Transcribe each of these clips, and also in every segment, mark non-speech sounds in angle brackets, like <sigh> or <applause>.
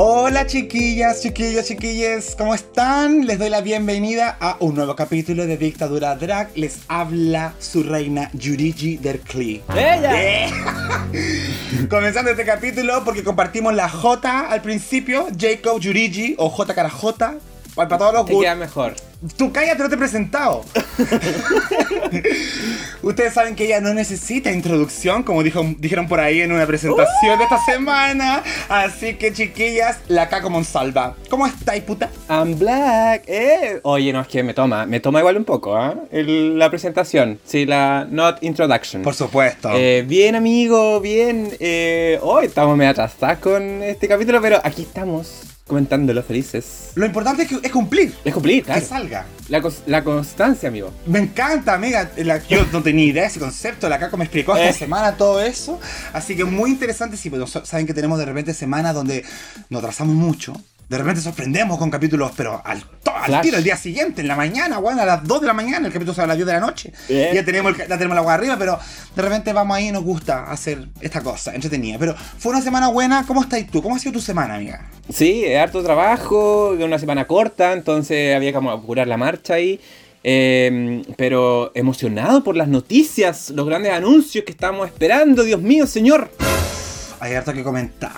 Hola chiquillas, chiquillos, chiquilles, ¿cómo están? Les doy la bienvenida a un nuevo capítulo de Dictadura Drag. Les habla su reina Yurigi Derkli. ¡Ella! <laughs> Comenzando este capítulo porque compartimos la J al principio, Jacob Yurigi o J cara J. Para todos los gustos. mejor. Tú cállate, no te he presentado. <laughs> Ustedes saben que ella no necesita introducción, como dijo, dijeron por ahí en una presentación de esta semana. Así que, chiquillas, la caco Monsalva. ¿Cómo estáis, puta? I'm black. Eh. Oye, no, es que me toma. Me toma igual un poco, ¿ah? El- La presentación. Sí, la not introduction. Por supuesto. Eh, bien, amigo, bien. Eh, hoy estamos medio atrasados con este capítulo, pero aquí estamos comentándolo felices. Lo importante es, que, es cumplir. Es cumplir, Que claro. salga. La, la constancia, amigo. Me encanta, amiga. La- yo no tenía idea de ese concepto. La Caco me explicó esta Eh. semana todo eso. Así que muy interesante. Sí, pues, saben que tenemos de repente semanas donde nos atrasamos mucho. De repente sorprendemos con capítulos, pero al, al tiro, el día siguiente, en la mañana, bueno, a las 2 de la mañana, el capítulo sale a las 10 de la noche. Ya tenemos, el, ya tenemos la agua arriba, pero de repente vamos ahí y nos gusta hacer esta cosa, entretenida. Pero fue una semana buena. ¿Cómo estás tú? ¿Cómo ha sido tu semana, amiga? Sí, harto trabajo, una semana corta, entonces había que apurar la marcha ahí. Eh, pero emocionado por las noticias, los grandes anuncios que estamos esperando, Dios mío, señor. Hay harto que comentar.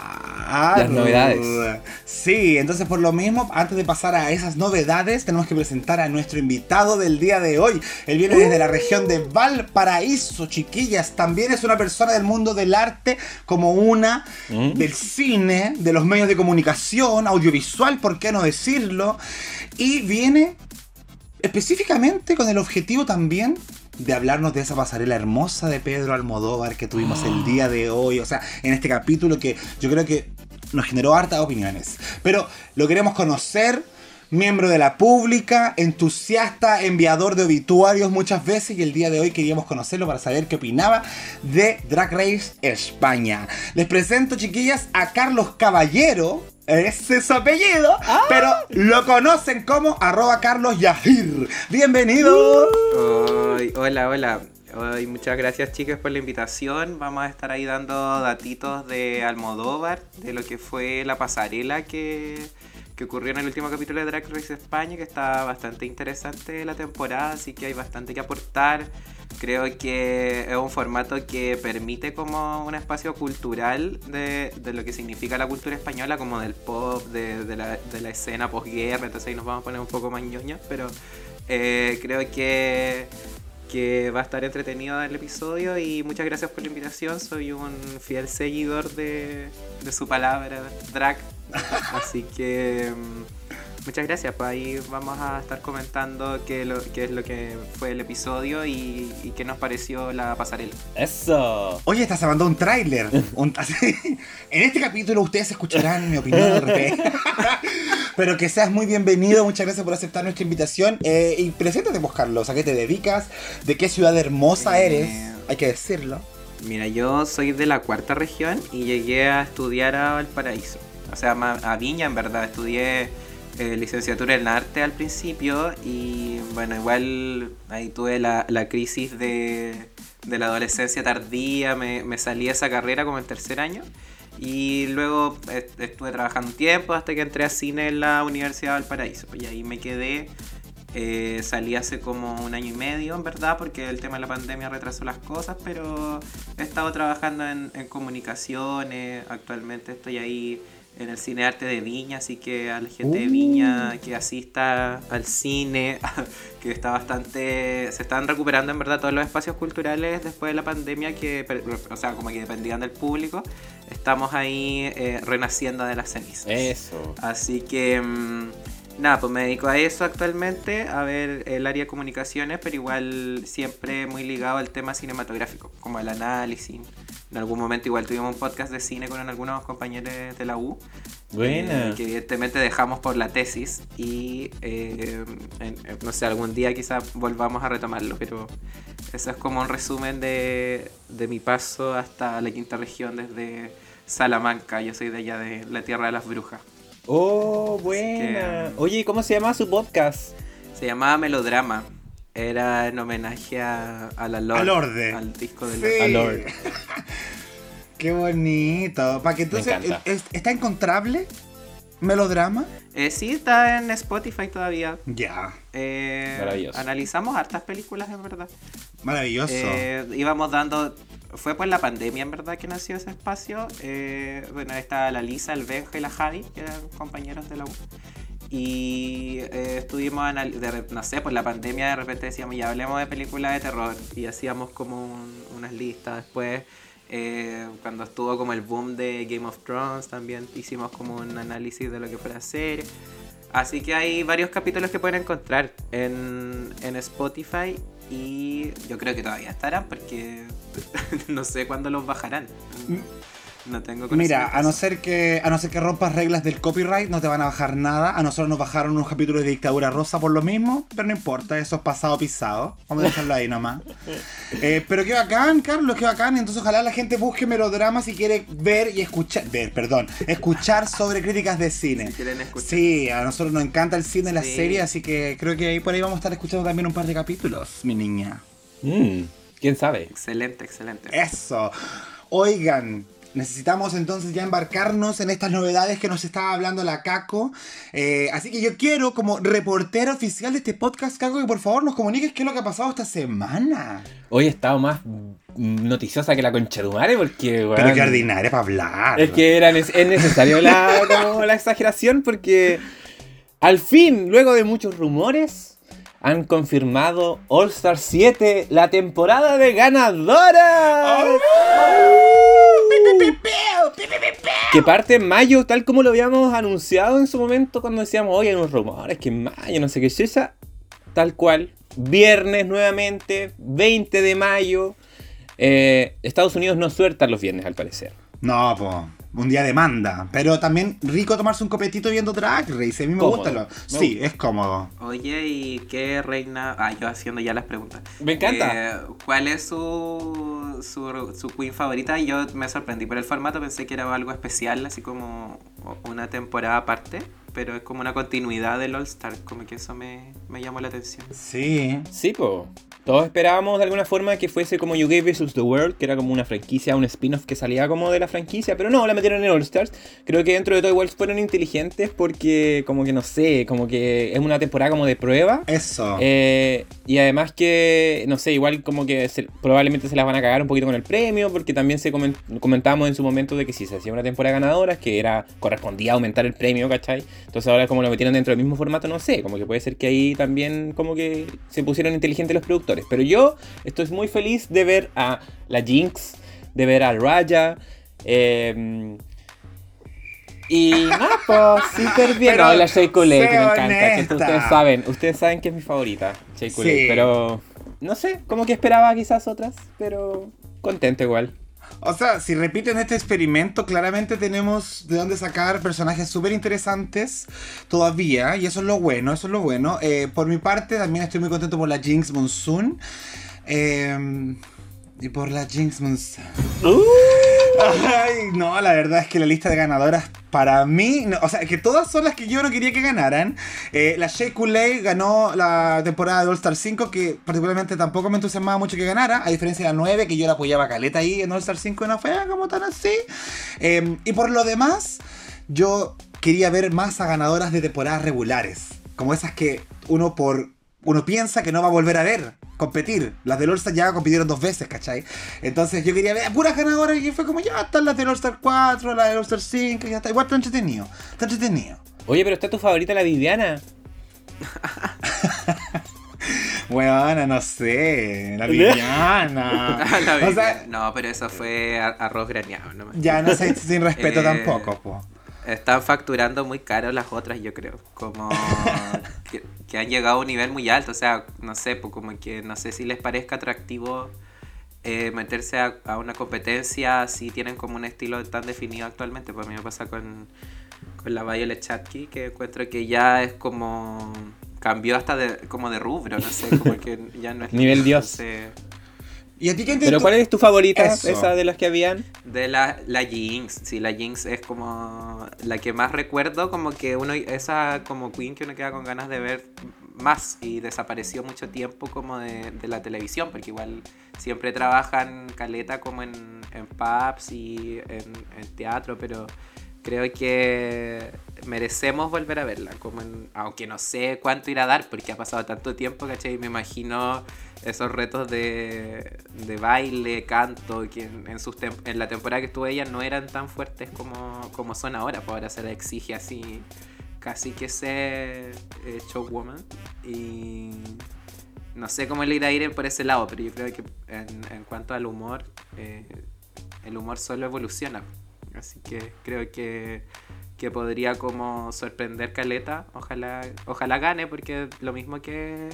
Las novedades. Sí, entonces por lo mismo, antes de pasar a esas novedades, tenemos que presentar a nuestro invitado del día de hoy. Él viene desde la región de Valparaíso, chiquillas. También es una persona del mundo del arte, como una Mm. del cine, de los medios de comunicación, audiovisual, ¿por qué no decirlo? Y viene específicamente con el objetivo también de hablarnos de esa pasarela hermosa de Pedro Almodóvar que tuvimos el día de hoy, o sea, en este capítulo que yo creo que nos generó hartas opiniones. Pero lo queremos conocer, miembro de la pública, entusiasta, enviador de obituarios muchas veces y el día de hoy queríamos conocerlo para saber qué opinaba de Drag Race España. Les presento, chiquillas, a Carlos Caballero. Ese es su apellido, pero lo conocen como arroba Carlos Yahir. Bienvenido. Ay, hola, hola. Ay, muchas gracias chicas por la invitación. Vamos a estar ahí dando datitos de Almodóvar, de lo que fue la pasarela que, que ocurrió en el último capítulo de Drag Race España, que está bastante interesante la temporada, así que hay bastante que aportar. Creo que es un formato que permite como un espacio cultural de, de lo que significa la cultura española, como del pop, de, de la, de la escena posguerra, entonces ahí nos vamos a poner un poco más ñoños, pero eh, creo que, que va a estar entretenido el episodio y muchas gracias por la invitación, soy un fiel seguidor de, de su palabra, drag, así que... mm, Muchas gracias, pues ahí vamos a estar comentando qué, lo, qué es lo que fue el episodio y, y qué nos pareció la pasarela. Eso. Oye, estás mandando un tráiler. <laughs> En este capítulo ustedes escucharán mi opinión al respecto. <laughs> Pero que seas muy bienvenido, muchas gracias por aceptar nuestra invitación. Eh, y preséntate, vos, Carlos, ¿a qué te dedicas? ¿De qué ciudad hermosa Eh, eres? Hay que decirlo. Mira, yo soy de la cuarta región y llegué a estudiar a Valparaíso. O sea, a Viña en verdad. Estudié eh, licenciatura en arte al principio y bueno, igual ahí tuve la, la crisis de, de la adolescencia tardía, me, me salí de esa carrera como en tercer año. Y luego est- estuve trabajando un tiempo hasta que entré a cine en la Universidad de Valparaíso. Y ahí me quedé eh, salí hace como un año y medio, en verdad, porque el tema de la pandemia retrasó las cosas, pero he estado trabajando en comunicaciones, actualmente estoy ahí en el Cine Arte de Viña, así que a la gente de Viña que asista al cine, <laughs> que está bastante... Se están recuperando en verdad todos los espacios culturales después de la pandemia, que, o sea, como que dependían del público, estamos ahí eh, renaciendo de las cenizas. Eso. Así que mm, nada, pues me dedico a eso actualmente, a ver el área de comunicaciones, pero igual siempre muy ligado al tema cinematográfico, como al análisis. En algún momento igual tuvimos un podcast de cine con algunos compañeros de la U. Buena. eh, que evidentemente dejamos por la tesis y eh, en- no sé, algún día quizás volvamos a retomarlo, pero Eso es como un resumen de, de mi paso hasta la quinta región desde Salamanca. Yo soy de allá, de la tierra de las brujas. Oh, buena. que- Oye, ¿cómo se llama su podcast? Se llamaba Melodrama. Era en homenaje a, a la Lorde. A Lorde. Al disco de Sí. Lord. <laughs> Qué bonito. Para que entonces. ¿es- ¿está encontrable? Melodrama. Eh, sí, está en Spotify todavía. Ya. Eh, Maravilloso. Analizamos hartas películas, en verdad. Maravilloso. Eh, íbamos dando. Fue por la pandemia, en verdad, que nació ese espacio. Eh, bueno, está la Lisa, el Benja y la Javi, que eran compañeros de la U. Y eh, estuvimos, de no sé, por la pandemia de repente decíamos, ya hablemos de películas de terror. Y hacíamos como un- unas listas. Después, eh, cuando estuvo como el boom de Game of Thrones, también hicimos como un análisis de lo que fue la serie. Así que hay varios capítulos que pueden encontrar en, en Spotify y yo creo que todavía estarán porque <laughs> no sé cuándo los bajarán. No tengo Mira, a no ser que a no ser que rompas reglas del copyright, no te van a bajar nada. A nosotros nos bajaron unos capítulos de dictadura rosa por lo mismo, pero no importa, eso es pasado pisado. Vamos a dejarlo ahí nomás. <laughs> Eh, pero qué bacán, Carlos, qué bacán. Entonces ojalá la gente busque melodrama si quiere ver y escuchar, ver, perdón, escuchar sobre críticas de cine. Si quieren escuchar. Sí, a nosotros nos encanta el cine y la Sí. serie, así que creo que ahí por ahí vamos a estar escuchando también un par de capítulos, mi niña. Mm, ¿Quién sabe? Excelente, excelente. Eso. Oigan, necesitamos entonces ya embarcarnos en estas novedades que nos estaba hablando la Caco. Eh, así que yo quiero, como reportera oficial de este podcast, Caco, que por favor nos comuniques qué es lo que ha pasado esta semana. Hoy he estado más noticiosa que la concha de porque, Pero qué ordinaria para hablar. Es que era es necesario la, como la exageración porque al fin, luego de muchos rumores, han confirmado All Star 7, la temporada de ganadoras. Que parte en mayo, tal como lo habíamos anunciado en su momento cuando decíamos, oye, hay unos rumores que en mayo, no sé qué es esa. Tal cual. Viernes nuevamente, 20 de mayo. Eh, Estados Unidos no suelta los viernes, al parecer. No, pues. Un día de manda. Pero también rico tomarse un copetito viendo Drag Race. A mí me Cómodo. gusta. Lo... Sí, es cómodo. Oye, ¿y qué reina? Ah, yo haciendo ya las preguntas. Me encanta. Eh, ¿Cuál es su, su, su queen favorita? Yo me sorprendí por el formato, pensé que era algo especial, así como una temporada aparte, pero es como una continuidad del All Star, como que eso me, me llamó la atención. Sí. Sí, po. Todos esperábamos de alguna forma que fuese como You Gave vs. The World, que era como una franquicia, un spin-off que salía como de la franquicia, pero no, la metieron en All Stars. Creo que dentro de todo igual fueron inteligentes porque como que no sé, como que es una temporada como de prueba. Eso. Eh, y además que, no sé, igual como que se- probablemente se las van a cagar un poquito con el premio, porque también se comen- comentábamos en su momento de que si se hacía una temporada ganadora, que era correspondía aumentar el premio, ¿cachai? Entonces ahora como lo metieron dentro del mismo formato, no sé, como que puede ser que ahí también como que se pusieron inteligentes los Pero yo estoy muy feliz de ver a la Jinx, de ver a Raya. eh, y nada, <laughs> pues súper bien. Pero No, la Shea que me encanta. que ustedes saben, ustedes saben que es mi favorita, Shea. Sí. Pero no sé, como que esperaba quizás otras, pero contento igual. O sea, si repiten este experimento, claramente tenemos de dónde sacar personajes súper interesantes todavía, y eso es lo bueno, eso es lo bueno. Eh, por mi parte, también estoy muy contento por la Jinx Monsoon. Eh, y por la Jinx Monsoon. Ay, no, la verdad es que la lista de ganadoras para mí, no, o sea, que todas son las que yo no quería que ganaran. Eh, la Shea Coulee ganó la temporada de All Star 5, que particularmente tampoco me entusiasmaba mucho que ganara, a diferencia de la 9, que yo la apoyaba a caleta ahí en All Star 5 y no fue como tan así. Eh, y por lo demás, yo quería ver más a ganadoras de temporadas regulares, como esas que uno por uno piensa que no va a volver a ver competir. Las del All-Star ya compitieron dos veces, ¿cachai? Entonces yo quería ver a puras ganadoras y fue como, ya están las del All-Star 4, las del All-Star 5, ya está. Igual está entretenido, está entretenido. Oye, pero está tu favorita la Viviana. Bueno, <laughs> no sé, la <laughs> Viviana. <laughs> La o verdad, sea, no, pero eso fue arroz graneado. ¿no? ya no sé, sin respeto Eh, tampoco, po. Están facturando muy caro las otras, yo creo. Como <laughs> que, que han llegado a un nivel muy alto. O sea, no sé, pues como que no sé si les parezca atractivo eh, meterse a, a una competencia si tienen como un estilo tan definido actualmente. Pues a mí me pasa con, con la Violet Chachki, que encuentro que ya es como. cambió hasta de, como de rubro, no sé, como que ya no es. <laughs> Nivel Dios. ¿Y a ti quién te ¿Pero cuál es tu favorita? Eso. Esa de las que habían. De la, la Jinx, sí, la Jinx es como la que más recuerdo, como que uno, esa como Queen que uno queda con ganas de ver más y desapareció mucho tiempo como de, de la televisión, porque igual siempre trabajan caleta como en, en pubs y en, en teatro, pero creo que merecemos volver a verla, como en- aunque no sé cuánto irá a dar, porque ha pasado tanto tiempo, ¿cachai? Me imagino esos retos de, de baile, canto, que en, en sus en la temporada que estuvo ella no eran tan fuertes como, como son ahora, pues ahora se le exige así casi que ser eh, showwoman y no sé cómo le irá a ir por ese lado, pero yo creo que en, en cuanto al humor, eh, el humor solo evoluciona. Así que creo que, que podría como sorprender Caleta. Ojalá, ojalá gane, porque lo mismo que,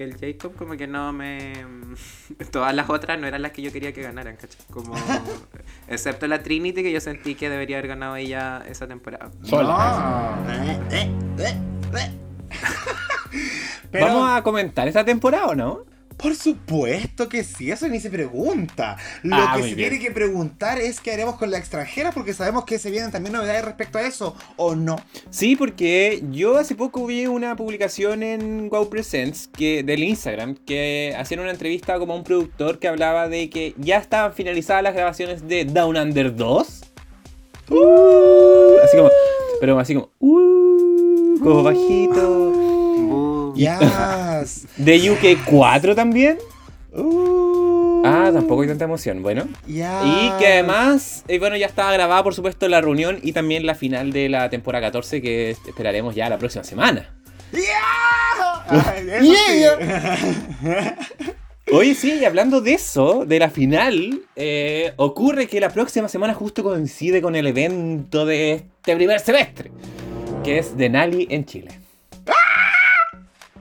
que el Jacob, como que no me. <laughs> Todas las otras no eran las que yo quería que ganaran, ¿cachai? Como. <laughs> excepto la Trinity, que yo sentí que debería haber ganado ella esa temporada. Sola. No. Eh, eh, eh. <laughs> Pero, ¿Vamos a comentar esta temporada o no? Por supuesto que sí, eso ni se pregunta. Lo Ah, que se bien. tiene que preguntar es qué haremos con la extranjera, porque sabemos que se vienen también novedades respecto a eso, ¿o no? Sí, porque yo hace poco vi una publicación en Wow Presents que, del Instagram que hacían una entrevista como a un productor que hablaba de que ya estaban finalizadas las grabaciones de Down Under 2. Uh, así como, pero así como, uh, como bajito. Yes. <laughs> De UK 4 también. Uh, Ah, tampoco hay tanta emoción. Bueno. yes. Y que además, eh, bueno, ya estaba grabada, por supuesto, la reunión y también la final de la temporada 14 que esperaremos ya la próxima semana. Yeah. Ay, Yeah. sí. Oye, sí, y hablando de eso, de la final, eh, ocurre que la próxima semana justo coincide con el evento de este primer semestre, que es Denali en Chile.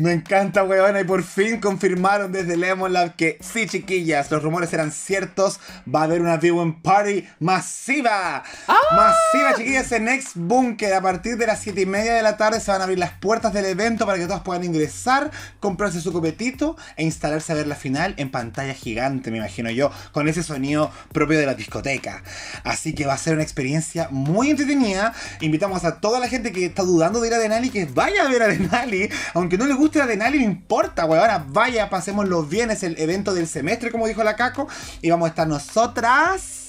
Me encanta, weona, y por fin confirmaron desde Lemon Lab que sí, chiquillas, los rumores eran ciertos. Va a haber una viewing party masiva. Masiva, chiquillas, en Next Bunker. A partir de las 7 y media de la tarde se van a abrir las puertas del evento para que todos puedan ingresar, comprarse su copetito e instalarse a ver la final en pantalla gigante, me imagino yo, con ese sonido propio de la discoteca. Así que va a ser una experiencia muy entretenida. Invitamos a toda la gente que está dudando de ir a Denali que vaya a ver a Denali. Aunque no le guste a Denali, no importa, weona. Vaya, pasémoslo bien. Es el evento del semestre, como dijo la Caco. Y vamos a estar nosotras.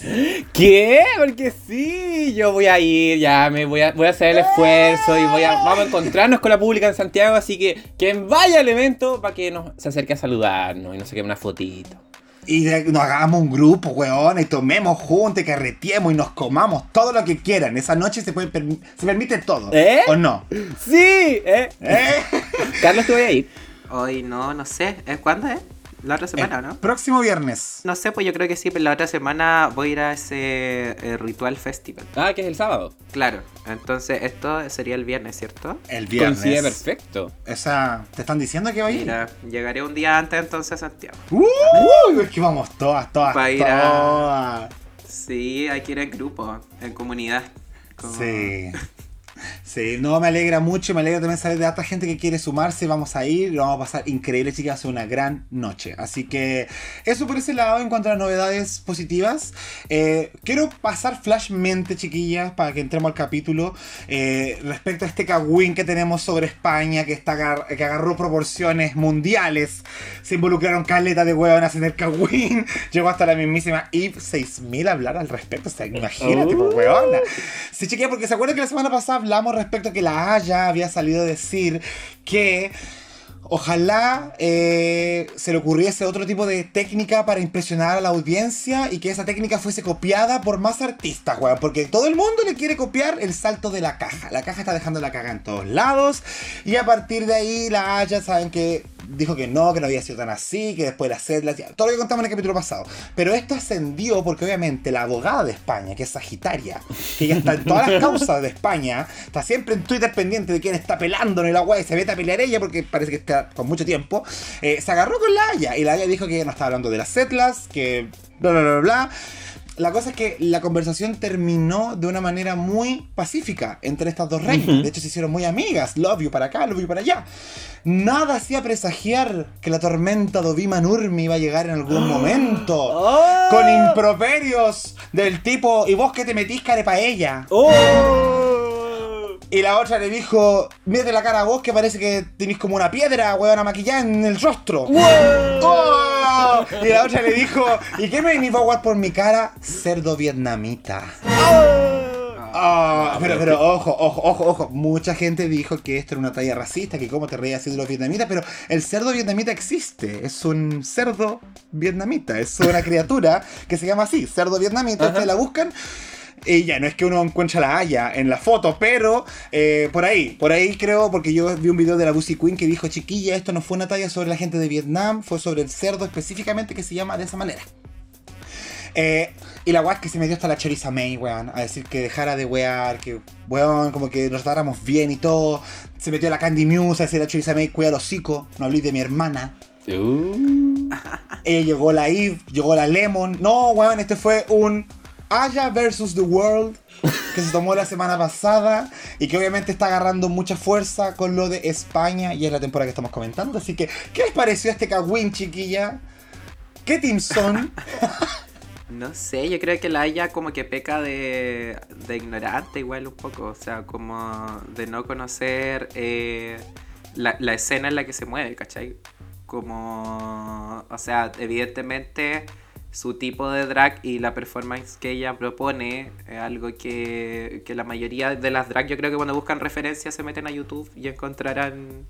¿Qué? Porque sí, yo voy a ir, ya me voy a, voy a hacer el esfuerzo y voy a, vamos a encontrarnos con la pública en Santiago, así que quien vaya al evento para que nos se acerque a saludarnos y nos saque una fotito. Y de- nos hagamos un grupo, weona. Y tomemos juntos, y carreteemos y nos comamos todo lo que quieran. Esa noche se, puede se permite todo. ¿Eh? ¿O no? Sí, ¿eh? ¿Eh? <laughs> Carlos, te voy a ir. Hoy no, no sé. ¿Es cuándo es? La otra semana, El ¿no? Próximo viernes. No sé, pues yo creo que sí, pero la otra semana voy a ir a ese eh, Ritual Festival. Ah, que es el sábado. Claro, entonces esto sería el viernes, ¿cierto? El viernes. Coincide perfecto. Esa, ¿Te están diciendo que va a ir? Mira, llegaré un día antes entonces a Santiago. Uh, es que vamos todas, todas, Va a ir a- todas. Sí, hay que ir en grupo, en comunidad. Como- Sí. Sí, no, me alegra mucho, me alegra también saber de otra gente que quiere sumarse, vamos a ir, lo vamos a pasar increíble, chicas, una gran noche. Así que eso por ese lado en cuanto a las novedades positivas. Eh, quiero pasar flashmente, chiquillas, para que entremos al capítulo, eh, respecto a este cagüín que tenemos sobre España, que, está que agarró proporciones mundiales. Se involucraron caleta de huevonas en el cagüín, <laughs> llegó hasta la mismísima Eve 6000 a hablar al respecto, o sea, imagínate, pues, Uh. huevona. Sí, chiquilla, porque se acuerdan que la semana pasada hablamos respecto a que la Haya había salido a decir que ojalá eh, se le ocurriese otro tipo de técnica para impresionar a la audiencia y que esa técnica fuese copiada por más artistas, weón. Porque todo el mundo le quiere copiar el salto de la caja. La caja está dejando la caga en todos lados y a partir de ahí la Haya saben que dijo que no, que no había sido tan así, que después de las cédulas, todo lo que contamos en el capítulo pasado. Pero esto ascendió porque obviamente la abogada de España, que es Sagitaria, que ya está en todas las causas de España, está siempre en Twitter pendiente de quién está pelando en la agua y se mete a pelear ella porque parece que está con mucho tiempo, eh, se agarró con la Haya y la Haya dijo que no estaba hablando de las cetlas, que bla bla bla bla. La cosa es que la conversación terminó de una manera muy pacífica entre estas dos reinas. De hecho, se hicieron muy amigas. Love you para acá, love you para allá. Nada hacía presagiar que la tormenta Nurmi iba a llegar en algún <gasps> momento. ¡Oh! Con improperios del tipo, ¿y vos qué te metís, para ella? ¡Oh! Y la otra le dijo, mírate la cara a vos que parece que tenés como una piedra, weona, maquillada en el rostro. ¡Oh! Y la otra le dijo, ¿y qué me venís vos a guardar por mi cara? Cerdo vietnamita. Ah, pero, pero, ojo, ojo, ojo, ojo. Mucha gente dijo que esto era una talla racista, que cómo te reías así de los vietnamitas, pero el cerdo vietnamita existe. Es un cerdo vietnamita. Es una criatura que se llama así, cerdo vietnamita. Ustedes la buscan. Y ya, no es que uno encuentre la haya en la foto, pero eh, por ahí, por ahí creo, porque yo vi un video de la Lucy Queen que dijo, chiquilla, esto no fue una talla sobre la gente de Vietnam, fue sobre el cerdo específicamente que se llama de esa manera. Eh, y la weá es que se me dio hasta la Choriza May, weón, a decir que dejara de wear, que weón, como que nos tratáramos bien y todo. Se metió la Candy Muse a decir la Choriza May, cuida los hocico, no hablé de mi hermana. Uh. Eh, llegó la Eve, llegó la Lemon. No, weón, este fue un Aya versus The World que se tomó la semana pasada y que obviamente está agarrando mucha fuerza con lo de España y es la temporada que estamos comentando. Así que, ¿qué les pareció este Kawin, chiquilla? ¿Qué team son? <laughs> No sé, yo creo que la Aya como que peca de, de ignorante igual un poco, o sea, como de no conocer eh, la, la escena en la que se mueve, ¿cachai? Como, o sea, evidentemente su tipo de drag y la performance que ella propone es algo que, que la mayoría de las drag yo creo que cuando buscan referencias se meten a YouTube y encontrarán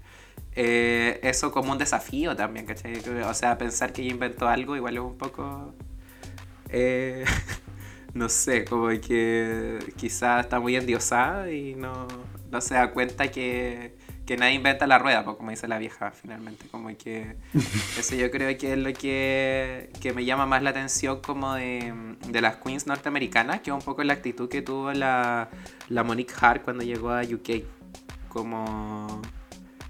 eh, eso como un desafío también, ¿cachai? O sea, pensar que ella inventó algo igual es un poco... eh, <laughs> no sé, como que quizás está muy endiosada y no, no se da cuenta que, que nadie inventa la rueda, pues, como dice la vieja finalmente. Como que <laughs> eso yo creo que es lo que, que me llama más la atención como de, de las queens norteamericanas, que es un poco la actitud que tuvo la, la Monique Hart cuando llegó a UK. Como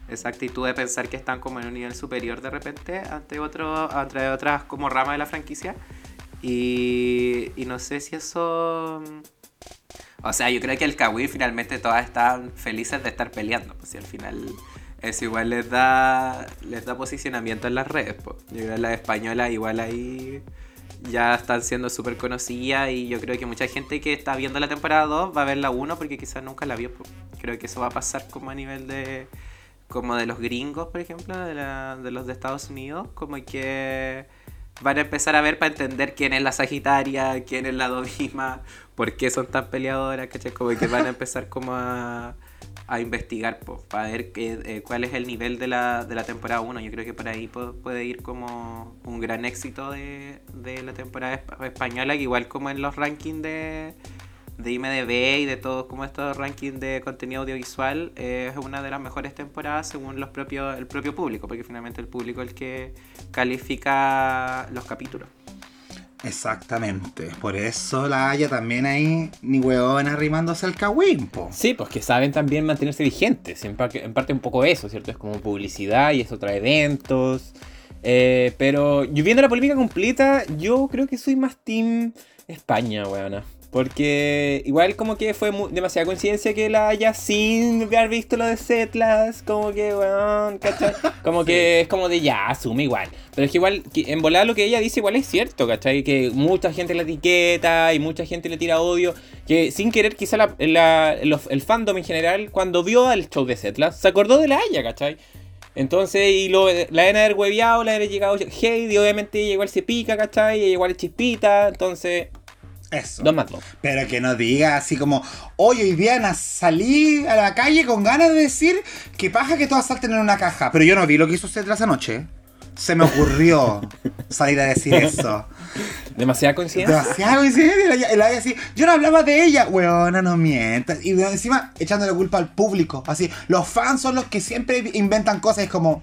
esa actitud de pensar que están como en un nivel superior de repente ante, otro, ante otras como ramas de la franquicia. Y, y no sé si eso... O sea, yo creo que el Kawi finalmente todas están felices de estar peleando. Pues si al final eso igual les da, les da posicionamiento en las redes. Pues. Yo creo que las españolas igual ahí ya están siendo súper conocidas y yo creo que mucha gente que está viendo la temporada 2 va a ver la 1 porque quizás nunca la vio. pues. Creo que eso va a pasar como a nivel de como de los gringos, por ejemplo, de los de Estados Unidos, como que van a empezar a ver para entender quién es la Sagitaria, quién es la Dovima, por qué son tan peleadoras, ¿cachai? Como que van a empezar como a, a investigar, po, para ver qué, eh, cuál es el nivel de la, de la temporada 1. Yo creo que por ahí po- puede ir como un gran éxito de, de la temporada espa- española, igual como en los rankings de, de IMDB y de todos como estos rankings de contenido audiovisual eh, es una de las mejores temporadas según los propios el propio público porque finalmente el público es el que califica los capítulos Exactamente. Por eso la Haya también ahí, ni hueón arrimándose al po. Sí, pues que saben también mantenerse vigentes. En parte, en parte un poco eso, ¿cierto? Es como publicidad y eso trae eventos. Eh, pero yo viendo la polémica completa, yo creo que soy más team España, weona. Porque igual como que fue demasiada coincidencia que la haya sin haber visto lo de Setlas, como que, weón, ¿cachai? <laughs> Como que es como de ya, asume igual. Pero es que igual, que en volar lo que ella dice igual es cierto, ¿cachai? Que mucha gente la etiqueta y mucha gente le tira odio. Que sin querer quizá la- la- los- el fandom en general, cuando vio al show de Setlas, se acordó de la haya, ¿cachai? Entonces, y lo, la deben haber hueveado, la deben haber llegado y obviamente ella igual se pica, ¿cachai? Ella igual chispita, entonces, Eso. dos más dos. Pero que no diga así como, oye, hoy día salí a la calle con ganas de decir que paja que todas salten en una caja. Pero yo no vi lo que hizo usted esa noche. Se me ocurrió <laughs> salir a decir eso. Demasiada coincidencia. Demasiado coincidencia. La- la- así, yo no hablaba de ella. Weona, no mientas. Y encima echando la culpa al público. Así, los fans son los que siempre inventan cosas. Es como,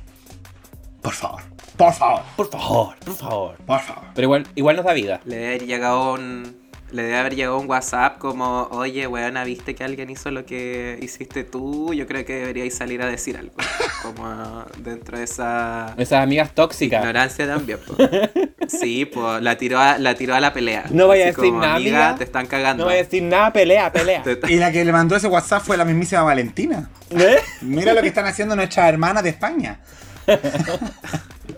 por favor, por favor, Por favor, por favor. por favor. Pero igual, igual nos da vida. le llegado un, le debe haber llegado un WhatsApp como, oye, weona, ¿viste que alguien hizo lo que hiciste tú? Yo creo que deberíais salir a decir algo. <laughs> Como dentro de esa Esas amigas tóxicas. ignorancia también. po. <laughs> Sí, pues la tiró a la, tiró a la pelea. No vaya a Así decir como, nada, amiga, amiga. te están cagando. No voy a decir nada, pelea, pelea. <laughs> Y la que le mandó ese WhatsApp fue la mismísima Valentina. ¿Eh? Mira lo que están haciendo nuestras hermanas de España.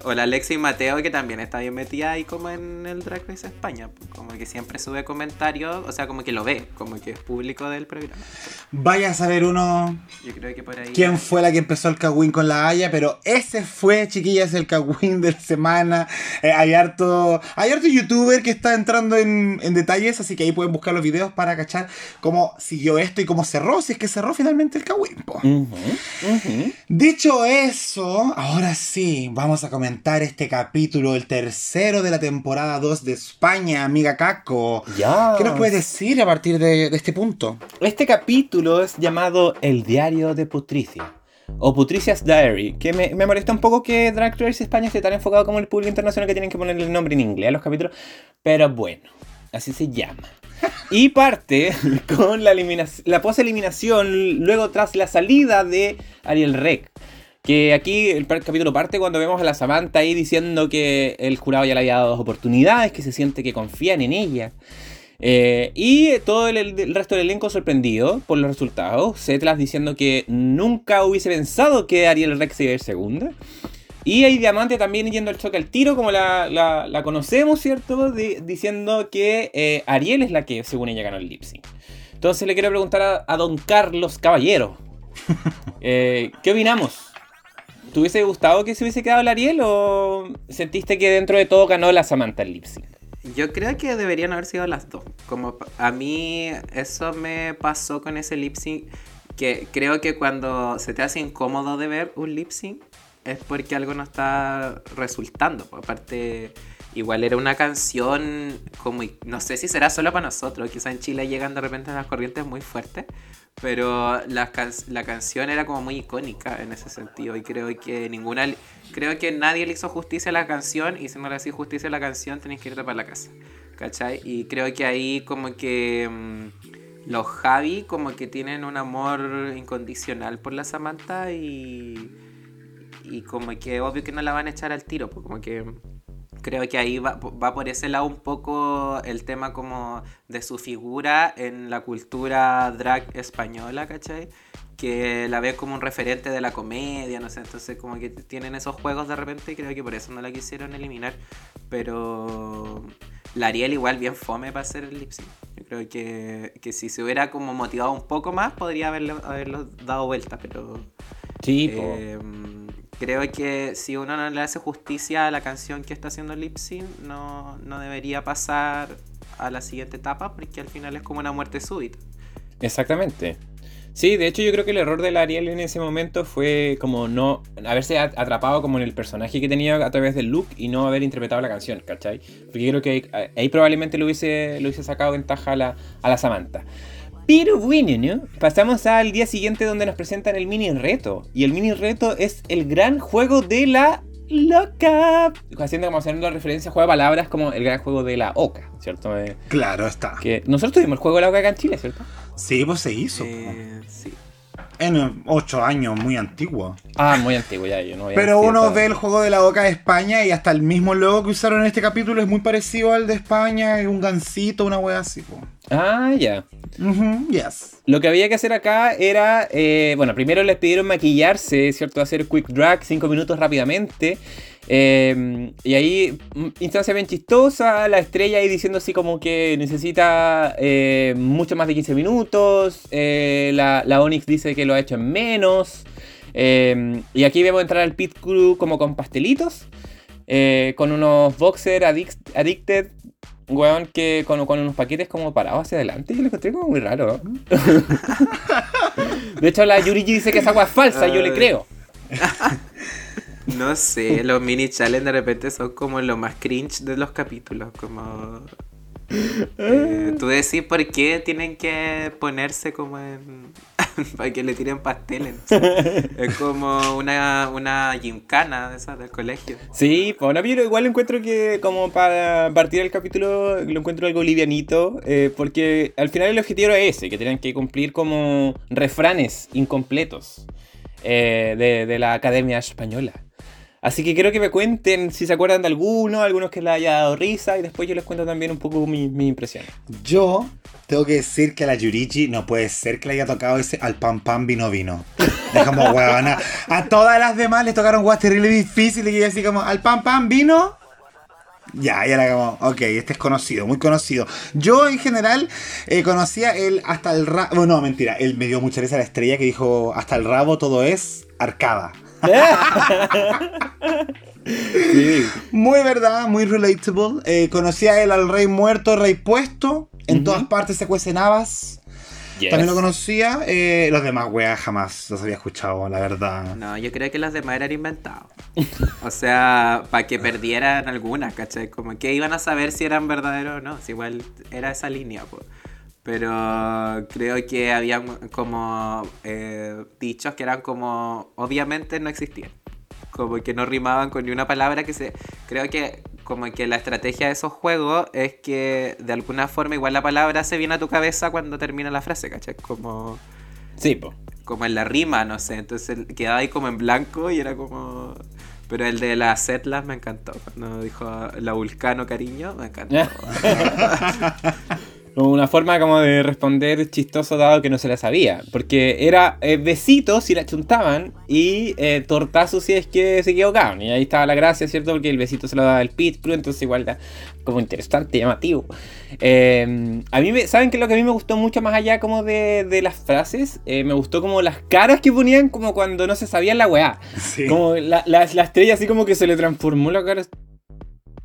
O la Alexis Mateo, que también está bien metida ahí como en el Drag Race España. Como que siempre sube comentarios, o sea, como que lo ve, como que es público del programa. Vaya a saber uno Yo creo que por ahí... quién fue la que empezó el Kawin con la Haya, pero ese fue, chiquillas, el Kawin de la semana. Eh, hay harto hay harto youtuber que está entrando en, en detalles, así que ahí pueden buscar los videos para cachar cómo siguió esto y cómo cerró, si es que cerró finalmente el. Ujú, ujú. Dicho eso, ahora sí, vamos a comentar este capítulo, el tercero de la temporada 2 de España, amiga Caco. Ya. ¿Qué nos puedes decir a partir de, de este punto? Este capítulo es llamado El diario de Putricia. O Putricia's Diary, que me, me molesta un poco que Drag Race España esté tan enfocado como el público internacional que tienen que ponerle el nombre en inglés a los capítulos. Pero bueno, así se llama. <laughs> Y parte con la, eliminación, la pos-eliminación luego tras la salida de Ariel Rec. Que aquí el capítulo parte cuando vemos a la Samantha ahí diciendo que el jurado ya le había dado dos oportunidades, que se siente que confían en ella. Eh, y todo el, el resto del elenco sorprendido por los resultados. Setlas diciendo que nunca hubiese pensado que Ariel Rex iba a ir segunda. Y hay Diamante también yendo al choque al tiro, como la, la- la conocemos, ¿cierto? Di- diciendo que eh, Ariel es la que, según ella, ganó el lip sync. Entonces le quiero preguntar a, a don Carlos Caballero. <laughs> eh, ¿Qué opinamos? ¿Te hubiese gustado que se hubiese quedado el Ariel o sentiste que dentro de todo ganó la Samantha el lip sync? Yo creo que deberían haber sido las dos. Como a mí eso me pasó con ese lip sync. Que creo que cuando se te hace incómodo de ver un lip sync es porque algo no está resultando. pues, Aparte, igual era una canción como, no sé si será solo para nosotros, quizá en Chile llegan de repente las corrientes muy fuertes, pero la, can- la canción era como muy icónica en ese sentido y creo que ninguna, creo que nadie le hizo justicia a la canción y si no le hacía justicia a la canción tenés que irte para la casa, ¿cachai? Y creo que ahí como que mm, los Javi como que tienen un amor incondicional por la Samantha y y como que obvio que no la van a echar al tiro, pues como que creo que ahí va, va por ese lado un poco el tema como de su figura en la cultura drag española, ¿cachai? Que la ve como un referente de la comedia, no sé, entonces como que tienen esos juegos de repente y creo que por eso no la quisieron eliminar, pero la Ariel igual bien fome para hacer el lip sync. Yo creo que, que si se hubiera como motivado un poco más podría haberlo, haberlo dado vuelta, pero... Sí, po. Creo que si uno no le hace justicia a la canción que está haciendo lip sync, no, no debería pasar a la siguiente etapa porque al final es como una muerte súbita. Exactamente. Sí, de hecho yo creo que el error de la Ariel en ese momento fue como no haberse atrapado como en el personaje que tenía a través del look y no haber interpretado la canción, ¿cachai? Porque yo creo que ahí, ahí probablemente lo hubiese, lo hubiese sacado ventaja a la, a la Samantha. Pero bueno, ¿no? Pasamos al día siguiente donde nos presentan el mini reto. Y el mini reto es el gran juego de la loca. Haciendo como haciendo referencia a juego de palabras como el gran juego de la oca, ¿cierto? Eh, Claro, está. que nosotros tuvimos el juego de la oca acá en Chile, ¿cierto? Sí, pues se hizo. Eh, sí. En ocho años, muy antiguo. Ah, muy antiguo ya, yo no había Pero uno ve el juego de la boca de España y hasta el mismo logo que usaron en este capítulo es muy parecido al de España, es un gancito, una wea así. po. Ah, ya. Ujú, yes. Lo que había que hacer acá era, eh, bueno, primero les pidieron maquillarse, ¿cierto? Hacer quick drag, 5 minutos rápidamente. Eh, y ahí, mm, instancia bien chistosa, la estrella ahí diciendo así como que necesita eh, mucho más de 15 minutos. eh, la, la Onyx dice que lo ha hecho en menos. eh, y aquí vemos entrar al pit crew como con pastelitos. eh, con unos boxer addic- addicted. Weón, que con, con unos paquetes como parados hacia adelante. Yo lo encontré como muy raro. <laughs> De hecho, la Yurigi dice que esa agua es falsa, yo le creo. <laughs> No sé, los mini challenge de repente son como lo más cringe de los capítulos, como... eh, Tú decís por qué tienen que ponerse como en... <laughs> para que le tiren pasteles. es como una, una gincana de esas del colegio. Sí, pues no, pero igual encuentro que como para partir el capítulo lo encuentro algo livianito, eh, porque al final el objetivo era ese, que tenían que cumplir como refranes incompletos eh, de, de la Academia Española. Así que quiero que me cuenten si se acuerdan de alguno, algunos que les haya dado risa, y después yo les cuento también un poco mi, mi impresión. Yo tengo que decir que a la Yurichi no puede ser que le haya tocado ese al pam pam vino vino. Es como, <laughs> huevona. A todas las demás les tocaron guas terribles difíciles y ella así como, al pam pam vino. Ya, ya era como, ok, este es conocido, muy conocido. Yo en general eh, conocía el hasta el rabo. Bueno, no, mentira, él me dio mucha risa la estrella que dijo hasta el rabo todo es arcada. Sí. Muy verdad, muy relatable. Eh, conocía él al rey muerto, rey puesto. En Ujú. todas partes se cuecen habas. Yes. También lo conocía. eh, los demás, weas, jamás los había escuchado, la verdad. No, yo creo que los demás eran inventados. O sea, para que perdieran algunas, ¿cachai? Como que iban a saber si eran verdaderos o no. Si igual era esa línea, pues. Pero creo que habían como eh, dichos que eran como. Obviamente no existían. Como que no rimaban con ni una palabra que se. Creo que como que la estrategia de esos juegos es que de alguna forma igual la palabra se viene a tu cabeza cuando termina la frase, ¿cachai? Como Sí, po. como en la rima, no sé. Entonces quedaba ahí como en blanco y era como. Pero el de las Setlas me encantó. Cuando dijo la Vulcano cariño, me encantó. <laughs> <laughs> Una forma como de responder chistoso dado que no se la sabía. Porque era eh, besitos si la chuntaban y eh, tortazos si es que se equivocaban. Y ahí estaba la gracia, ¿cierto? Porque el besito se lo daba el pit crew, entonces igual era como interesante, llamativo. Eh, a mí, me, ¿saben qué es lo que a mí me gustó mucho más allá como de, de las frases? Eh, me gustó como las caras que ponían como cuando no se sabía la weá. Sí. Como la, la, la estrella así como que se le transformó la cara.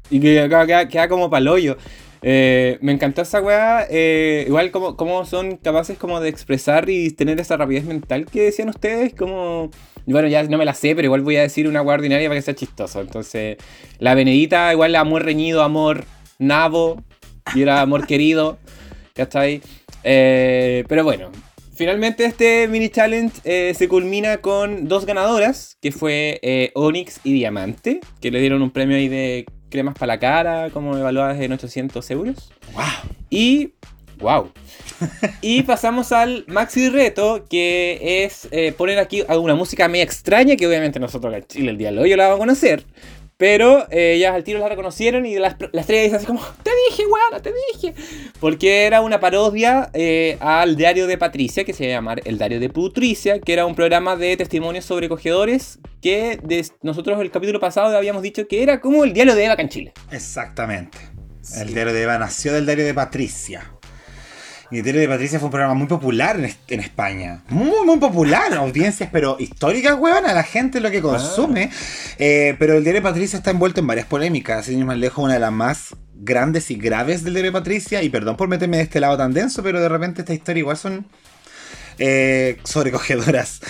Y que acá queda, queda como paloyo. Eh, me encantó esa weá. eh, igual como, como son capaces como de expresar y tener esa rapidez mental que decían ustedes. Como. Bueno, ya no me la sé, pero igual voy a decir una weá ordinaria para que sea chistoso. Entonces, la Benedita, igual amor reñido, amor nabo. Y era amor <laughs> querido. ¿Cachai? Eh, pero bueno, finalmente este mini challenge eh, se culmina con dos ganadoras, que fue eh, Onyx y Diamante, que le dieron un premio ahí de cremas para la cara, como evaluadas en 800 euros. Wow. Y. ¡Wow! y pasamos al maxi reto, que es eh, poner aquí alguna música media extraña, que obviamente nosotros acá en Chile el día de hoy la vamos a conocer. Pero eh, ellas al tiro la reconocieron y la, la estrella dice así como, te dije, weón, te dije. Porque era una parodia eh, al diario de Patricia, que se llama El Diario de Putricia, que era un programa de testimonios sobrecogedores que nosotros el capítulo pasado habíamos dicho que era como el diario de Eva acá en Chile. Exactamente. El diario de Eva nació del diario de Patricia. Diario de Patricia fue un programa muy popular en, en España. Muy, muy popular. <laughs> Audiencias, pero históricas, weón. A la gente es lo que consume. Eh, pero el diario de Patricia está envuelto en varias polémicas. Sin ir más lejos, una de las más grandes y graves del diario de Patricia. Y perdón por meterme de este lado tan denso, pero de repente esta historia igual son eh, sobrecogedoras.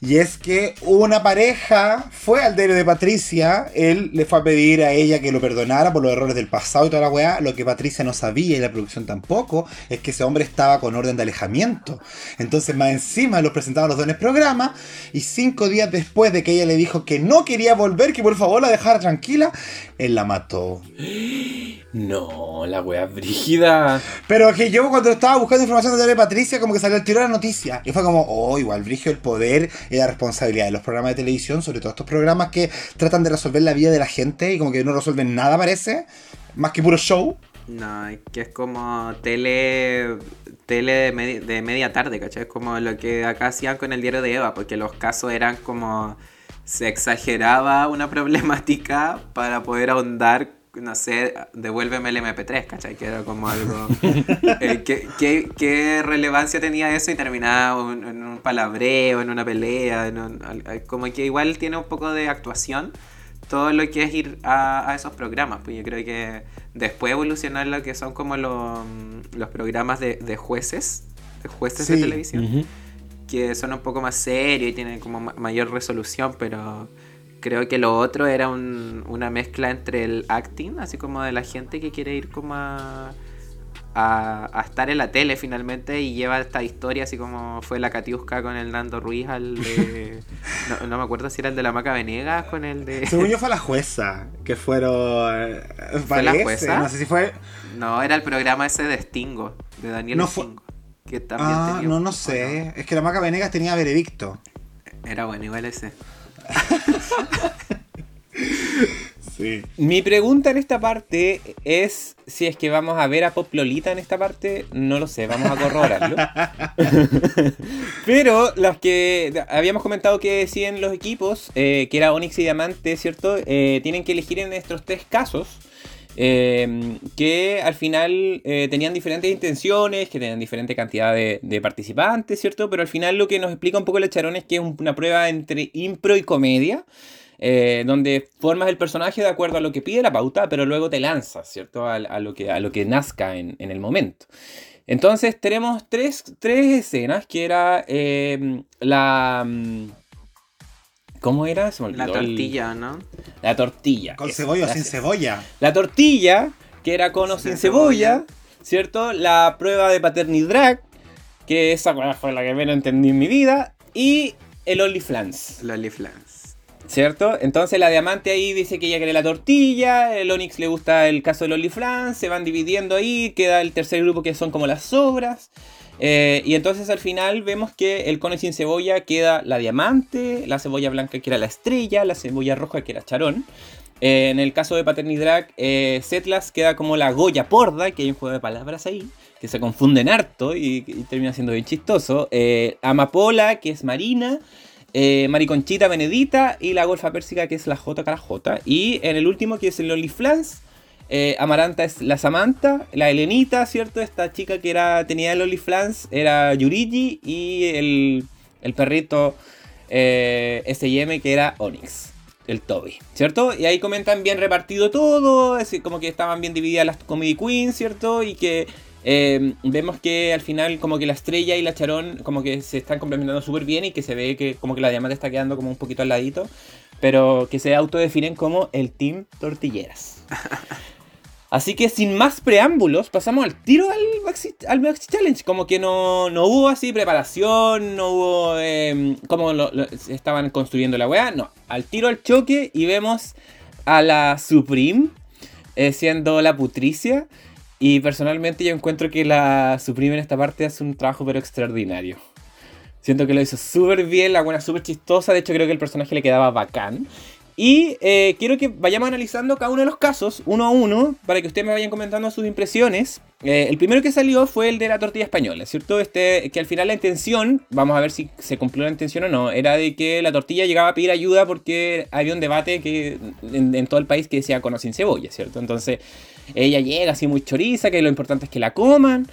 Y es que una pareja fue al diario de Patricia, él le fue a pedir a ella que lo perdonara por los errores del pasado y toda la weá. Lo que Patricia no sabía y la producción tampoco es que ese hombre estaba con orden de alejamiento. Entonces, más encima los presentaban los dos en el programa. Y cinco días después de que ella le dijo que no quería volver, que por favor la dejara tranquila, él la mató. <gasps> No, la wea brígida. Pero que yo cuando estaba buscando información de Tele Patricia, como que salió el tiro de la noticia. Y fue como, oh, igual brigio el poder y la responsabilidad de los programas de televisión, sobre todo estos programas que tratan de resolver la vida de la gente y como que no resuelven nada, parece. Más que puro show. No, es que es como tele tele de, medi- de media tarde, ¿cachai? Es como lo que acá hacían con el diario de Eva, porque los casos eran como se exageraba una problemática para poder ahondar, no sé, devuélveme el MP3, ¿cachai? Que era como algo... <laughs> eh, ¿qué, qué, qué relevancia tenía eso y terminaba un- en un palabreo, en una pelea? en un- como que igual tiene un poco de actuación todo lo que es ir a, a esos programas. Pues yo creo que después evolucionar lo que son como los, los programas de, de jueces, de jueces de Sí. televisión, que son un poco más serios y tienen como ma- mayor resolución, pero creo que lo otro era un- una mezcla entre el acting, así como de la gente que quiere ir como a, a, a estar en la tele finalmente y lleva esta historia así como fue la Catiusca con el Nando Ruiz al de... <laughs> No, no me acuerdo si era el de la Maca Venegas con el de... Según yo fue la <laughs> jueza, que fueron... eh, ¿Fue la jueza? No sé si fue... No, era el programa ese de Stingo, de Daniel No fue- Stingo. Que también Ah, tenía- no, no ¿o sé. Es que la Maca Venegas tenía veredicto. Era bueno, igual ese. <laughs> Sí. Mi pregunta en esta parte es si es que vamos a ver a Pop Lolita en esta parte, no lo sé, vamos a corroborarlo. <laughs> Pero las que habíamos comentado que decían los equipos, eh, que era Onyx y Diamante, ¿cierto? Eh, tienen que elegir en estos tres casos. Eh, que al final eh, tenían diferentes intenciones, que tenían diferente cantidad de, participantes, ¿cierto? Pero al final lo que nos explica un poco el Charón es que es un- una prueba entre impro y comedia, eh, donde formas el personaje de acuerdo a lo que pide la pauta, pero luego te lanzas, ¿cierto? A, lo, que, a lo que nazca en, en el momento. Entonces tenemos tres, tres escenas, que era eh, la... ¿Cómo era? Se me La el- tortilla, ¿no? La tortilla. Con cebolla o sin cebolla. La tortilla, que era con o sin Sin cebolla, cebolla. ¿cierto? La prueba de paternidrag, que esa fue la que menos entendí en mi vida. Y el OnlyFans, Loli Flans. ¿cierto? Entonces la diamante ahí dice que ella quiere la tortilla, el Onyx le gusta el caso del OnlyFans, se van dividiendo ahí, queda el tercer grupo que son como las sobras. Eh, y entonces al final vemos que el cono sin cebolla queda la diamante, la cebolla blanca que era la estrella, la cebolla roja que era charón. Eh, en el caso de Paternidrag, eh, Setlas queda como la Goya Porda, que hay un juego de palabras ahí, que se confunden harto y, termina siendo bien chistoso. Eh, Amapola, que es Marina. Mariconchita Benedita y la Golfa Pérsica, que es la J J. Y en el último, que es el OnlyFlans, eh, Amaranta es la Samantha, la Elenita, ¿cierto? Esta chica que era tenía el OnlyFans era Yurigi y el, el perrito eh, SM que era Onyx, el Toby, ¿cierto? Y ahí comentan bien repartido todo, así como que estaban bien divididas las Comedy Queens, ¿cierto? Y que eh, vemos que al final como que la estrella y la charón como que se están complementando súper bien y que se ve que como que la diamante está quedando como un poquito al ladito, pero que se autodefinen como el Team Tortilleras. <laughs> Así que sin más preámbulos, pasamos al tiro al Maxi, al Maxi Challenge. Como que no, no hubo así preparación, no hubo eh, como lo- lo- estaban construyendo la weá. No, al tiro al choque y vemos a la Supreme eh, siendo la Putricia. Y personalmente yo encuentro que la Supreme en esta parte hace un trabajo pero extraordinario. Siento que lo hizo súper bien, la buena súper chistosa. De hecho, creo que el personaje le quedaba bacán. Y eh, quiero que vayamos analizando cada uno de los casos, uno a uno, para que ustedes me vayan comentando sus impresiones. Eh, el primero que salió fue el de la tortilla española, ¿cierto? Este, que al final la intención, vamos a ver si se cumplió la intención o no, era de que la tortilla llegaba a pedir ayuda porque había un debate que en, en todo el país que decía con o sin cebolla, ¿cierto? Entonces ella llega así muy choriza, que lo importante es que la coman.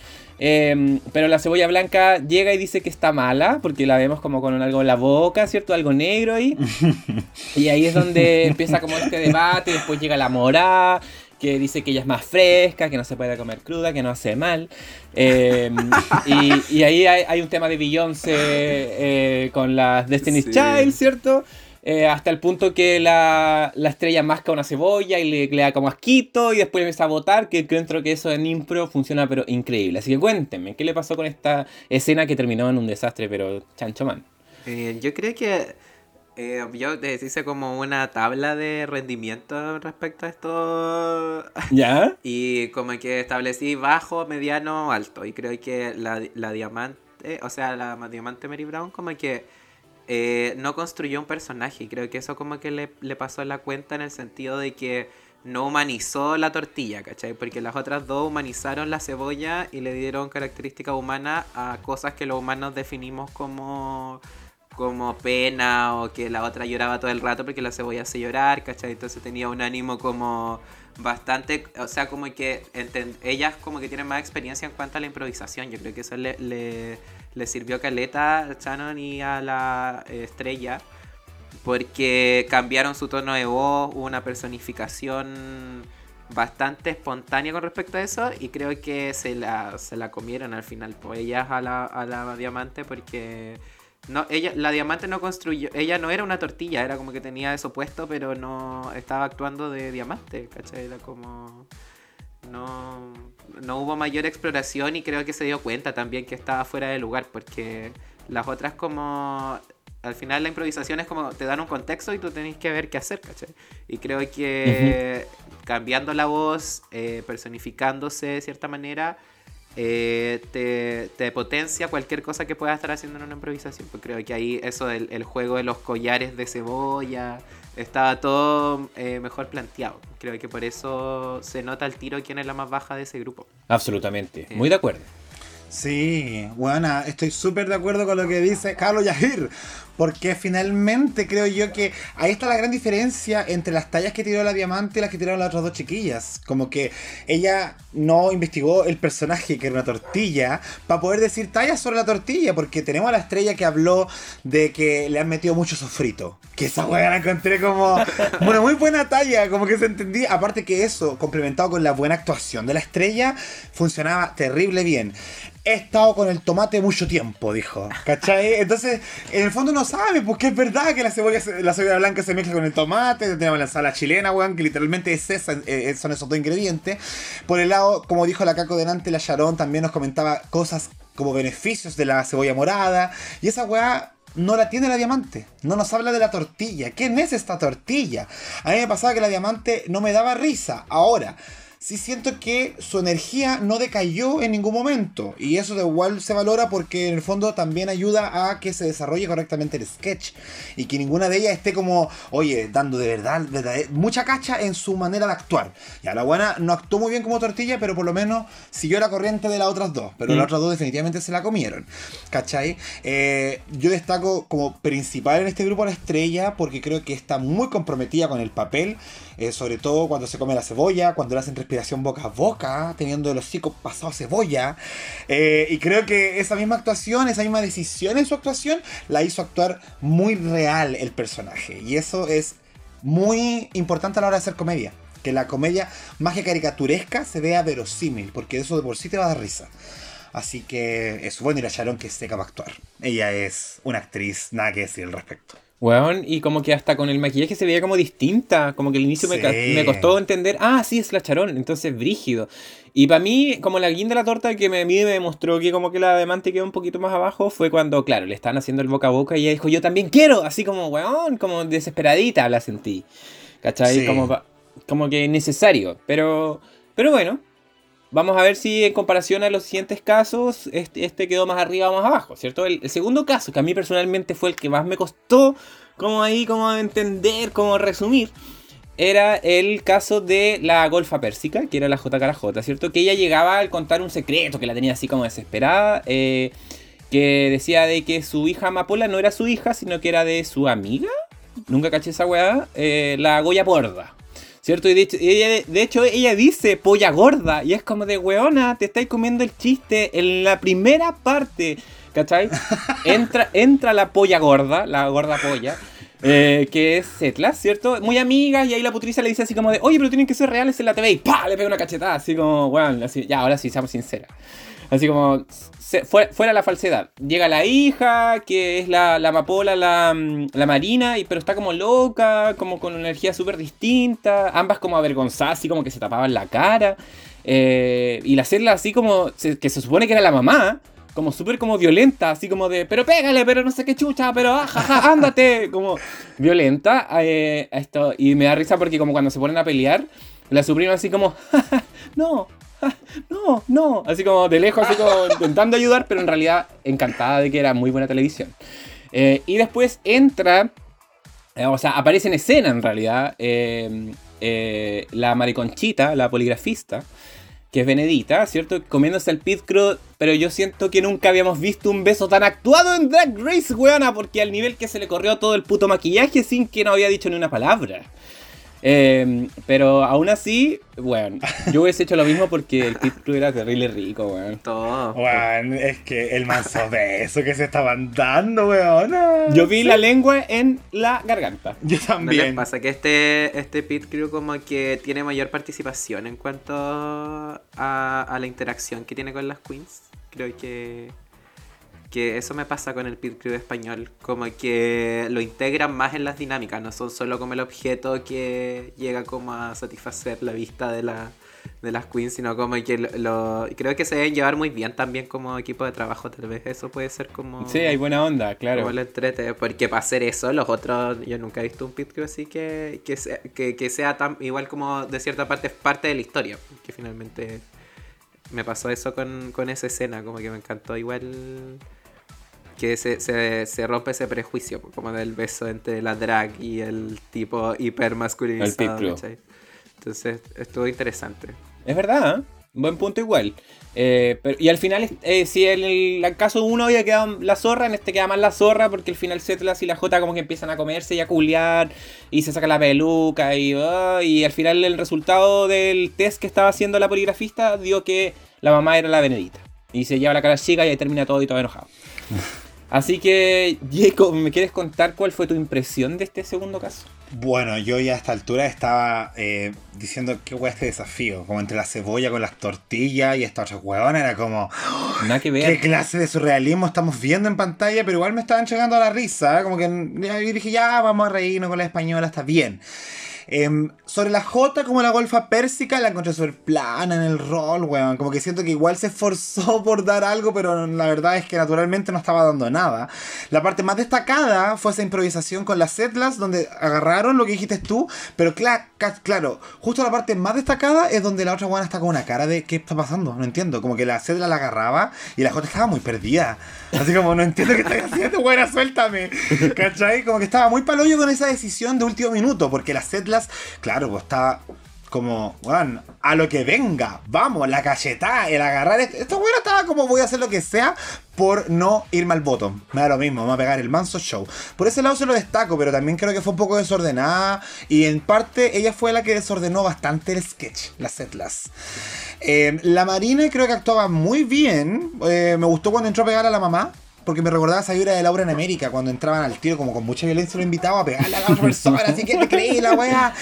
Eh, pero la cebolla blanca llega y dice que está mala, porque la vemos como con algo en la boca, ¿cierto? Algo negro ahí. <laughs> Y ahí es donde empieza como este debate, después llega la morá, que dice que ella es más fresca, que no se puede comer cruda, que no hace mal. Eh, y, y ahí hay, hay un tema de Beyoncé eh, con las Destiny's Sí. Child, ¿cierto? Eh, hasta el punto que la, la estrella masca una cebolla y le, le da como asquito y después empieza a votar, que encuentro que eso en impro funciona pero increíble. Así que cuéntenme, ¿qué le pasó con esta escena que terminó en un desastre pero chancho man? Eh, yo creo que eh, yo te hice como una tabla de rendimiento respecto a esto. <laughs> ¿Ya? Y como que establecí bajo, mediano, alto. Y creo que la, la diamante, o sea, la diamante Mary Brown como que eh, no construyó un personaje. Y creo que eso como que le, le pasó la cuenta en el sentido de que no humanizó la tortilla, ¿cachai? Porque las otras dos humanizaron la cebolla y le dieron características humanas a cosas que los humanos definimos como como pena o que la otra lloraba todo el rato porque la cebolla hace llorar, ¿cachai? Entonces tenía un ánimo como bastante, o sea, como que ellas como que tienen más experiencia en cuanto a la improvisación. Yo creo que eso le, le sirvió Caleta, a Shannon y a la eh, estrella porque cambiaron su tono de voz, hubo una personificación bastante espontánea con respecto a eso y creo que se la, se la comieron al final, pues ellas a la, a la diamante porque no, ella, la diamante no construyó, ella no era una tortilla, era como que tenía eso puesto, pero no estaba actuando de diamante, ¿cachai? Era como... no, no hubo mayor exploración y creo que se dio cuenta también que estaba fuera de lugar porque las otras como al final la improvisación es como te dan un contexto y tú tenés que ver qué hacer, ¿cachai? Y creo que cambiando la voz, eh, personificándose de cierta manera, eh, te, te, potencia cualquier cosa que puedas estar haciendo en una improvisación. Pues creo que ahí eso del el juego de los collares de cebolla estaba todo eh, mejor planteado. Creo que por eso se nota el tiro quién es la más baja de ese grupo. Absolutamente, muy de acuerdo. Sí, bueno, estoy súper de acuerdo con lo que dice Carlos Yahir. Porque finalmente creo yo que ahí está la gran diferencia entre las tallas que tiró la diamante y las que tiraron las otras dos chiquillas. Como que ella no investigó el personaje que era una tortilla para poder decir tallas sobre la tortilla. Porque tenemos a la estrella que habló de que le han metido mucho sofrito. Que esa weá la encontré como <laughs> una muy buena talla. Como que se entendía. Aparte que eso, complementado con la buena actuación de la estrella, funcionaba terrible bien he estado con el tomate mucho tiempo, dijo. ¿Cachai? Entonces, en el fondo no sabe, porque es verdad que la cebolla, la cebolla blanca se mezcla con el tomate, tenemos la sala chilena, weón, que literalmente es esa, eh, eh, son esos dos ingredientes. Por el lado, como dijo la Caco delante, la Sharon también nos comentaba cosas como beneficios de la cebolla morada. Y esa weá no la tiene la diamante. No nos habla de la tortilla. ¿Quién es esta tortilla? A mí me pasaba que la diamante no me daba risa. Ahora, sí siento que su energía no decayó en ningún momento. Y eso de igual se valora porque en el fondo también ayuda a que se desarrolle correctamente el sketch. Y que ninguna de ellas esté como, oye, dando de verdad, mucha cacha en su manera de actuar. Ya la buena no actuó muy bien como tortilla, pero por lo menos siguió la corriente de las otras dos. Pero las mm. otras dos definitivamente se la comieron. ¿Cachai? Eh, yo destaco como principal en este grupo a la estrella porque creo que está muy comprometida con el papel. Eh, sobre todo cuando se come la cebolla, cuando le hacen respiración boca a boca, teniendo el hocico pasado cebolla. Eh, y creo que esa misma actuación, esa misma decisión en su actuación, la hizo actuar muy real el personaje. Y eso es muy importante a la hora de hacer comedia. Que la comedia más que caricaturesca se vea verosímil, porque eso de por sí te va a dar risa. Así que es bueno, y la Sharon que seca para actuar. Ella es una actriz, nada que decir al respecto. Weón, y como que hasta con el maquillaje se veía como distinta. Como que al inicio me, costó entender, ah, sí, es la charón, entonces brígido. Y para mí, como la guinda de la torta que me, a mí me demostró que como que la demante quedó un poquito más abajo, fue cuando, claro, le estaban haciendo el boca a boca y ella dijo, yo también quiero, así como, weón, como desesperadita la sentí. ¿Cachai? Como, como que necesario. Pero, pero bueno, Vamos a ver si en comparación a los siguientes casos, este, este quedó más arriba o más abajo, ¿cierto? El, segundo caso, que a mí personalmente fue el que más me costó, como ahí, como entender, como resumir, era el caso de la golfa pérsica, que era la JKJ, ¿cierto? Que ella llegaba al contar un secreto, que la tenía así como desesperada, eh, que decía de que su hija Amapola no era su hija, sino que era de su amiga, nunca caché esa weá, eh, la Goya Porda. ¿Cierto? Y de hecho, ella, de hecho, ella dice polla gorda. Y es como de weona, te estáis comiendo el chiste en la primera parte. ¿Cachai? <laughs> Entra, entra la polla gorda, la gorda polla. Eh, que es Setla, ¿cierto? Muy amiga, y ahí la putriza le dice así como de, oye, pero tienen que ser reales en la TV, y ¡pa! Le pega una cachetada, así como, weón, así, ya, ahora sí, seamos sinceras. Así como, fuera la falsedad. Llega la hija, que es la, la amapola, la, mm, la, marina, y, pero está como loca, como con una energía súper distinta. Ambas como avergonzadas, así como que se tapaban la cara. Eh, y la celda así como, que se supone que era la mamá, como súper como violenta, así como de, pero pégale, pero no sé qué chucha, pero ajaja, ah, ándate, <laughs> como violenta. Eh, esto, y me da risa porque como cuando se ponen a pelear, la suprime así como, <laughs> no, <laughs> no, no. Así como de lejos, así como <laughs> intentando ayudar, pero en realidad encantada de que era muy buena televisión. Eh, y después entra, eh, o sea, aparece en escena en realidad, eh, la mariconchita, la poligrafista, que es Benedita, ¿cierto? Comiéndose el pit pero yo siento que nunca habíamos visto un beso tan actuado en Drag Race, weona, porque al nivel que se le corrió todo el puto maquillaje sin que no había dicho ni una palabra. Eh, pero aún así, bueno, yo hubiese hecho lo mismo porque el Pit Crew era terrible rico, weón. Todo. Weón, es que el manso beso que se estaban dando, weón. Yo vi la lengua en la garganta. Yo también. pasa que este, este Pit Crew como que tiene mayor participación en cuanto a, a la interacción que tiene con las queens. Creo que que eso me pasa con el Pit Crew español, como que lo integran más en las dinámicas, no son solo como el objeto que llega como a satisfacer la vista de, la, de las queens, sino como que lo, creo que se deben llevar muy bien también como equipo de trabajo, tal vez eso puede ser como... Sí, hay buena onda, claro. Como lo entrete, porque para hacer eso, los otros, yo nunca he visto un Pit Crew así que, que, sea, que, que sea tan igual como de cierta parte es parte de la historia, que finalmente me pasó eso con, con esa escena, como que me encantó igual que se, se, se, rompe ese prejuicio, como del beso entre la drag y el tipo hiper masculinizado. Entonces estuvo interesante. Es verdad, ¿eh? buen punto igual. Eh, pero, y al final, eh, si en el, caso uno había quedado la zorra, en este queda más la zorra, porque al final Setlas y la J como que empiezan a comerse y a culiar, y se saca la peluca, y, uh, y al final el resultado del test que estaba haciendo la poligrafista dio que la mamá era la Benedita. Y se lleva la cara chica y ahí termina todo y todo enojado. <laughs> Así que, Jacob, ¿me quieres contar cuál fue tu impresión de este segundo caso? Bueno, yo ya a esta altura estaba eh, diciendo qué hueá este desafío. Como entre la cebolla con las tortillas y esta otra huevona era como. Nada que ver. ¿Qué clase de surrealismo estamos viendo en pantalla? Pero igual me estaban llegando a la risa. ¿eh? Como que y dije, ya, vamos a reírnos con la española, está bien. Em, sobre la J, como la golfa pérsica, la encontré súper plana en el rol, weón. Como que siento que igual se esforzó <laughs> por dar algo, pero la verdad es que naturalmente no estaba dando nada. La parte más destacada fue esa improvisación con las setlas, donde agarraron lo que dijiste tú, pero claro, justo la parte más destacada es donde la otra weón está con una cara de ¿qué está pasando? No entiendo. Como que la setla la agarraba y la J estaba muy perdida. Así como, no entiendo qué estás haciendo, buena, suéltame. <laughs> ¿Cachai? Como que estaba muy paloyo con esa decisión de último minuto, porque las claro, pues estaba como, bueno, a lo que venga, vamos, la cachetada, el agarrar. Esto, bueno, estaba como voy a hacer lo que sea por no irme al bottom. Me da lo mismo, me va a pegar el manso show. Por ese lado se lo destaco, pero también creo que fue un poco desordenada. Y en parte ella fue la que desordenó bastante el sketch, las setlas. Eh, la Marina creo que actuaba muy bien. Eh, me gustó cuando entró a pegar a la mamá. Porque me recordaba esa vibra de Laura en América, cuando entraban al tiro como con mucha violencia lo invitaba a pegarle a la persona, así que creí la wea.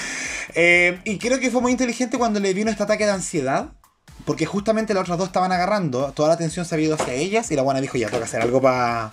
Eh, y creo que fue muy inteligente cuando le vino este ataque de ansiedad. Porque justamente las otras dos estaban agarrando, toda la atención se había ido hacia ellas y la buena dijo, ya, toca hacer algo para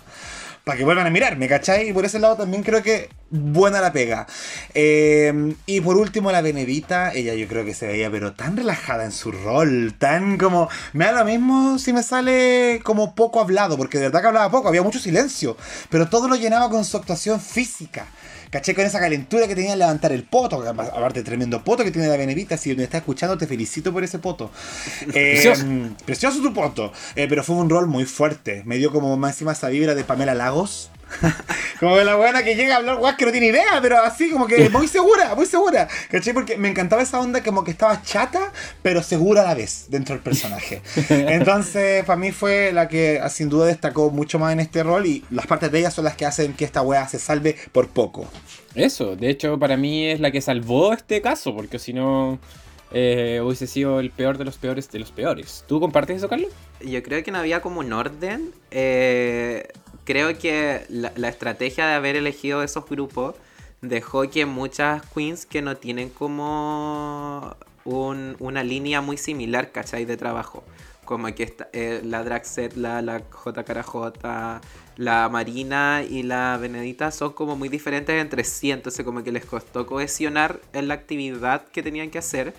para que vuelvan a mirarme, ¿cachai? Y por ese lado también creo que buena la pega. Eh, y por último, la Benedita, ella yo creo que se veía, pero tan relajada en su rol, tan como. Me da lo mismo si me sale como poco hablado, porque de verdad que hablaba poco, había mucho silencio, pero todo lo llenaba con su actuación física. ¿Caché? Con esa calentura que tenía en levantar el poto, aparte tremendo poto que tiene la Benedita, si me está escuchando te felicito por ese poto. <laughs> precioso. Eh, precioso tu poto, eh, pero fue un rol muy fuerte, me dio como más encima esa vibra de Pamela Lagos. <laughs> como la buena que llega a hablar guas que no tiene idea, pero así como que <laughs> muy segura, muy segura. ¿Cachai? Porque me encantaba esa onda como que estaba chata, pero segura a la vez dentro del personaje. <laughs> Entonces, para mí fue la que sin duda destacó mucho más en este rol y las partes de ella son las que hacen que esta wea se salve por poco. Eso, de hecho, para mí es la que salvó este caso, porque si no. Eh, hubiese sido el peor de los peores de los peores. ¿Tú compartes eso, Carlos? Yo creo que no había como un orden. Eh, creo que la, estrategia de haber elegido esos grupos dejó que muchas queens que no tienen como una línea muy similar, ¿cachai? De trabajo. Como que eh, la Draxet, la, la JKJ, la Marina y la Benedita son como muy diferentes entre sí, entonces como que les costó cohesionar en la actividad que tenían que hacer.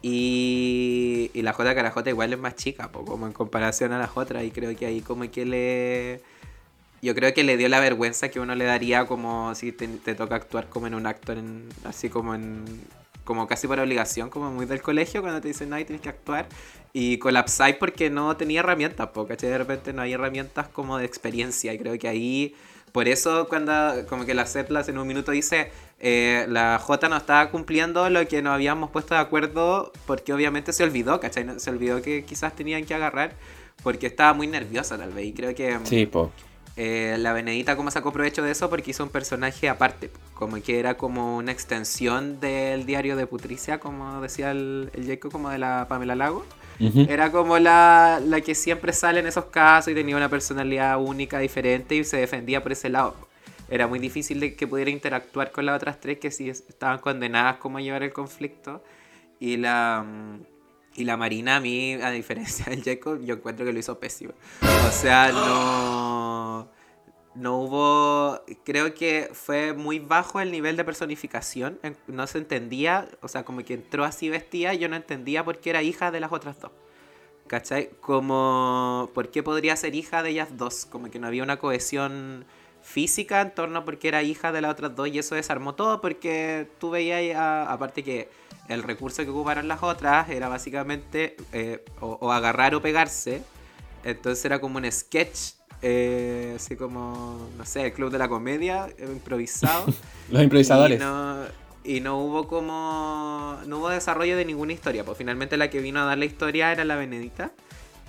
Y, y la JKJ igual es más chica, como en comparación a las otras, y creo que ahí como que le yo creo que le dio la vergüenza que uno le daría como si te, toca actuar como en un acto, en, así como en como casi por obligación, como muy del colegio, cuando te dicen, no, tienes que actuar. Y colapsáis porque no tenía herramientas, porque de repente no hay herramientas como de experiencia. Y creo que ahí, por eso cuando como que la CETLAS en un minuto dice, eh, la J no estaba cumpliendo lo que nos habíamos puesto de acuerdo, porque obviamente se olvidó, ¿cachai? Se olvidó que quizás tenían que agarrar, porque estaba muy nerviosa tal vez. Y creo que... Sí, po eh, la Benedita como sacó provecho de eso porque hizo un personaje aparte, como que era como una extensión del diario de Putricia, como decía el, el Jacob, como de la Pamela Lago. Era como la, la, que siempre sale en esos casos y tenía una personalidad única, diferente y se defendía por ese lado. Era muy difícil de que pudiera interactuar con las otras tres que sí estaban condenadas como a llevar el conflicto. Y la... Y la Marina, a mí, a diferencia del Jacob, yo encuentro que lo hizo pésimo. O sea, no no hubo, creo que fue muy bajo el nivel de personificación, no se entendía, o sea, como que entró así vestida, yo no entendía por qué era hija de las otras dos. ¿Cachai? Como, ¿por qué podría ser hija de ellas dos? Como que no había una cohesión física en torno a por qué era hija de las otras dos y eso desarmó todo porque tú veías, aparte que el recurso que ocuparon las otras era básicamente eh, o, o agarrar o pegarse, entonces era como un sketch, eh, así como, no sé, el club de la comedia, eh, improvisado. <laughs> Los improvisadores. Y no, y no hubo como. No hubo desarrollo de ninguna historia. Pues finalmente la que vino a dar la historia era la Benedita.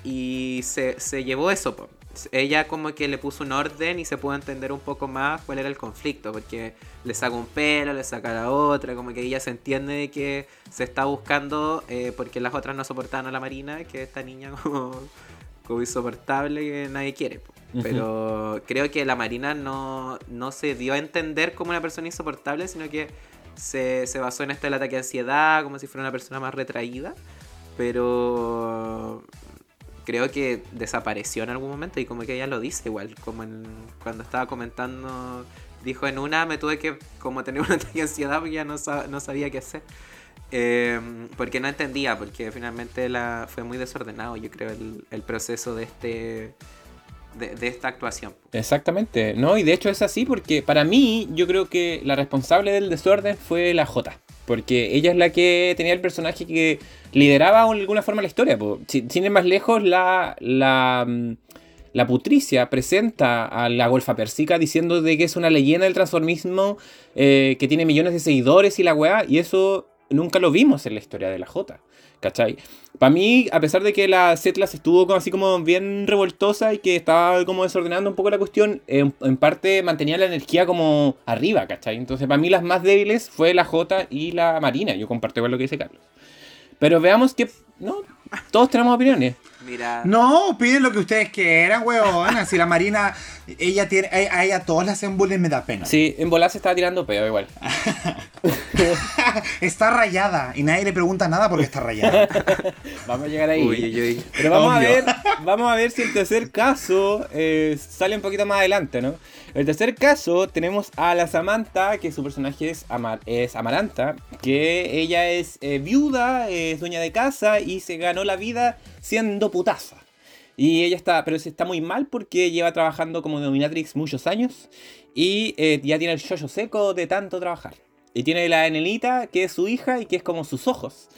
Y se, se llevó eso. po. Ella como que le puso un orden y se pudo entender un poco más cuál era el conflicto. Porque le saca un pelo, le saca la otra. Como que ella se entiende de que se está buscando eh, porque las otras no soportaban a la Marina. Que esta niña <laughs> como, como insoportable que nadie quiere. Pero creo que la Marina no, no se dio a entender como una persona insoportable, sino que se, se basó en este del ataque de ansiedad, como si fuera una persona más retraída. Pero creo que desapareció en algún momento y como que ella lo dice igual, como en, cuando estaba comentando, dijo en una me tuve que como tener <laughs> un ataque de ansiedad porque ya no, sa- no sabía qué hacer. Eh, porque no entendía, porque finalmente la, fue muy desordenado, yo creo, el proceso de este de, esta actuación. Exactamente, ¿no? Y de hecho es así porque para mí yo creo que la responsable del desorden fue la J. Porque ella es la que tenía el personaje que lideraba de alguna forma la historia. po. Si- Sin ir más lejos, la, la, mm, la Putricia presenta a la Golfa Persica diciendo de que es una leyenda del transformismo eh, que tiene millones de seguidores y la weá. Y eso nunca lo vimos en la historia de la J. ¿Cachai? Para mí, a pesar de que la Setlas estuvo como así como bien revoltosa y que estaba como desordenando un poco la cuestión, en, en parte mantenía la energía como arriba, ¿cachai? Entonces, para mí las más débiles fue la J y la Marina. Yo comparto con lo que dice Carlos. Pero veamos que, no, todos tenemos opiniones. Mira, No, piden lo que ustedes quieran, weón. Si la Marina, ella tiene, a ella todas las hacen bullying, me da pena. Sí, en volar se estaba tirando peo igual. <laughs> está rayada y nadie le pregunta nada porque está rayada. <laughs> Vamos a llegar ahí. Uy, uy, uy. Pero vamos a ver, vamos a ver si el tercer caso eh, sale un poquito más adelante, ¿no? El tercer caso tenemos a la Samantha, que su personaje es, Amar- es Amaranta, que ella es eh, viuda, es dueña de casa y se ganó la vida siendo putaza. Y ella está, pero se está muy mal porque lleva trabajando como dominatrix muchos años y eh, ya tiene el yoyo seco de tanto trabajar. Y tiene la Enelita, que es su hija y que es como sus ojos.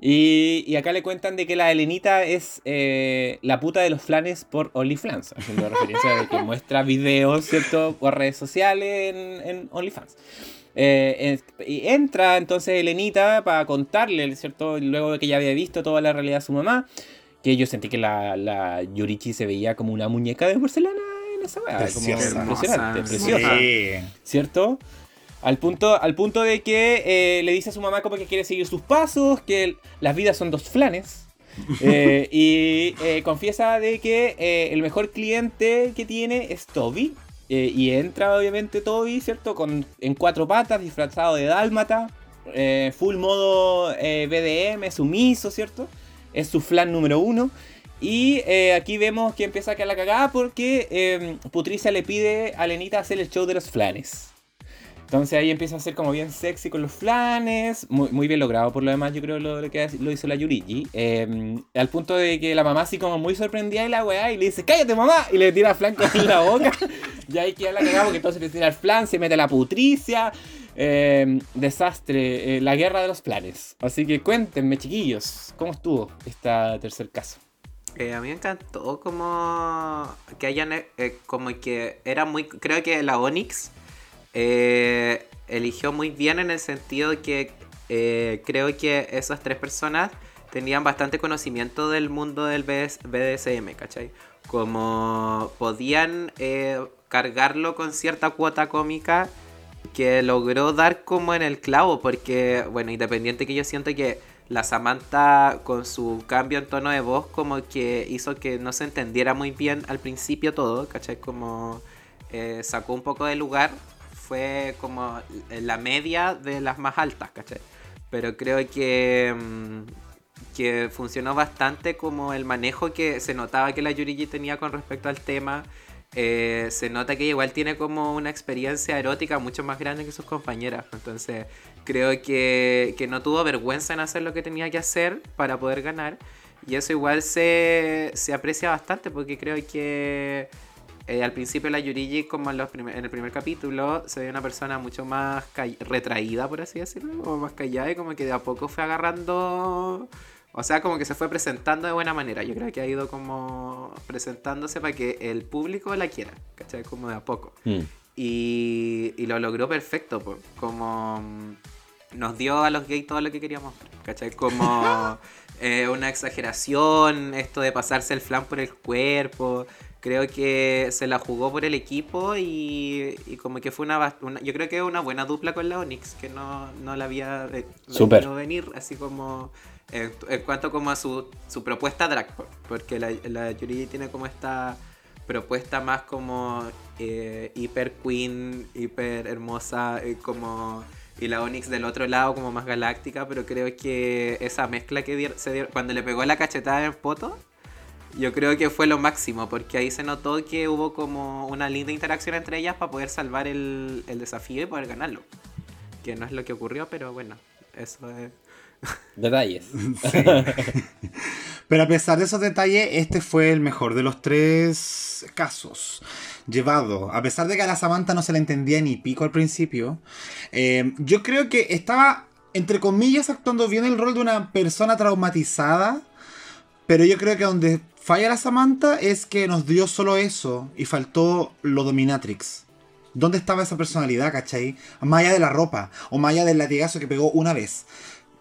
Y, y acá le cuentan de que la Elenita es eh, la puta de los flanes por OnlyFans, haciendo <laughs> referencia de que muestra videos, ¿cierto?, por redes sociales en, en OnlyFans. Eh, y entra entonces Elenita para contarle, ¿cierto?, luego de que ya había visto toda la realidad de su mamá, que yo sentí que la, la Yurichi se veía como una muñeca de porcelana en esa weá, como Preciosa. impresionante, preciosa. Sí. ¿cierto? Al punto, al punto de que eh, le dice a su mamá como que quiere seguir sus pasos, que el- las vidas son dos flanes. <laughs> eh, y eh, confiesa de que eh, el mejor cliente que tiene es Toby. eh, y entra obviamente Toby, ¿cierto? Con, en cuatro patas, disfrazado de dálmata. eh, full modo eh, BDM, sumiso, ¿cierto? Es su flan número uno. Y eh, aquí vemos que empieza a quedar la cagada porque eh, Putricia le pide a Lenita hacer el show de los flanes. Entonces ahí empieza a ser como bien sexy con los flanes. Muy, muy bien logrado por lo demás, yo creo lo, lo que lo hizo la Yurigi. Eh, al punto de que la mamá así como muy sorprendida de la weá y le dice, cállate mamá, y le tira flan con la boca. <laughs> y ahí queda la cagada porque entonces empieza a tirar flan, se mete la putricia. Eh, desastre, eh, la guerra de los planes. Así que cuéntenme chiquillos, ¿cómo estuvo este tercer caso? Eh, a mí me encantó como que hayan, eh, como que era muy, creo que la Onyx eligió muy bien en el sentido que creo que esas tres personas tenían bastante conocimiento del mundo del BDSM, ¿cachai? Como podían cargarlo con cierta cuota cómica que logró dar como en el clavo, porque, bueno, independiente que yo siento que la Samantha con su cambio en tono de voz como que hizo que no se entendiera muy bien al principio todo, ¿cachai? Como eh, sacó un poco de lugar, fue como la media de las más altas, ¿cachai? Pero creo que, mm, que funcionó bastante como el manejo que se notaba que la Yurigi tenía con respecto al tema. Eh, se nota que igual tiene como una experiencia erótica mucho más grande que sus compañeras. Entonces, creo que, que no tuvo vergüenza en hacer lo que tenía que hacer para poder ganar. Y eso igual se, se aprecia bastante porque creo que eh, al principio la Yurigi, como en, en el primer capítulo, se ve una persona mucho más retraída, por así decirlo, como más callada y como que de a poco fue agarrando... O sea, como que se fue presentando de buena manera. Yo creo que ha ido como presentándose para que el público la quiera, ¿cachai? Como de a poco. Mm. Y, y lo logró perfecto, po. como mm, nos dio a los gays todo lo que queríamos ¿cachai? Como <laughs> eh, una exageración, esto de pasarse el flan por el cuerpo. Creo que se la jugó por el equipo y, y como que fue una, Yo creo que una buena dupla con la Onyx, que no, no la había eh, venido venir, así como. En, cuanto como a su, su propuesta drag, po, porque la, la Yuri tiene como esta propuesta más como eh, hiper queen, hiper hermosa, eh, como y la Onyx del otro lado como más galáctica, pero creo que esa mezcla que se dio cuando le pegó la cachetada en foto, yo creo que fue lo máximo, porque ahí se notó que hubo como una linda interacción entre ellas para poder salvar el, el desafío y poder ganarlo. Que no es lo que ocurrió, pero bueno, eso es... Detalles. <laughs> Pero a pesar de esos detalles, este fue el mejor de los tres casos llevado. A pesar de que a la Samantha no se la entendía ni pico al principio, eh, yo creo que estaba, entre comillas, actuando bien el rol de una persona traumatizada. Pero yo creo que donde falla la Samantha es que nos dio solo eso y faltó lo dominatrix. ¿Dónde estaba esa personalidad, cachai? Más allá de la ropa o más allá del latigazo que pegó una vez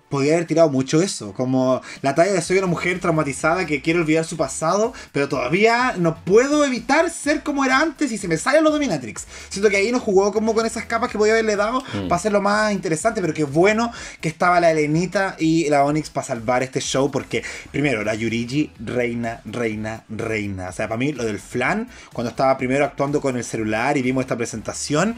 podía haber tirado mucho eso, como la talla de soy una mujer traumatizada que quiere olvidar su pasado, pero todavía no puedo evitar ser como era antes y se me salen los dominatrix. Siento que ahí no jugó como con esas capas que podía haberle dado para hacerlo más interesante, pero qué bueno que estaba la Elenita y la Onyx para salvar este show, porque primero, la Yurigi, reina, reina, reina. O sea, para mí lo del flan, cuando estaba primero actuando con el celular y vimos esta presentación,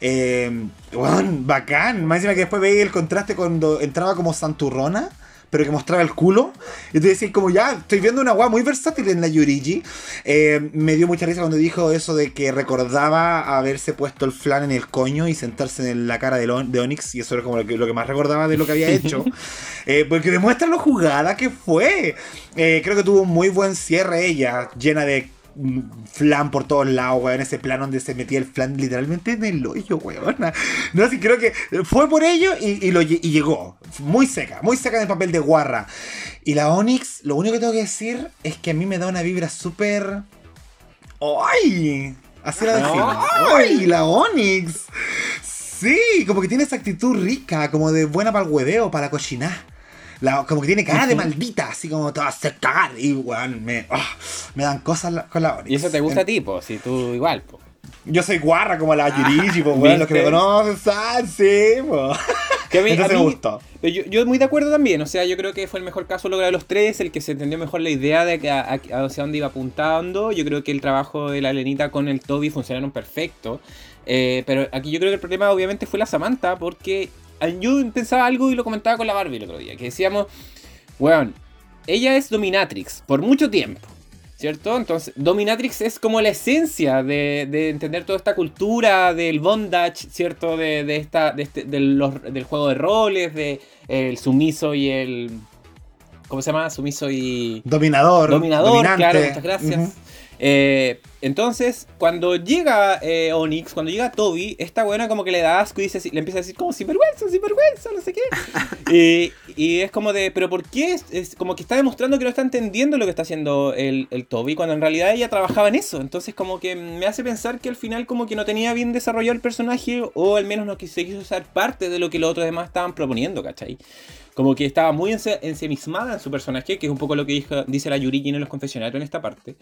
eh, weón, bacán. Más encima que después veía el contraste cuando entraba como santurrona. Pero que mostraba el culo. Y te como ya, estoy viendo una weá muy versátil en la Yurigi. Eh, me dio mucha risa cuando dijo eso de que recordaba haberse puesto el flan en el coño y sentarse en la cara de, de Onyx. Y eso era como lo que, lo que más recordaba de lo que había <laughs> hecho. Eh, porque demuestra lo jugada que fue. Eh, creo que tuvo un muy buen cierre ella, llena de flan por todos lados, weón. Ese plan donde se metía el flan literalmente en el hoyo, weón. <laughs> No, sí, creo que fue por ello y, y lo, y llegó. Muy seca, muy seca en el papel de guarra. Y la Onyx, lo único que tengo que decir es que a mí me da una vibra súper. ¡Ay! Así la defino. ¡Ay! La Onyx. Sí, como que tiene esa actitud rica, como de buena para el hueveo, para la cochinar. La- como que tiene cara de maldita, así como toda aceptar. Y weón, me, ah, me dan cosas la- con la Onyx. Y eso te gusta a ti, po, si tú igual, po. Yo soy guarra como la Yurichi, pues <laughs> weón, los que me conocen saben, sí, pues. Que a mí- <laughs> Entonces a me gustó. Pero Yo, yo muy de acuerdo también, o sea, yo creo que fue el mejor caso logrado de los tres, el que se entendió mejor la idea de que a, a- hacia dónde iba apuntando. Yo creo que el trabajo de la Lenita con el Toby funcionaron perfecto. Eh, pero aquí yo creo que el problema obviamente fue la Samantha, porque ah, yo pensaba algo y lo comentaba con la Barbie el otro día, que decíamos, weón, ella es dominatrix por mucho tiempo. ¿Cierto? Entonces, Dominatrix es como la esencia de, de entender toda esta cultura del bondage, ¿cierto? De, de esta, de este- los- del juego de roles, de el sumiso y el. ¿Cómo se llama? Sumiso y. Dominador. Dominador, dominante. claro, muchas gracias. Eh, entonces, cuando llega eh, Onyx, cuando llega Toby, esta buena como que le da asco y dice, le empieza a decir como sinvergüenza, sinvergüenza, no sé qué. <laughs> y, y es como de, pero ¿por qué? Es, es como que está demostrando que no está entendiendo lo que está haciendo el, el Toby, cuando en realidad ella trabajaba en eso. Entonces como que me hace pensar que al final como que no tenía bien desarrollado el personaje o al menos no se quiso ser parte de lo que los otros demás estaban proponiendo, ¿cachai? Como que estaba muy ense- ensemismada en su personaje, que es un poco lo que dijo- dice la Yuriki en los confesionarios en esta parte.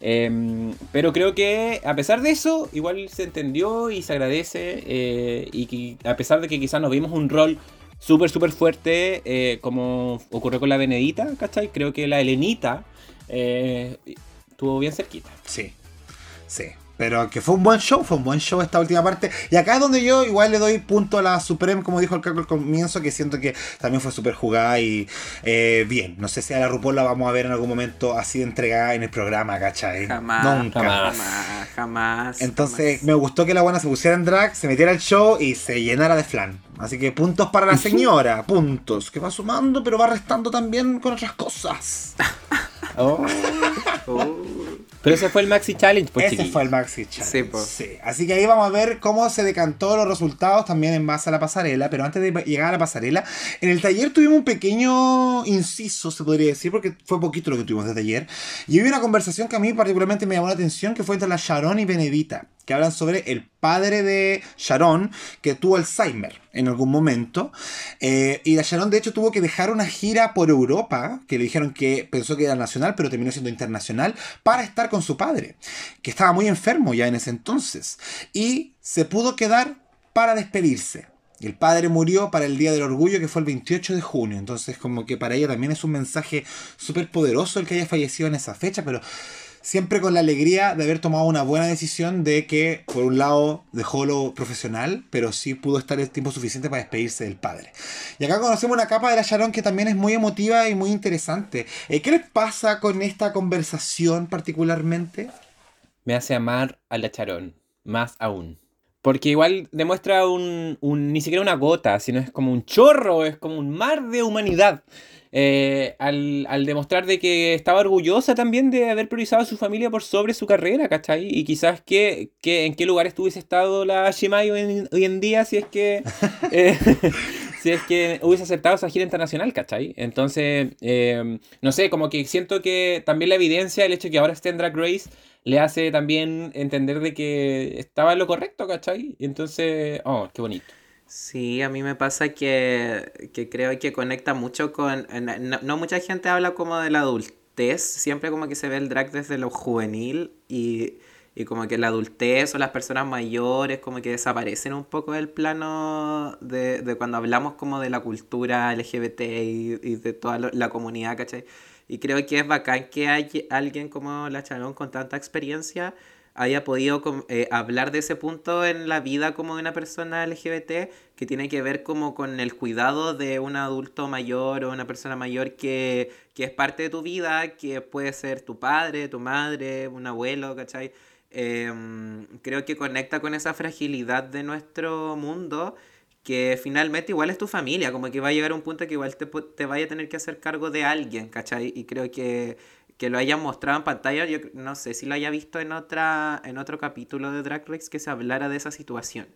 Em, pero creo que a pesar de eso, igual se entendió y se agradece. eh, y que a pesar de que quizás nos vimos un rol súper, súper fuerte, eh, como ocurrió con la Benedita, ¿cachai? Creo que la Helenita eh, estuvo bien cerquita. Sí, sí. Pero que fue un buen show, fue un buen show esta última parte. Y acá es donde yo igual le doy punto a la Supreme, como dijo el Caco al comienzo, que siento que también fue súper jugada y eh, bien. No sé si a la RuPaul la vamos a ver en algún momento así de entregada en el programa, ¿cachai? Jamás, Nunca. jamás, jamás. Entonces jamás. me gustó que la buena se pusiera en drag, se metiera al show y se llenara de flan. Así que puntos para la señora, puntos. Que va sumando, pero va restando también con otras cosas. <laughs> Oh. Uh, Pero ese fue el Maxi Challenge, pues Ese chiquillos. fue el Maxi Challenge. Sí, po. Sí. Así que ahí vamos a ver cómo se decantó los resultados también en base a la pasarela. Pero antes de llegar a la pasarela, en el taller tuvimos un pequeño inciso, se podría decir, porque fue poquito lo que tuvimos de taller. Y hubo una conversación que a mí particularmente me llamó la atención, que fue entre la Sharon y Benedita, que hablan sobre el padre de Sharon, que tuvo Alzheimer en algún momento. Eh, y la Sharon, de hecho, tuvo que dejar una gira por Europa, que le dijeron que pensó que era nacional, pero terminó siendo internacional, para estar con su padre, que estaba muy enfermo ya en ese entonces. Y se pudo quedar para despedirse. El padre murió para el Día del Orgullo, que fue el 28 de junio. Entonces, como que para ella también es un mensaje súper poderoso el que haya fallecido en esa fecha, pero siempre con la alegría de haber tomado una buena decisión de que, por un lado, dejó lo profesional, pero sí pudo estar el tiempo suficiente para despedirse del padre. Y acá conocemos una capa de la Sharon que también es muy emotiva y muy interesante. Eh, ¿Qué les pasa con esta conversación particularmente? me hace amar a la Charón, más aún. Porque igual demuestra un, un- ni siquiera una gota, sino es como un chorro, es como un mar de humanidad. Eh, al, al demostrar de que estaba orgullosa también de haber priorizado a su familia por sobre su carrera, ¿cachai? Y quizás que, que en qué lugar estuviese estado la Shimai hoy en, hoy en día si es que <laughs> eh, <laughs> si es que hubiese aceptado esa gira internacional, ¿cachai? Entonces, eh, no sé, como que siento que también la evidencia, el hecho de que ahora esté en Drag Race, le hace también entender de que estaba en lo correcto, ¿cachai? Entonces, oh, qué bonito. Sí, a mí me pasa que, que creo que conecta mucho con... No, no mucha gente habla como de la adultez, siempre como que se ve el drag desde lo juvenil y, y como que la adultez o las personas mayores como que desaparecen un poco del plano de, de cuando hablamos como de la cultura LGBT y, y de toda la comunidad, ¿cachai? Y creo que es bacán que hay alguien como la Charón con tanta experiencia haya podido eh, hablar de ese punto en la vida como de una persona LGBT que tiene que ver como con el cuidado de un adulto mayor o una persona mayor que, que es parte de tu vida, que puede ser tu padre, tu madre, un abuelo, ¿cachai? Em, creo que conecta con esa fragilidad de nuestro mundo que finalmente igual es tu familia, como que va a llegar un punto que igual te, te vaya a tener que hacer cargo de alguien, ¿cachai? Y creo que, que lo hayan mostrado en pantalla, yo no sé si lo haya visto en, otra, en otro capítulo de Drag Race que se hablara de esa situación,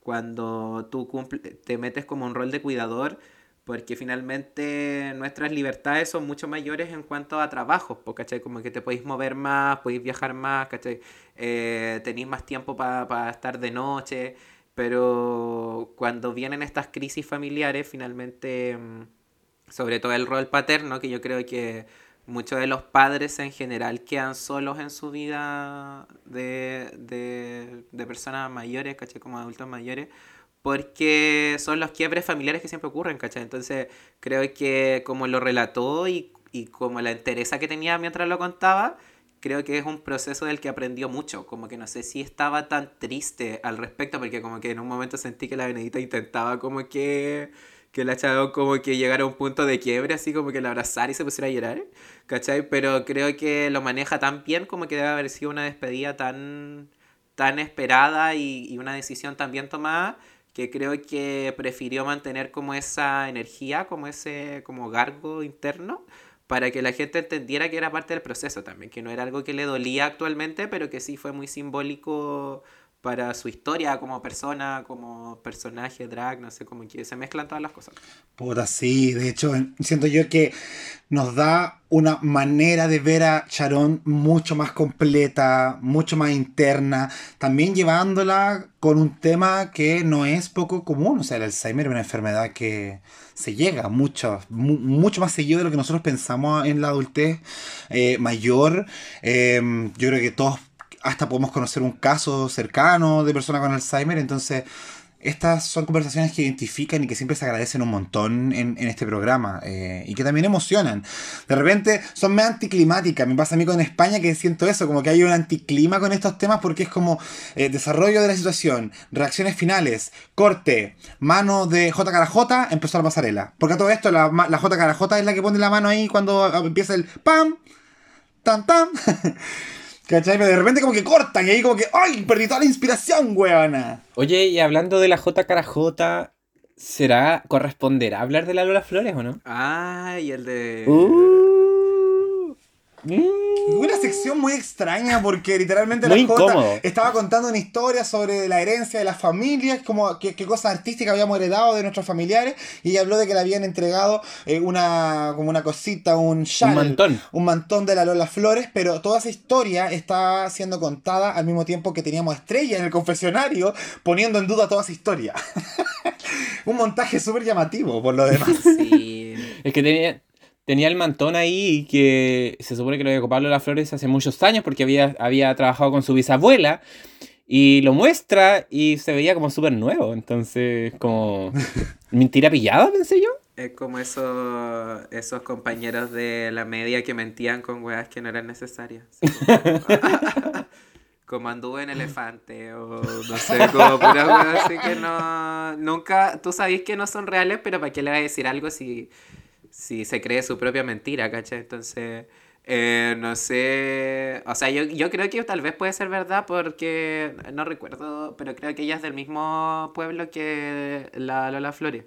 cuando tú cumple- te metes como un rol de cuidador, porque finalmente nuestras libertades son mucho mayores en cuanto a trabajos, ¿cachai? Como que te podéis mover más, podéis viajar más, ¿cachai? Eh, tenéis más tiempo para estar de noche, pero cuando vienen estas crisis familiares, finalmente, mm, sobre todo el rol paterno, que yo creo que muchos de los padres en general quedan solos en su vida de, de, de personas mayores, ¿cachai? Como adultos mayores, porque son los quiebres familiares que siempre ocurren, ¿cachai? Entonces creo que como lo relató y, y como la entereza que tenía mientras lo contaba, creo que es un proceso del que aprendió mucho, como que no sé si estaba tan triste al respecto, porque como que en un momento sentí que la Benedita intentaba como que que la chava como que llegara a un punto de quiebre, así como que la abrazara y se pusiera a llorar, ¿cachai? Pero creo que lo maneja tan bien como que debe haber sido una despedida tan, tan esperada y, y una decisión tan bien tomada que creo que prefirió mantener como esa energía, como ese como gargo interno, para que la gente entendiera que era parte del proceso también, que no era algo que le dolía actualmente, pero que sí fue muy simbólico para su historia como persona, como personaje, drag, no sé, como que se mezclan todas las cosas. Puta, sí, de hecho, siento yo que nos da una manera de ver a Sharon mucho más completa, mucho más interna, también llevándola con un tema que no es poco común, o sea, el Alzheimer es una enfermedad que se llega mucho, mu mucho más seguido de lo que nosotros pensamos en la adultez eh, mayor. Eh, yo creo que todos hasta podemos conocer un caso cercano de persona con Alzheimer, entonces estas son conversaciones que identifican y que siempre se agradecen un montón en, este programa eh, y que también emocionan. De repente son más anticlimáticas. Me pasa a mí con España que siento eso, como que hay un anticlima con estos temas porque es como eh, desarrollo de la situación, reacciones finales, corte, mano de JKJ, empezó la pasarela. Porque a todo esto la, la JKJ es la que pone la mano ahí cuando empieza el pam, tam, tam. <laughs> ¿Cachai? Pero de repente como que cortan y ahí como que ¡ay! Perdí toda la inspiración, weona. Oye, y hablando de la J cara J, ¿será corresponderá hablar de la Lola Flores o no? Ah, y el de. Uh, mm. Una sección muy extraña porque literalmente Muy la Jota incómodo. estaba contando una historia sobre la herencia de las familias, como qué, qué cosas artísticas habíamos heredado de nuestros familiares, y ella habló de que le habían entregado eh, una como una cosita, un chal, Un mantón. un mantón de la Lola Flores, pero toda esa historia está siendo contada al mismo tiempo que teníamos a Estrella en el confesionario poniendo en duda toda esa historia. <laughs> un montaje súper llamativo por lo demás. Sí. Es que tenía, tenía el mantón ahí que se supone que lo había ocupado Lola Flores hace muchos años porque había, había trabajado con su bisabuela y lo muestra y se veía como súper nuevo. Entonces, como <laughs> mentira pillada, pensé yo. Es como esos, esos compañeros de la media que mentían con weas que no eran necesarias. Así Como, <laughs> como anduve en elefante o no sé, como puras weas así que no... Nunca, tú sabes que no son reales, pero ¿para qué le vas a decir algo si, si se cree su propia mentira, ¿cachai? Entonces, eh, no sé... O sea, yo, yo creo que tal vez puede ser verdad porque no recuerdo, pero creo que ella es del mismo pueblo que la Lola Flores.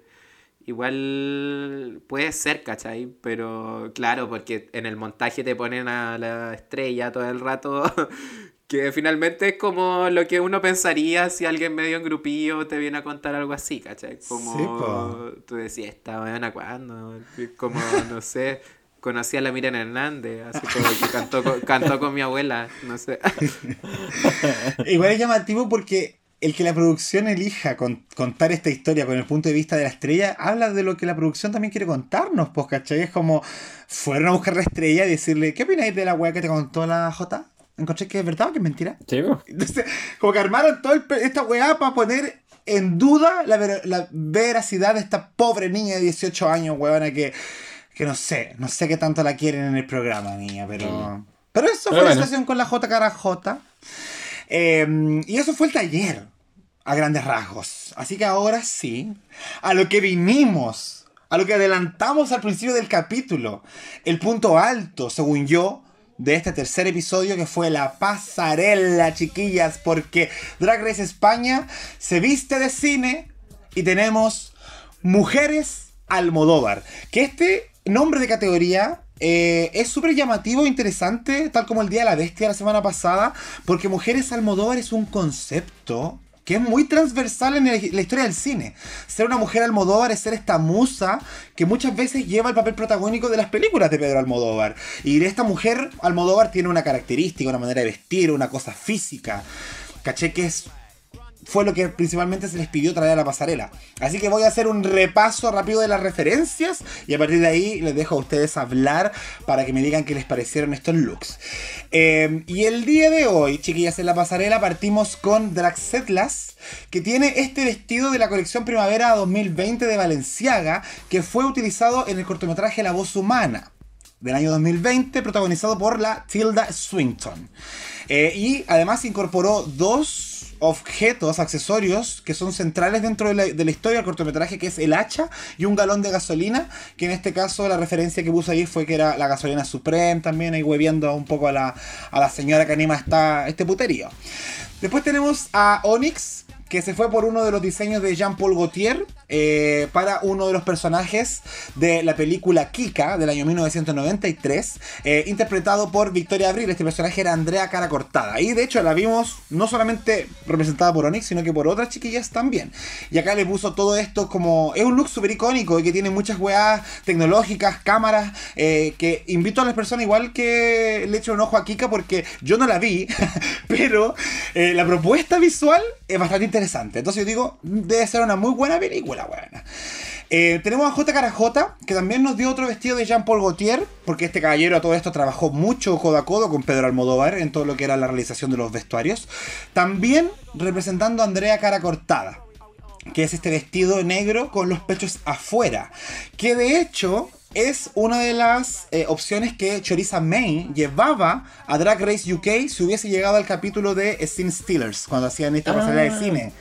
Igual puede ser, ¿cachai? Pero claro, porque en el montaje te ponen a la estrella todo el rato, <laughs> que finalmente es como lo que uno pensaría si alguien medio en grupillo te viene a contar algo así, ¿cachai? Como Sí, tú decías, esta mañana cuándo, como no sé, conocí a la Miriam Hernández, así como que cantó con, cantó con mi abuela, no sé. <laughs> Igual es llamativo porque el que la producción elija con- contar esta historia con el punto de vista de la estrella, habla de lo que la producción también quiere contarnos, pues, ¿cachai? Es como, fueron a buscar la estrella y decirle, ¿qué opináis de la weá que te contó la J? ¿Encontré que es verdad o que es mentira? Sí. <laughs> Entonces, como que armaron toda esta weá para poner en duda la, ver- la veracidad de esta pobre niña de 18 años, weona, que, que no sé, no sé qué tanto la quieren en el programa, niña, pero... Pero eso Pero fue la situación con la J cara J. Eh, y eso fue el taller, a grandes rasgos. Así que ahora sí, a lo que vinimos, a lo que adelantamos al principio del capítulo, el punto alto, según yo, de este tercer episodio que fue la pasarela, chiquillas, porque Drag Race España se viste de cine y tenemos Mujeres Almodóvar. Que este nombre de categoría eh, es súper llamativo e interesante, tal como el Día de la Bestia la semana pasada, porque Mujeres Almodóvar es un concepto que es muy transversal en la historia del cine. Ser una mujer Almodóvar es ser esta musa que muchas veces lleva el papel protagónico de las películas de Pedro Almodóvar. Y esta mujer Almodóvar tiene una característica, una manera de vestir, una cosa física. Caché que es fue lo que principalmente se les pidió traer a la pasarela. Así que voy a hacer un repaso rápido de las referencias y a partir de ahí les dejo a ustedes hablar para que me digan qué les parecieron estos looks. Eh, y el día de hoy, chiquillas, en la pasarela partimos con Draxetlas, que tiene este vestido de la colección Primavera 2020 de Valenciaga, que fue utilizado en el cortometraje La Voz Humana del año 2020, protagonizado por la Tilda Swinton. Eh, y además incorporó dos objetos, accesorios, que son centrales dentro de la, historia del cortometraje, que es el hacha y un galón de gasolina, que en este caso la referencia que puso ahí fue que era la gasolina Supreme, también ahí hueviendo un poco a la, a la señora que anima esta, este puterío. Después tenemos a Onyx, que se fue por uno de los diseños de Jean-Paul Gaultier eh, para uno de los personajes de la película Kika del año 1993, eh, interpretado por Victoria Abril. Este personaje era Andrea Cara Cortada. Y de hecho la vimos no solamente representada por Onyx, sino que por otras chiquillas también. Y acá le puso todo esto como. Es un look súper icónico y que tiene muchas weas tecnológicas, cámaras, eh, que invito a las personas igual que le echen un ojo a Kika porque yo no la vi, <laughs> pero la propuesta visual es bastante interesante. Entonces yo digo, debe ser una muy buena película, buena. Eh, tenemos a J. Carajota, que también nos dio otro vestido de Jean-Paul Gaultier, porque este caballero a todo esto trabajó mucho codo a codo con Pedro Almodóvar en todo lo que era la realización de los vestuarios. También representando a Andrea Cara Cortada. que es este vestido negro con los pechos afuera, que de hecho es una de las eh, opciones que Choriza May llevaba a Drag Race UK si hubiese llegado al capítulo de Scene Stealers, cuando hacían esta pasarela de Ah. cine.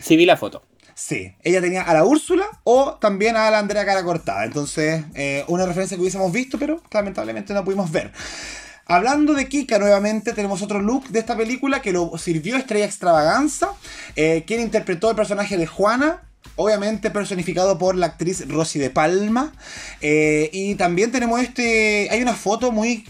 Sí, vi la foto. Sí, ella tenía a la Úrsula o también a la Andrea Cara Cortada. Entonces, eh, una referencia que hubiésemos visto, pero lamentablemente no pudimos ver. Hablando de Kika nuevamente, tenemos otro look de esta película que lo sirvió Estrella Extravaganza, eh, quien interpretó el personaje de Juana. Obviamente personificado por la actriz Rosy de Palma. Eh, y también tenemos este. Hay una foto muy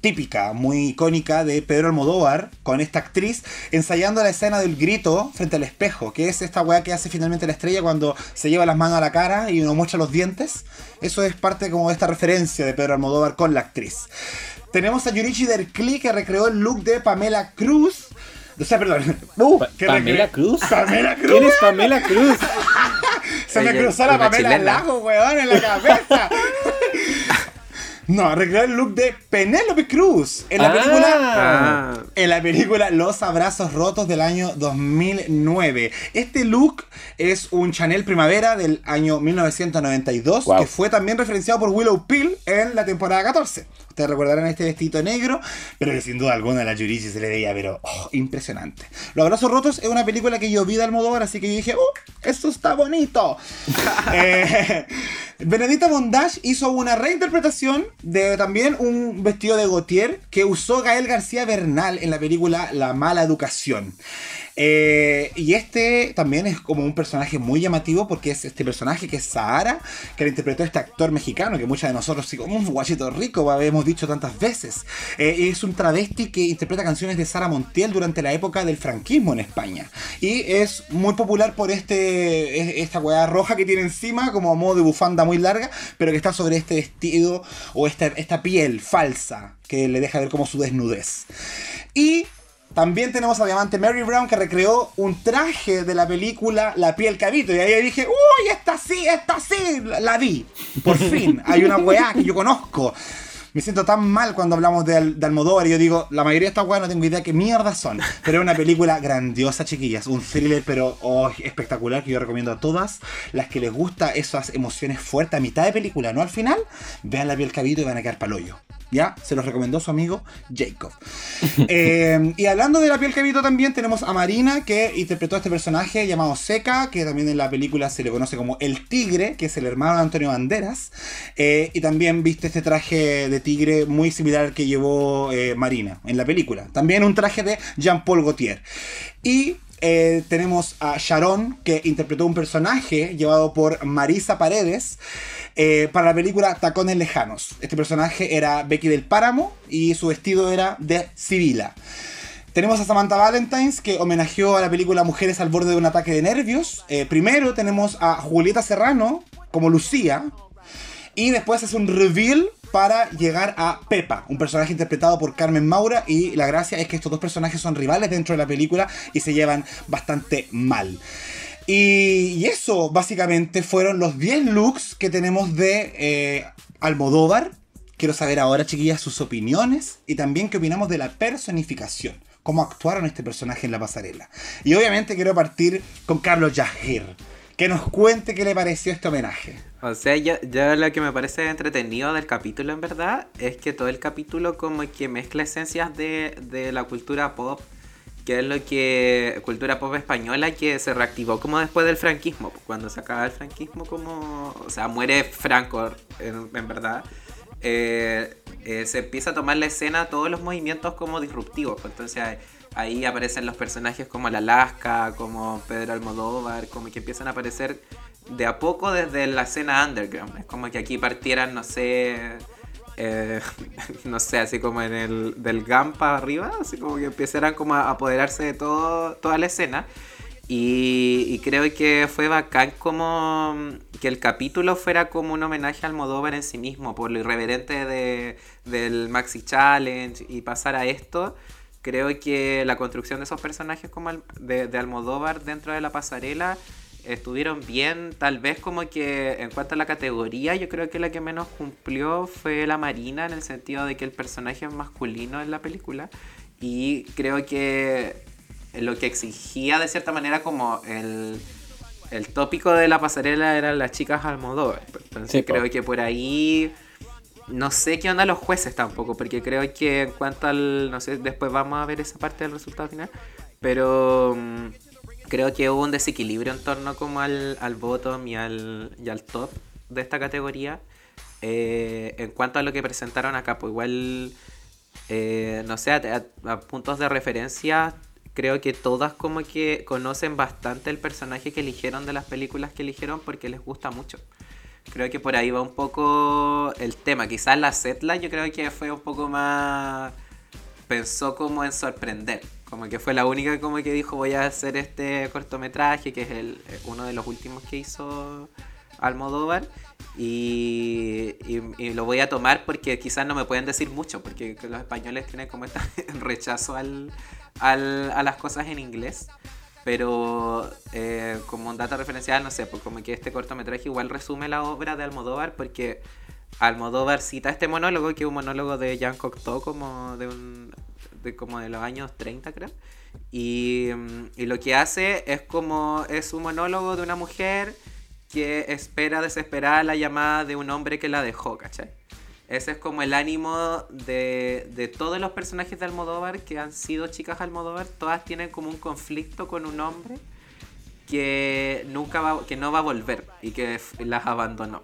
típica, muy icónica de Pedro Almodóvar con esta actriz ensayando la escena del grito frente al espejo, que es esta weá que hace finalmente la estrella cuando se lleva las manos a la cara y uno muestra los dientes. Eso es parte como de esta referencia de Pedro Almodóvar con la actriz. Tenemos a Yurichi Derkli que recreó el look de Pamela Cruz. O sea, perdón. Uh, ¿Pamela Cruz? Pamela Cruz. ¿Quién es Pamela Cruz? Se me cruzó la Pamela. Lago, weón, en la cabeza. <laughs> No, recreó el look de Penélope Cruz en la Ah. película Ah, en la película Los Abrazos Rotos del año 2009. Este look es un Chanel Primavera del año 1992 Wow. que fue también referenciado por Willow Peel en la temporada 14. Ustedes recordarán este vestido negro, pero que sin duda alguna a la Yurichi se le veía, pero oh, impresionante. Los Abrazos Rotos es una película que yo vi de Almodóvar, así que yo dije, ¡oh, esto está bonito! <laughs> Eh, Benedita Bondage hizo una reinterpretación de también un vestido de Gautier que usó Gael García Bernal en la película La Mala Educación. Eh, y este también es como un personaje muy llamativo porque es este personaje que es Sahara, que lo interpretó este actor mexicano que muchos de nosotros, sí, como un guachito rico, hemos dicho tantas veces. Eh, es un travesti que interpreta canciones de Sara Montiel durante la época del franquismo en España. Y es muy popular por este es- esta weá roja que tiene encima, como a modo de bufanda muy larga, pero que está sobre este vestido o esta, esta piel falsa que le deja ver como su desnudez. Y también tenemos a Diamante Mary Brown que recreó un traje de la película La piel cabito. Y ahí dije, uy, esta sí, esta sí, la, la vi. Por <laughs> fin, hay una weá que yo conozco. Me siento tan mal cuando hablamos de, Al- de Almodóvar y yo digo, la mayoría de estas weas no tengo idea qué mierda son. Pero es una película grandiosa, chiquillas. Un thriller, pero oh, espectacular que yo recomiendo a todas las que les gusta esas emociones fuertes a mitad de película, no al final. Vean la piel cabito y van a quedar palollo. ¿Ya? Se los recomendó su amigo Jacob. <laughs> Eh, y hablando de la piel cabito también tenemos a Marina que interpretó a este personaje llamado Seca, que también en la película se le conoce como El Tigre, que es el hermano de Antonio Banderas. Eh, y también viste este traje de tigre muy similar al que llevó eh, Marina en la película. También un traje de Jean-Paul Gaultier. Y eh, tenemos a Sharon, que interpretó un personaje llevado por Marisa Paredes eh, para la película Tacones Lejanos. Este personaje era Becky del Páramo y su vestido era de Sibila. Tenemos a Samantha Valentines que homenajeó a la película Mujeres al borde de un ataque de nervios. Primero tenemos a Julieta Serrano como Lucía. Y después es un reveal para llegar a Pepa, un personaje interpretado por Carmen Maura. Y la gracia es que estos dos personajes son rivales dentro de la película y se llevan bastante mal. Y, eso básicamente fueron los 10 looks que tenemos de eh, Almodóvar. Quiero saber ahora, chiquillas, sus opiniones y también qué opinamos de la personificación. Cómo actuaron este personaje en la pasarela. Y obviamente quiero partir con Carlos Yahir. Que nos cuente qué le pareció este homenaje. O sea, yo, yo lo que me parece entretenido del capítulo, en verdad, es que todo el capítulo como que mezcla esencias de, de la cultura pop, que es lo que... cultura pop española que se reactivó como después del franquismo, pues, cuando se acaba el franquismo como... o sea, muere Franco, en, en verdad. eh, eh, se empieza a tomar la escena todos los movimientos como disruptivos, pues, entonces... Ahí aparecen los personajes como la Lasca, como Pedro Almodóvar, como que empiezan a aparecer de a poco desde la escena underground. Es como que aquí partieran, no sé, eh, <laughs> no sé, así como en el del GAM para arriba, así como que empezaran como a apoderarse de todo, toda la escena. Y, creo que fue bacán como que el capítulo fuera como un homenaje al Almodóvar en sí mismo, por lo irreverente de, del Maxi Challenge y pasar a esto. Creo que la construcción de esos personajes como de, de Almodóvar dentro de la pasarela estuvieron bien, tal vez como que en cuanto a la categoría, yo creo que la que menos cumplió fue la Marina, en el sentido de que el personaje es masculino en la película. Y creo que lo que exigía de cierta manera como el, el tópico de la pasarela eran las chicas Almodóvar. Entonces Sí, creo que por ahí no sé qué onda los jueces tampoco, porque creo que en cuanto al, no sé, después vamos a ver esa parte del resultado final, pero mm, creo que hubo un desequilibrio en torno como al, al bottom y al, y al top de esta categoría. Eh, en cuanto a lo que presentaron acá, pues igual, eh, no sé, a, a- puntos de referencia, creo que todas como que conocen bastante el personaje que eligieron de las películas que eligieron porque les gusta mucho. Creo que por ahí va un poco el tema. Quizás la Setla yo creo que fue un poco más... Pensó como en sorprender. Como que fue la única como que dijo voy a hacer este cortometraje, que es el, eh, uno de los últimos que hizo Almodóvar. Y, y- y lo voy a tomar porque quizás no me pueden decir mucho, porque los españoles tienen como este <laughs> rechazo al, al- a las cosas en inglés. Pero eh, como un dato referencial, no sé, pues como que este cortometraje igual resume la obra de Almodóvar porque Almodóvar cita este monólogo, que es un monólogo de Jean Cocteau como de un de como de los años 30 creo. Y, mm, y lo que hace es como es un monólogo de una mujer que espera desesperada la llamada de un hombre que la dejó, ¿cachai? Ese es como el ánimo de, de todos los personajes de Almodóvar que han sido chicas Almodóvar. Todas tienen como un conflicto con un hombre que nunca va, que no va a volver y que las abandonó.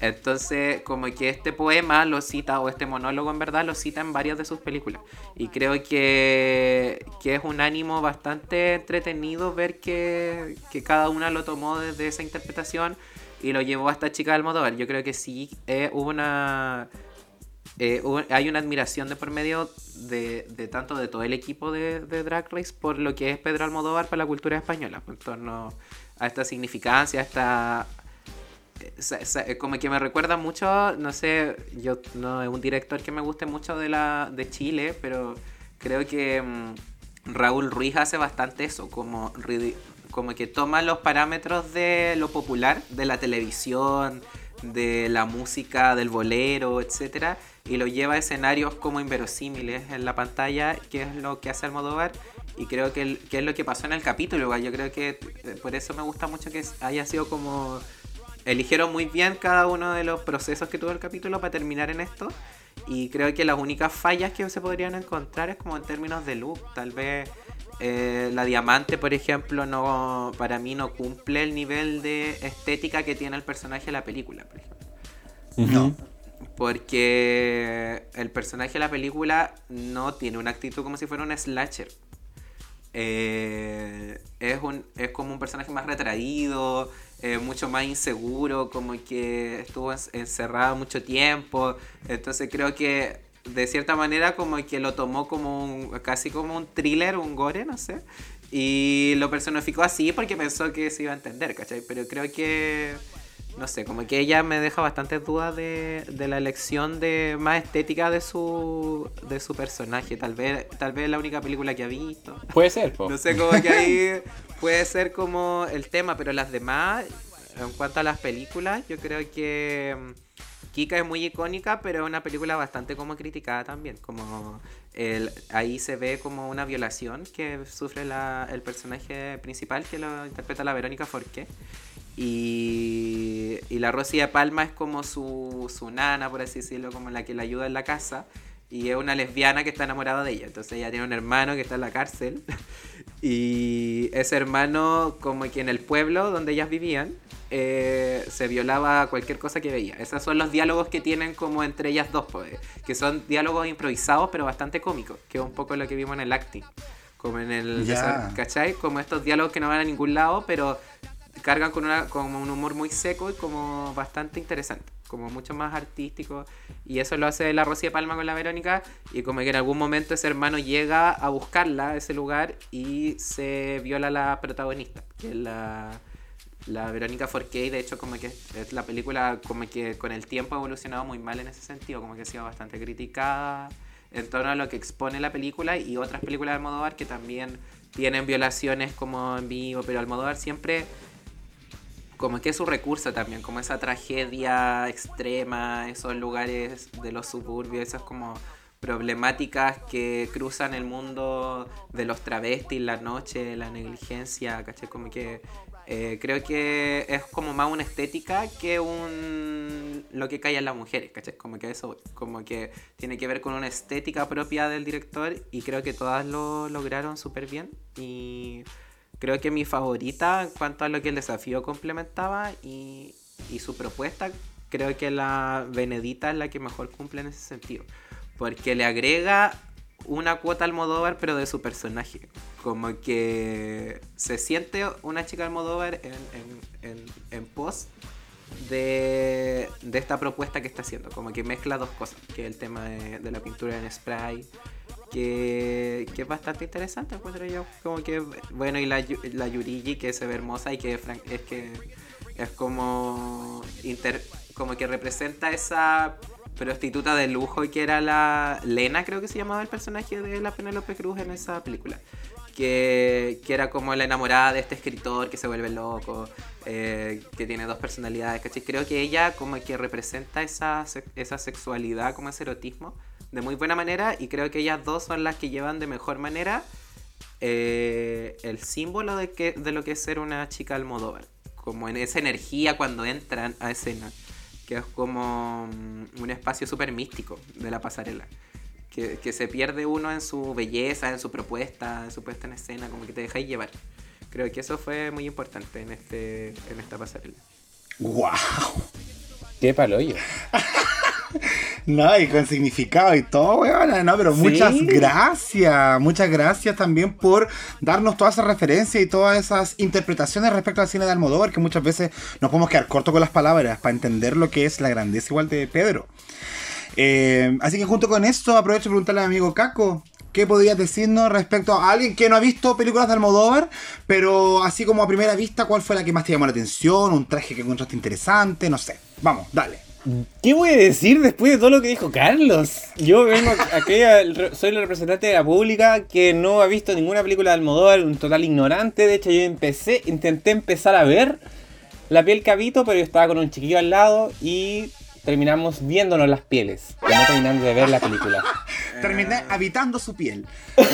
Entonces, como que este poema lo cita, o este monólogo en verdad, lo cita en varias de sus películas. Y creo que, que es un ánimo bastante entretenido ver que, que cada una lo tomó desde esa interpretación y lo llevó a esta chica de Almodóvar. Yo creo que sí eh, hubo una... eh, hay una admiración de por medio de, de tanto de todo el equipo de, de Drag Race por lo que es Pedro Almodóvar para la cultura española, en torno a esta significancia, a esta como que me recuerda mucho, no sé, yo no es un director que me guste mucho de la de Chile, pero creo que mm, Raúl Ruiz hace bastante eso, como como que toma los parámetros de lo popular, de la televisión, de la música, del bolero, etcétera, y lo lleva a escenarios como inverosímiles en la pantalla, que es lo que hace Almodóvar, y creo que, el- que es lo que pasó en el capítulo, yo creo que eh, por eso me gusta mucho que haya sido como eligieron muy bien cada uno de los procesos que tuvo el capítulo para terminar en esto. Y creo que las únicas fallas que se podrían encontrar es como en términos de look. Tal vez eh, la diamante, por ejemplo, no para mí no cumple el nivel de estética que tiene el personaje de la película. Por ejemplo. No. Porque el personaje de la película no tiene una actitud como si fuera un slasher. Eh, es, un, es como un personaje más retraído, eh, mucho más inseguro, como que estuvo en- encerrado mucho tiempo. Entonces creo que de cierta manera como que lo tomó como un, casi como un thriller, un gore, no sé. Y lo personificó así porque pensó que se iba a entender, ¿cachai? Pero creo que no sé, como que ella me deja bastantes dudas de, de la elección de más estética de su de su personaje. Tal vez tal vez la única película que ha visto. Puede ser, po. No sé, como que ahí <laughs> puede ser como el tema, pero las demás, en cuanto a las películas, yo creo que mm, Kika es muy icónica, pero es una película bastante como criticada también. Como el, ahí se ve como una violación que sufre la- el personaje principal que lo interpreta la Verónica Forqué. Y, y la Rosy de Palma es como su, su nana, por así decirlo, como la que la ayuda en la casa. Y es una lesbiana que está enamorada de ella. Entonces ella tiene un hermano que está en la cárcel. <laughs> Y ese hermano, como que en el pueblo donde ellas vivían, eh, se violaba cualquier cosa que veía. Esos son los diálogos que tienen como entre ellas dos, pues, que son diálogos improvisados pero bastante cómicos, que es un poco lo que vimos en el acting. Como en el... Ya. ¿Cachai? Como estos diálogos que no van a ningún lado, pero cargan con una, como un humor muy seco y como bastante interesante, como mucho más artístico. Y eso lo hace la Rosy de Palma con la Verónica. Y como que en algún momento ese hermano llega a buscarla a ese lugar y se viola a la protagonista, que es la, la Verónica Forqué. De hecho, como que es la película, como que con el tiempo ha evolucionado muy mal en ese sentido, como que ha sido bastante criticada en torno a lo que expone la película y otras películas de Almodóvar que también tienen violaciones como en vivo, pero Almodóvar siempre como que es su recurso también, como esa tragedia extrema, esos lugares de los suburbios, esas como problemáticas que cruzan el mundo de los travestis, la noche, la negligencia, ¿cachai? Como que Eh, creo que es como más una estética que un lo que cae en las mujeres, ¿cachai? Como que eso, como que tiene que ver con una estética propia del director y creo que todas lo lograron súper bien y creo que mi favorita en cuanto a lo que el desafío complementaba y, y su propuesta, creo que la Benedita es la que mejor cumple en ese sentido, porque le agrega una cuota Almodóvar, pero de su personaje. Como que se siente una chica Almodóvar en, en, en, en pos de, de, esta propuesta que está haciendo. Como que mezcla dos cosas, que es el tema de, de la pintura en spray, que, que, es bastante interesante, encuentro yo. Como que, bueno, y la, la Yurigi, que se ve hermosa y que es que es como, inter, como que representa esa prostituta de lujo que era la Lena, creo que se llamaba el personaje de la Penélope Cruz en esa película. Que, que, era como la enamorada de este escritor que se vuelve loco, eh, que tiene dos personalidades, ¿cachai? Creo que ella como que representa esa, esa sexualidad, como ese erotismo, de muy buena manera y creo que ellas dos son las que llevan de mejor manera eh, el símbolo de, que, de lo que es ser una chica Almodóvar, como en esa energía cuando entran a escena que es como mm, un espacio súper místico de la pasarela. Que, que, se pierde uno en su belleza, en su propuesta, en su puesta en escena, como que te dejáis llevar. Creo que eso fue muy importante en, este, en esta pasarela. ¡Wow! ¡Qué paloyo! <laughs> No, y con significado y todo, weón. No, pero muchas gracias. Muchas gracias también por darnos todas esas referencias y todas esas interpretaciones respecto al cine de Almodóvar, que muchas veces nos podemos quedar cortos con las palabras para entender lo que es la grandeza igual de Pedro. Eh, así que junto con esto aprovecho de preguntarle al amigo Caco. ¿Qué podrías decirnos respecto a alguien que no ha visto películas de Almodóvar, pero así como a primera vista, cuál fue la que más te llamó la atención? ¿Un traje que encontraste interesante? No sé. Vamos, dale. ¿Qué voy a decir después de todo lo que dijo Carlos? Yo vengo aquí, <laughs> soy el representante de la pública que no ha visto ninguna película de Almodóvar, un total ignorante. De hecho, yo empecé, intenté empezar a ver La piel cabito, pero yo estaba con un chiquillo al lado y terminamos viéndonos las pieles, no terminando de ver la película. <laughs> Terminé habitando su piel.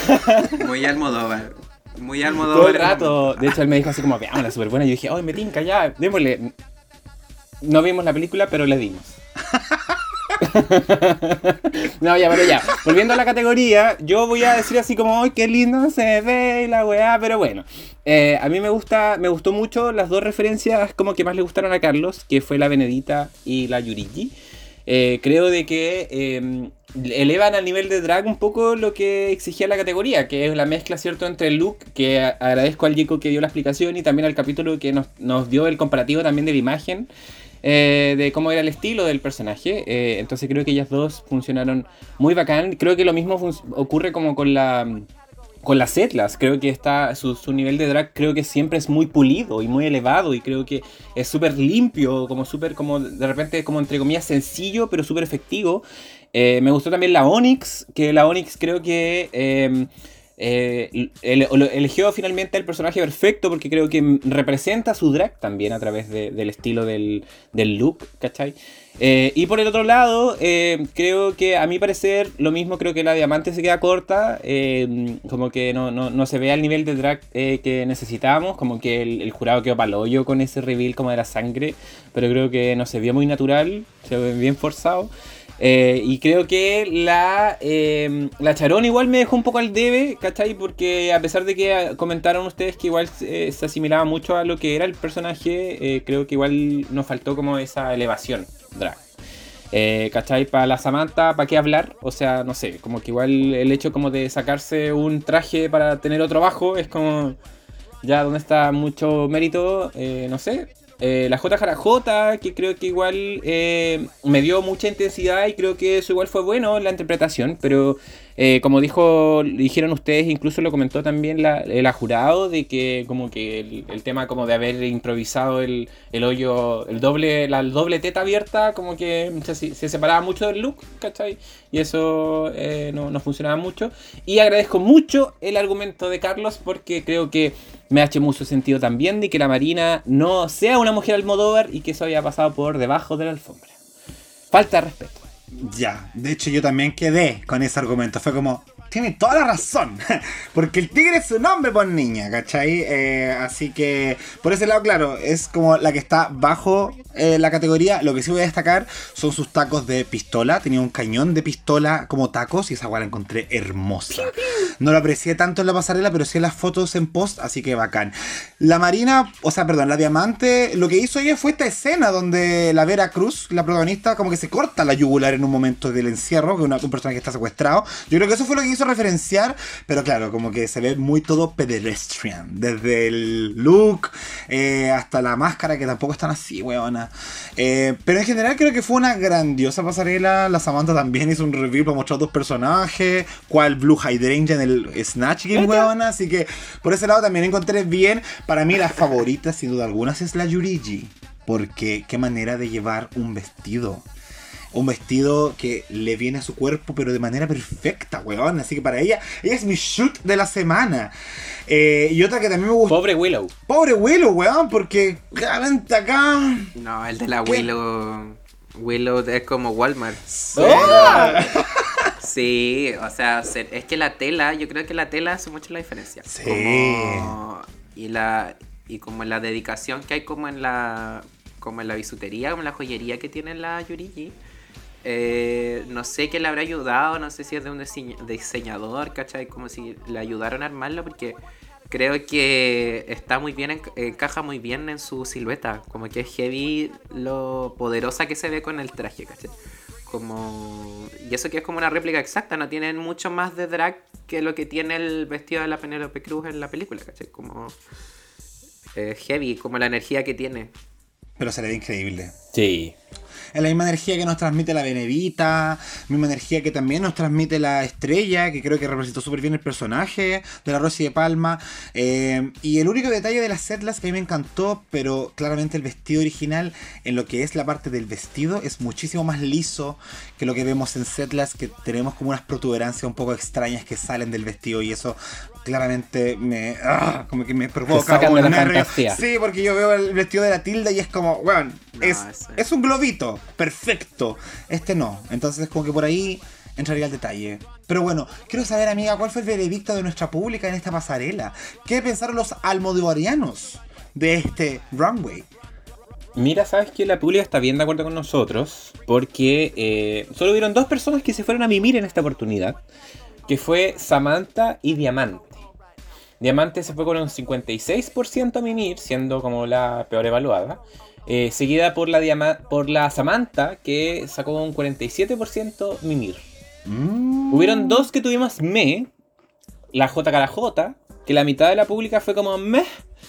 <laughs> Muy Almodóvar. Muy Almodóvar. Todo el rato. De hecho, él me dijo así como, veámosla, súper buena. Y yo dije, ay, me tinca ya, démosle. No vimos la película, pero le dimos. <laughs> no, ya, pero ya. Volviendo a la categoría, yo voy a decir así como, ¡ay, qué lindo se ve la weá! Pero bueno, eh, a mí me gusta, me gustó mucho las dos referencias como que más le gustaron a Carlos, que fue la Benedita y la Yurigi. Eh, creo de que eh, elevan al nivel de drag un poco lo que exigía la categoría, que es la mezcla, ¿cierto?, entre el look, que agradezco al Jico que dio la explicación y también al capítulo que nos, nos dio el comparativo también de la imagen. Eh, de cómo era el estilo del personaje. Eh, entonces creo que ellas dos funcionaron muy bacán. Creo que lo mismo ocurre como con la con las Setlas. Creo que está su, su, nivel de drag creo que siempre es muy pulido y muy elevado y creo que es súper limpio, como súper como de repente como entre comillas sencillo, pero súper efectivo. Eh, me gustó también la Onyx, que la Onyx creo que eh, eh, eligió finalmente el personaje perfecto porque creo que representa su drag también a través de, del estilo del, look, ¿cachai? Eh, y por el otro lado, eh, creo que a mi parecer lo mismo creo que la diamante se queda corta, eh, como que no, no, no, se ve al nivel de drag que necesitábamos, como que el, el jurado quedó paloyo con ese reveal como de la sangre, pero creo que no se vio muy natural, se ve bien forzado. Eh, y creo que la, eh, la Charón igual me dejó un poco al debe, ¿cachai? Porque a pesar de que comentaron ustedes que igual eh, se asimilaba mucho a lo que era el personaje, creo que igual nos faltó como esa elevación drag. ¿Cachai? Para la Samantha, ¿para qué hablar? O sea, no sé, como que igual el hecho como de sacarse un traje para tener otro bajo es como... Ya donde está mucho mérito, no sé, eh, la JJJ, que creo que igual eh, me dio mucha intensidad y creo que eso igual fue bueno en la interpretación, pero eh, como dijo, dijeron ustedes, incluso lo comentó también la, el jurado, de que como que el, tema como de haber improvisado el, el hoyo, el doble, la doble teta abierta, como que se, se separaba mucho del look, ¿cachai? Y eso eh, no, no, funcionaba mucho. Y agradezco mucho el argumento de Carlos porque creo que me ha hecho mucho sentido también de que la Marina no sea una mujer Almodóvar y que eso haya pasado por debajo de la alfombra. Falta de respeto. Ya, de hecho yo también quedé con ese argumento. Fue como, tiene toda la razón. <laughs> Porque el tigre es su nombre, por niña, ¿cachai? Eh, así que, por ese lado, claro, es como la que está bajo eh, la categoría. Lo que sí voy a destacar son sus tacos de pistola. Tenía un cañón de pistola como tacos y esa guay la encontré hermosa. No lo aprecié tanto en la pasarela, pero sí en las fotos en post, así que bacán. La Marina, o sea, perdón, la Diamante, lo que hizo ella fue esta escena donde la Vera Cruz, la protagonista, como que se corta la yugular en un momento del encierro, que una, un personaje está secuestrado. Yo creo que eso fue lo que hizo referenciar, pero claro, como que se ve muy todo pedestrian. Desde el look eh, hasta la máscara, que tampoco están así, weona. Eh, pero en general creo que fue una grandiosa pasarela. La Samantha también hizo un review para mostrar dos personajes. Cual Blue Hydrangea en el Snatch Game, weona. Así que por ese lado también encontré bien. Para mí, la favorita, sin duda alguna, es la Yurigi. Porque qué manera de llevar un vestido. Un vestido que le viene a su cuerpo, pero de manera perfecta, weón. Así que para ella, ella es mi shoot de la semana. Eh, y otra que también me gustó. Pobre Willow. Pobre Willow, weón, porque claramente acá. No, el de la ¿Qué? Willow. Willow es como Walmart. ¡Oh! <laughs> Sí, o sea, se- es que la tela, yo creo que la tela hace mucho la diferencia. Sí. Como- y la y como la dedicación que hay como en la como en la bisutería, como en la joyería que tiene la Yurigi. Eh, no sé qué le habrá ayudado, no sé si es de un diseñ- diseñador, ¿cachai? Como si le ayudaron a armarlo porque creo que está muy bien, enc- encaja muy bien en su silueta, como que es heavy lo poderosa que se ve con el traje, ¿cachai? Como... Y eso que es como una réplica exacta, no tienen mucho más de drag que lo que tiene el vestido de la Penélope Cruz en la película, ¿cachai? Como... eh, heavy, como la energía que tiene. Pero se le ve increíble. Sí. Es la misma energía que nos transmite la Benevita, misma energía que también nos transmite la Estrella, que creo que representó súper bien el personaje de la Rosy de Palma. Eh, y el único detalle de las setlas que a mí me encantó, pero claramente el vestido original, en lo que es la parte del vestido, es muchísimo más liso que lo que vemos en setlas, que tenemos como unas protuberancias un poco extrañas que salen del vestido y eso claramente me ah, como que me provoca como nervio. fantasía. Sí, porque yo veo el vestido de la tilda y es como, weón, No, es, un globito, perfecto. Este no. Entonces, como que por ahí entraría el detalle. Pero bueno, quiero saber, amiga, ¿cuál fue el veredicto de nuestra pública en esta pasarela? ¿Qué pensaron los almodovarianos de este runway? Mira, sabes que la pública está bien de acuerdo con nosotros porque eh, solo hubieron dos personas que se fueron a mimir en esta oportunidad, que fue Samantha y Diamante. Diamante se fue con un 56% a mimir, siendo como la peor evaluada, eh, seguida por la, Diama- por la Samantha, que sacó un 47% mimir. Mm. Hubieron dos que tuvimos me, la JKJ, que la mitad de la pública fue como meh,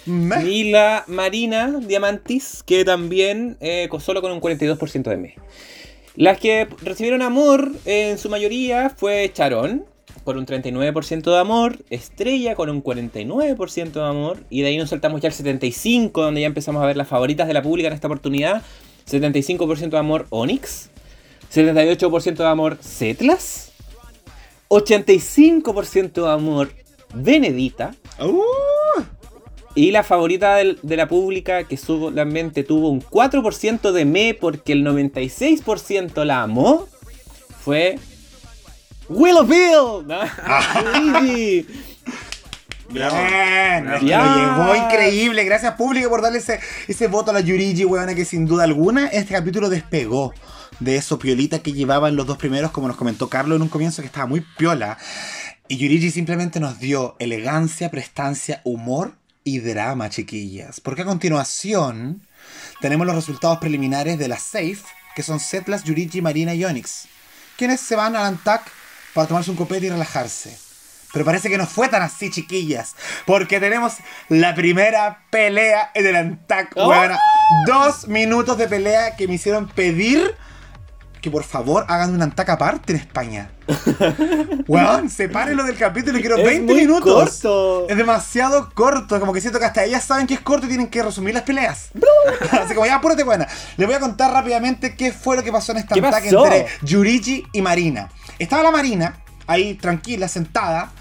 Meh. y la Marina Diamantis, que también eh, con- solo con un 42% de me. Las que recibieron amor eh, en su mayoría fue Charón, por un 39% de amor, Estrella con un 49% de amor, y de ahí nos saltamos ya al 75%, donde ya empezamos a ver las favoritas de la pública en esta oportunidad. 75% de amor Onyx, 78% de amor Setlas, 85% de amor Benedita, Uh, y la favorita del- de la pública, que solamente tuvo un 4% de me porque el 96% la amó, fue Willowville. ¿no? <laughs> Luigi. Bien, llevó increíble. Gracias público por darle ese, ese voto a la Yurigi, weona, que sin duda alguna este capítulo despegó de eso piolita que llevaban los dos primeros, como nos comentó Carlos en un comienzo, que estaba muy piola. Y Yurigi simplemente nos dio elegancia, prestancia, humor y drama, chiquillas. Porque a continuación tenemos los resultados preliminares de la Safe, que son Setlas, Yurigi, Marina y Onyx, quienes se van al Antac para tomarse un copete y relajarse. Pero parece que no fue tan así, chiquillas. Porque tenemos la primera pelea en el Antac, ¡Oh! Dos minutos de pelea que me hicieron pedir que por favor hagan un Antac aparte en España. <laughs> Weón, sepárenlo del capítulo y quiero Es 20 muy minutos. corto. Es demasiado corto. Como que siento que hasta ellas saben que es corto y tienen que resumir las peleas. <laughs> Así como ya, apúrate, buena. Les voy a contar rápidamente qué fue lo que pasó en esta ¿Qué Antac entre Yurigi y Marina. Estaba la Marina ahí tranquila, sentada,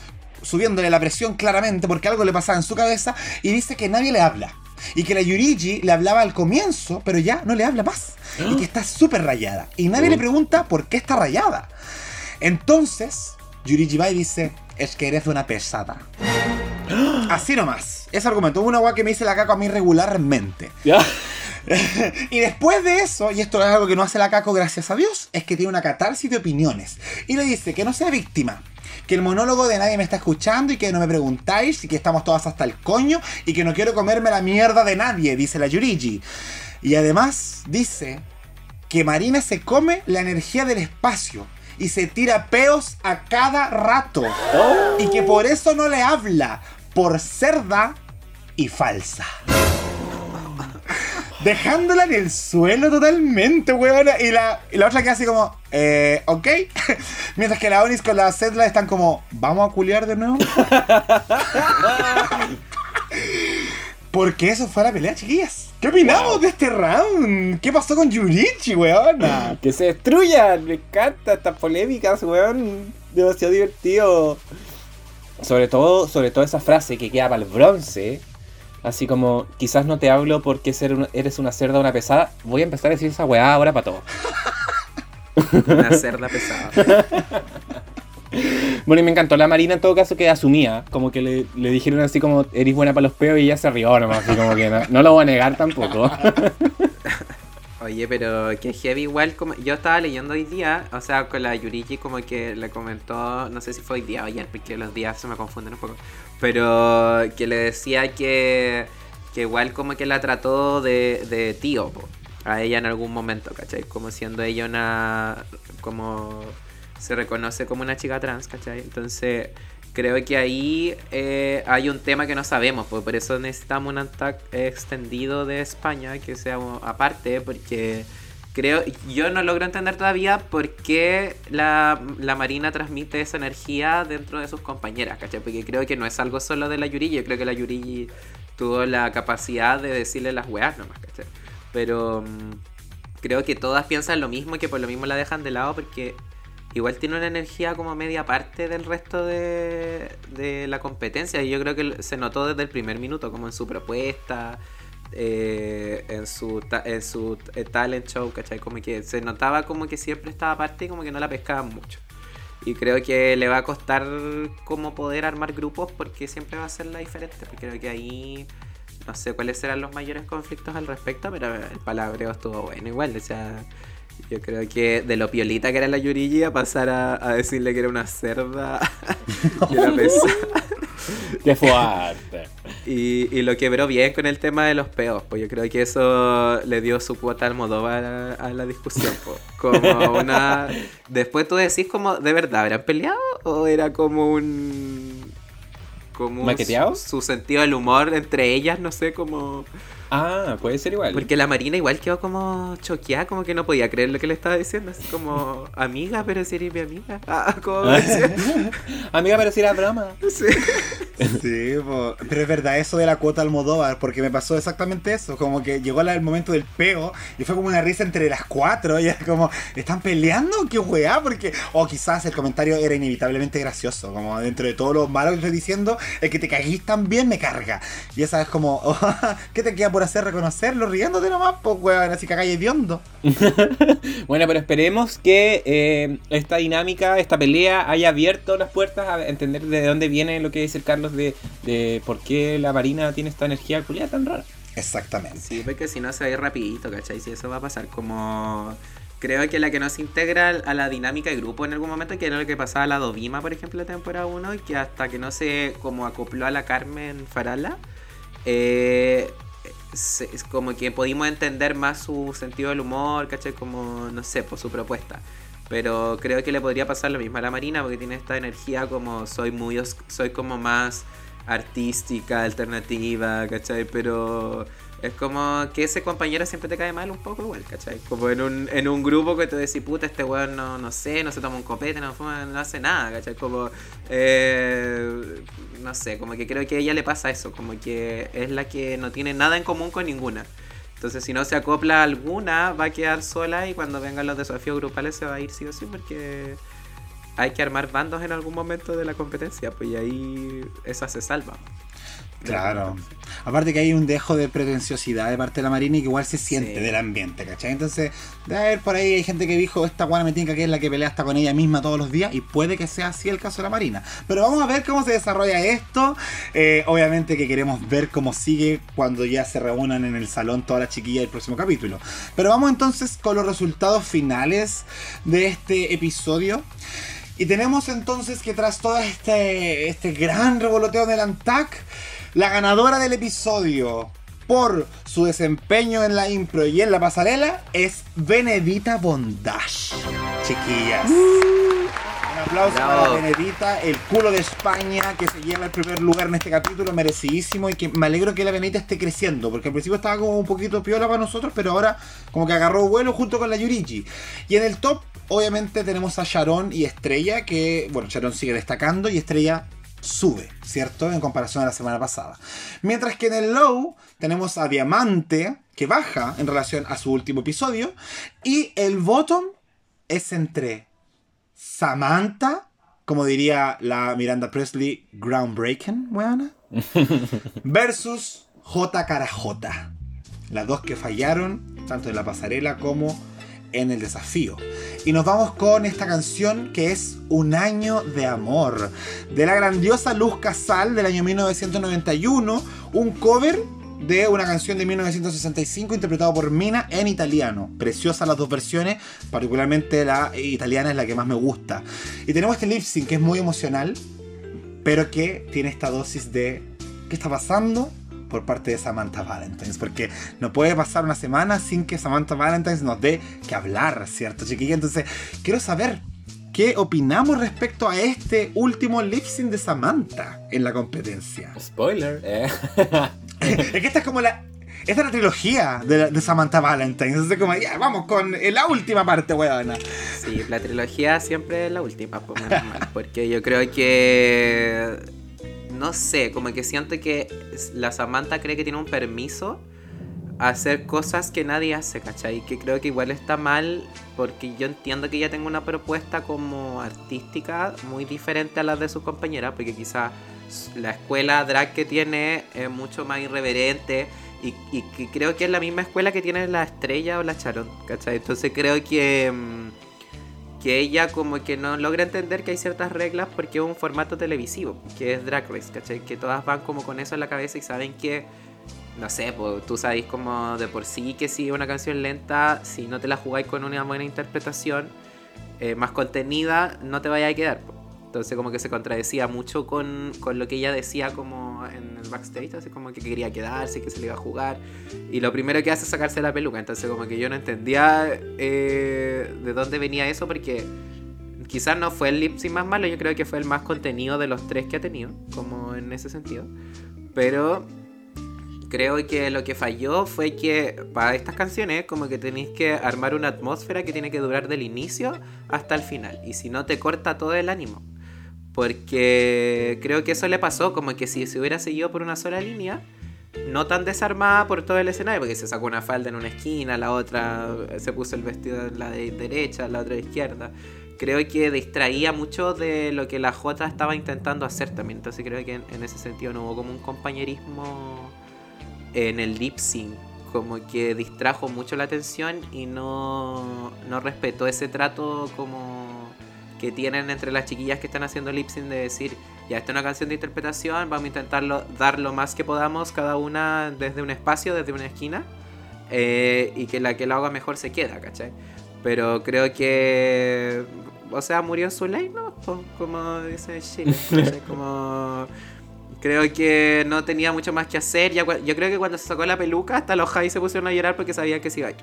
subiéndole la presión claramente porque algo le pasaba en su cabeza y dice que nadie le habla. Y que la Yurigi le hablaba al comienzo, pero ya no le habla más. Y que está súper rayada. Y nadie le pregunta por qué está rayada. Entonces, Yurigi va y dice, es que eres una pesada. <gasps> Así nomás. Ese argumento. Una weá que me dice la caco a mí regularmente. ¿Ya? <laughs> y después de eso, y esto es algo que no hace la caco gracias a Dios, es que tiene una catarsis de opiniones. Y le dice que no sea víctima. Que el monólogo de nadie me está escuchando y que no me preguntáis y que estamos todas hasta el coño y que no quiero comerme la mierda de nadie, dice la Yurigi. Y además dice que Marina se come la energía del espacio y se tira peos a cada rato. Y que por eso no le habla, por cerda y falsa. Dejándola en el suelo totalmente, weón. Y la, y la otra que hace como, eh, ok. <laughs> Mientras que la Onis con la Zedla están como, ¿vamos a culiar de nuevo? <laughs> Porque eso fue la pelea, chiquillas. ¿Qué opinamos de este round? ¿Qué pasó con Yurichi, weona? <laughs> Que se destruyan. Me encanta estas polémicas, weón. Demasiado divertido. Sobre todo, sobre todo esa frase que queda para el bronce. Así como, quizás no te hablo porque eres una cerda o una pesada. Voy a empezar a decir esa weá ahora para todo. <laughs> Una cerda pesada. <laughs> Bueno, y me encantó la Marina en todo caso que asumía. Como que le, le dijeron así como, eres buena para los peos y ella se rió nomás. Así como que no, no lo voy a negar tampoco. <laughs> Oye, pero que heavy igual, como yo estaba leyendo hoy día, o sea, con la Yurigi como que le comentó, no sé si fue hoy día o ayer, porque los días se me confunden un poco, pero que le decía que, que igual como que la trató de, de tío, po, a ella en algún momento, ¿cachai? Como siendo ella una, como se reconoce como una chica trans, ¿cachai? Entonces creo que ahí eh, hay un tema que no sabemos, pues por eso necesitamos un ataque extendido de España que sea aparte, porque creo, yo no logro entender todavía por qué la, la Marina transmite esa energía dentro de sus compañeras, ¿cachai? Porque creo que no es algo solo de la Yurigi, yo creo que la Yurigi tuvo la capacidad de decirle las weas nomás, ¿cachai? Pero mm, creo que todas piensan lo mismo y que por lo mismo la dejan de lado porque igual tiene una energía como media parte del resto de, de la competencia y yo creo que se notó desde el primer minuto como en su propuesta eh, en su ta- en su eh, talent show ¿cachai? como que se notaba como que siempre estaba aparte y como que no la pescaban mucho y creo que le va a costar como poder armar grupos porque siempre va a ser la diferente porque creo que ahí no sé cuáles serán los mayores conflictos al respecto pero el palabreo estuvo bueno igual o sea yo creo que de lo piolita que era la Yurigi a pasar a, a decirle que era una cerda que era pesada. Qué fuerte. Y, y lo quebró bien con el tema de los peos, pues yo creo que eso le dio su cuota al Modóvar a, a la discusión. po. Como una. <laughs> Después tú decís como, ¿de verdad habrán peleado? ¿O era como un. como un-. Su, su sentido del humor entre ellas, no sé, como. Ah, puede ser igual. Porque la Marina igual quedó como choqueada, como que no podía creer lo que le estaba diciendo. Así como, <laughs> amiga, pero si eres mi amiga. <laughs> Ah, como. <laughs> Amiga, pero si era broma. Sí. Sí, po. pero es verdad eso de la cuota Almodóvar, porque me pasó exactamente eso, como que llegó el momento del peo y fue como una risa entre las cuatro y era como, ¿están peleando? ¿Qué weá? Porque, o quizás el comentario era inevitablemente gracioso, como dentro de todo lo malo que estoy diciendo, el que te caguís también me carga. Y esa es como, oh, ¿qué te queda por hacer? Reconocerlo, riéndote nomás, pues weón, así cagáis hediondo. <laughs> Bueno, pero esperemos que eh, esta dinámica, esta pelea, haya abierto las puertas a entender de dónde viene lo que dice el Carlos de, de por qué la Marina tiene esta energía culiada tan rara. Exactamente. Sí, porque si no se va a ir rapidito, ¿cachai? Si eso va a pasar como... Creo que la que no se integra a la dinámica de grupo en algún momento, que era lo que pasaba a la Dovima, por ejemplo, en la temporada 1, y que hasta que no se como acopló a la Carmen Farala, eh, se- es como que pudimos entender más su sentido del humor, ¿cachai? Como, no sé, por su propuesta. Pero creo que le podría pasar lo mismo a la Marina, porque tiene esta energía como soy muy, soy como más artística, alternativa, ¿cachai? Pero es como que ese compañero siempre te cae mal un poco igual, ¿cachai? Como en un, en un grupo que te decís, puta, este weón no, no sé, no se toma un copete, no fuma, no hace nada, ¿cachai? Como, eh, no sé, como que creo que a ella le pasa eso, como que es la que no tiene nada en común con ninguna. Entonces, si no se acopla alguna, va a quedar sola y cuando vengan los desafíos grupales se va a ir sí o sí, porque hay que armar bandos en algún momento de la competencia, pues y ahí esa se salva. Claro. Aparte que hay un dejo de pretenciosidad de parte de la Marina y que igual se siente Sí. del ambiente, ¿cachai? Entonces, de haber por ahí hay gente que dijo, esta guana me tinca que es la que pelea hasta con ella misma todos los días y puede que sea así el caso de la Marina. Pero vamos a ver cómo se desarrolla esto. Eh, obviamente que queremos ver cómo sigue cuando ya se reúnan en el salón todas las chiquillas del próximo capítulo. Pero vamos entonces con los resultados finales de este episodio. Y tenemos entonces que tras todo este, este gran revoloteo del ANTAC, la ganadora del episodio por su desempeño en la impro y en la pasarela es Benedita Bondage. Chiquillas. Un aplauso Bravo. para Benedita, el culo de España, que se lleva el primer lugar en este capítulo, merecidísimo, y que me alegro que la Benedita esté creciendo, porque al principio estaba como un poquito piola para nosotros, pero ahora como que agarró vuelo junto con la Yurichi. Y en el top, obviamente, tenemos a Sharon y Estrella, que, bueno, Sharon sigue destacando y Estrella sube, ¿cierto? En comparación a la semana pasada. Mientras que en el low tenemos a Diamante, que baja en relación a su último episodio, y el bottom es entre Samantha, como diría la Miranda Presley, groundbreaking, weona, <laughs> versus J. Cara J. Las dos que fallaron, tanto en la pasarela como en el desafío. Y nos vamos con esta canción que es Un año de amor, de la grandiosa Luz Casal del año 1991, un cover de una canción de 1965 interpretado por Mina en italiano. Preciosa las dos versiones, particularmente la italiana es la que más me gusta. Y tenemos este lip sync que es muy emocional, pero que tiene esta dosis de ¿qué está pasando? Por parte de Samantha Valentines, porque no puede pasar una semana sin que Samantha Valentines nos dé que hablar, ¿cierto, chiquilla? Entonces, quiero saber qué opinamos respecto a este último lip sync de Samantha en la competencia. Spoiler. eh. <laughs> es que esta es como la. Esta es la trilogía de, la- de Samantha Valentine. Entonces, como, ya, vamos con eh, la última parte, weona. Sí, la trilogía siempre es la última, pues, menos mal, porque yo creo que. No sé, como que siento que la Samantha cree que tiene un permiso a hacer cosas que nadie hace, ¿cachai? Que creo que igual está mal, porque yo entiendo que ella tenga una propuesta como artística muy diferente a la de sus compañeras, porque quizás la escuela drag que tiene es mucho más irreverente. Y, y creo que es la misma escuela que tiene la estrella o la Charon, ¿cachai? Entonces creo que. mm, que ella como que no logra entender que hay ciertas reglas porque es un formato televisivo, que es Drag Race, ¿cachai? Que todas van como con eso en la cabeza y saben que, no sé, pues tú sabes como de por sí que si una canción lenta, si no te la jugáis con una buena interpretación, eh, más contenida, no te vaya a quedar. Entonces como que se contradecía mucho con, con lo que ella decía como en el backstage, así como que quería quedarse, que se le iba a jugar. Y lo primero que hace es sacarse la peluca. Entonces como que yo no entendía eh, de dónde venía eso porque quizás no fue el lip más malo, yo creo que fue el más contenido de los tres que ha tenido, como en ese sentido. Pero creo que lo que falló fue que para estas canciones como que tenéis que armar una atmósfera que tiene que durar del inicio hasta el final. Y si no te corta todo el ánimo. Porque creo que eso le pasó, como que si se hubiera seguido por una sola línea, no tan desarmada por todo el escenario, porque se sacó una falda en una esquina, la otra se puso el vestido en la de derecha, la otra de izquierda. Creo que distraía mucho de lo que la J estaba intentando hacer también. Entonces creo que en, en ese sentido no hubo como un compañerismo en el lip sync. Como que distrajo mucho la atención y no, no respetó ese trato como que tienen entre las chiquillas que están haciendo lip sync de decir, ya esta es una canción de interpretación, vamos a intentarlo dar lo más que podamos cada una desde un espacio, desde una esquina, eh, y que la que lo haga mejor se queda, ¿cachai? Pero creo que, o sea, murió en su ley, ¿no? Como dice Chile, <laughs> ¿cachai? Como... Creo que no tenía mucho más que hacer. Yo creo que cuando se sacó la peluca, hasta los Jai se pusieron a llorar porque sabían que se iba a ir.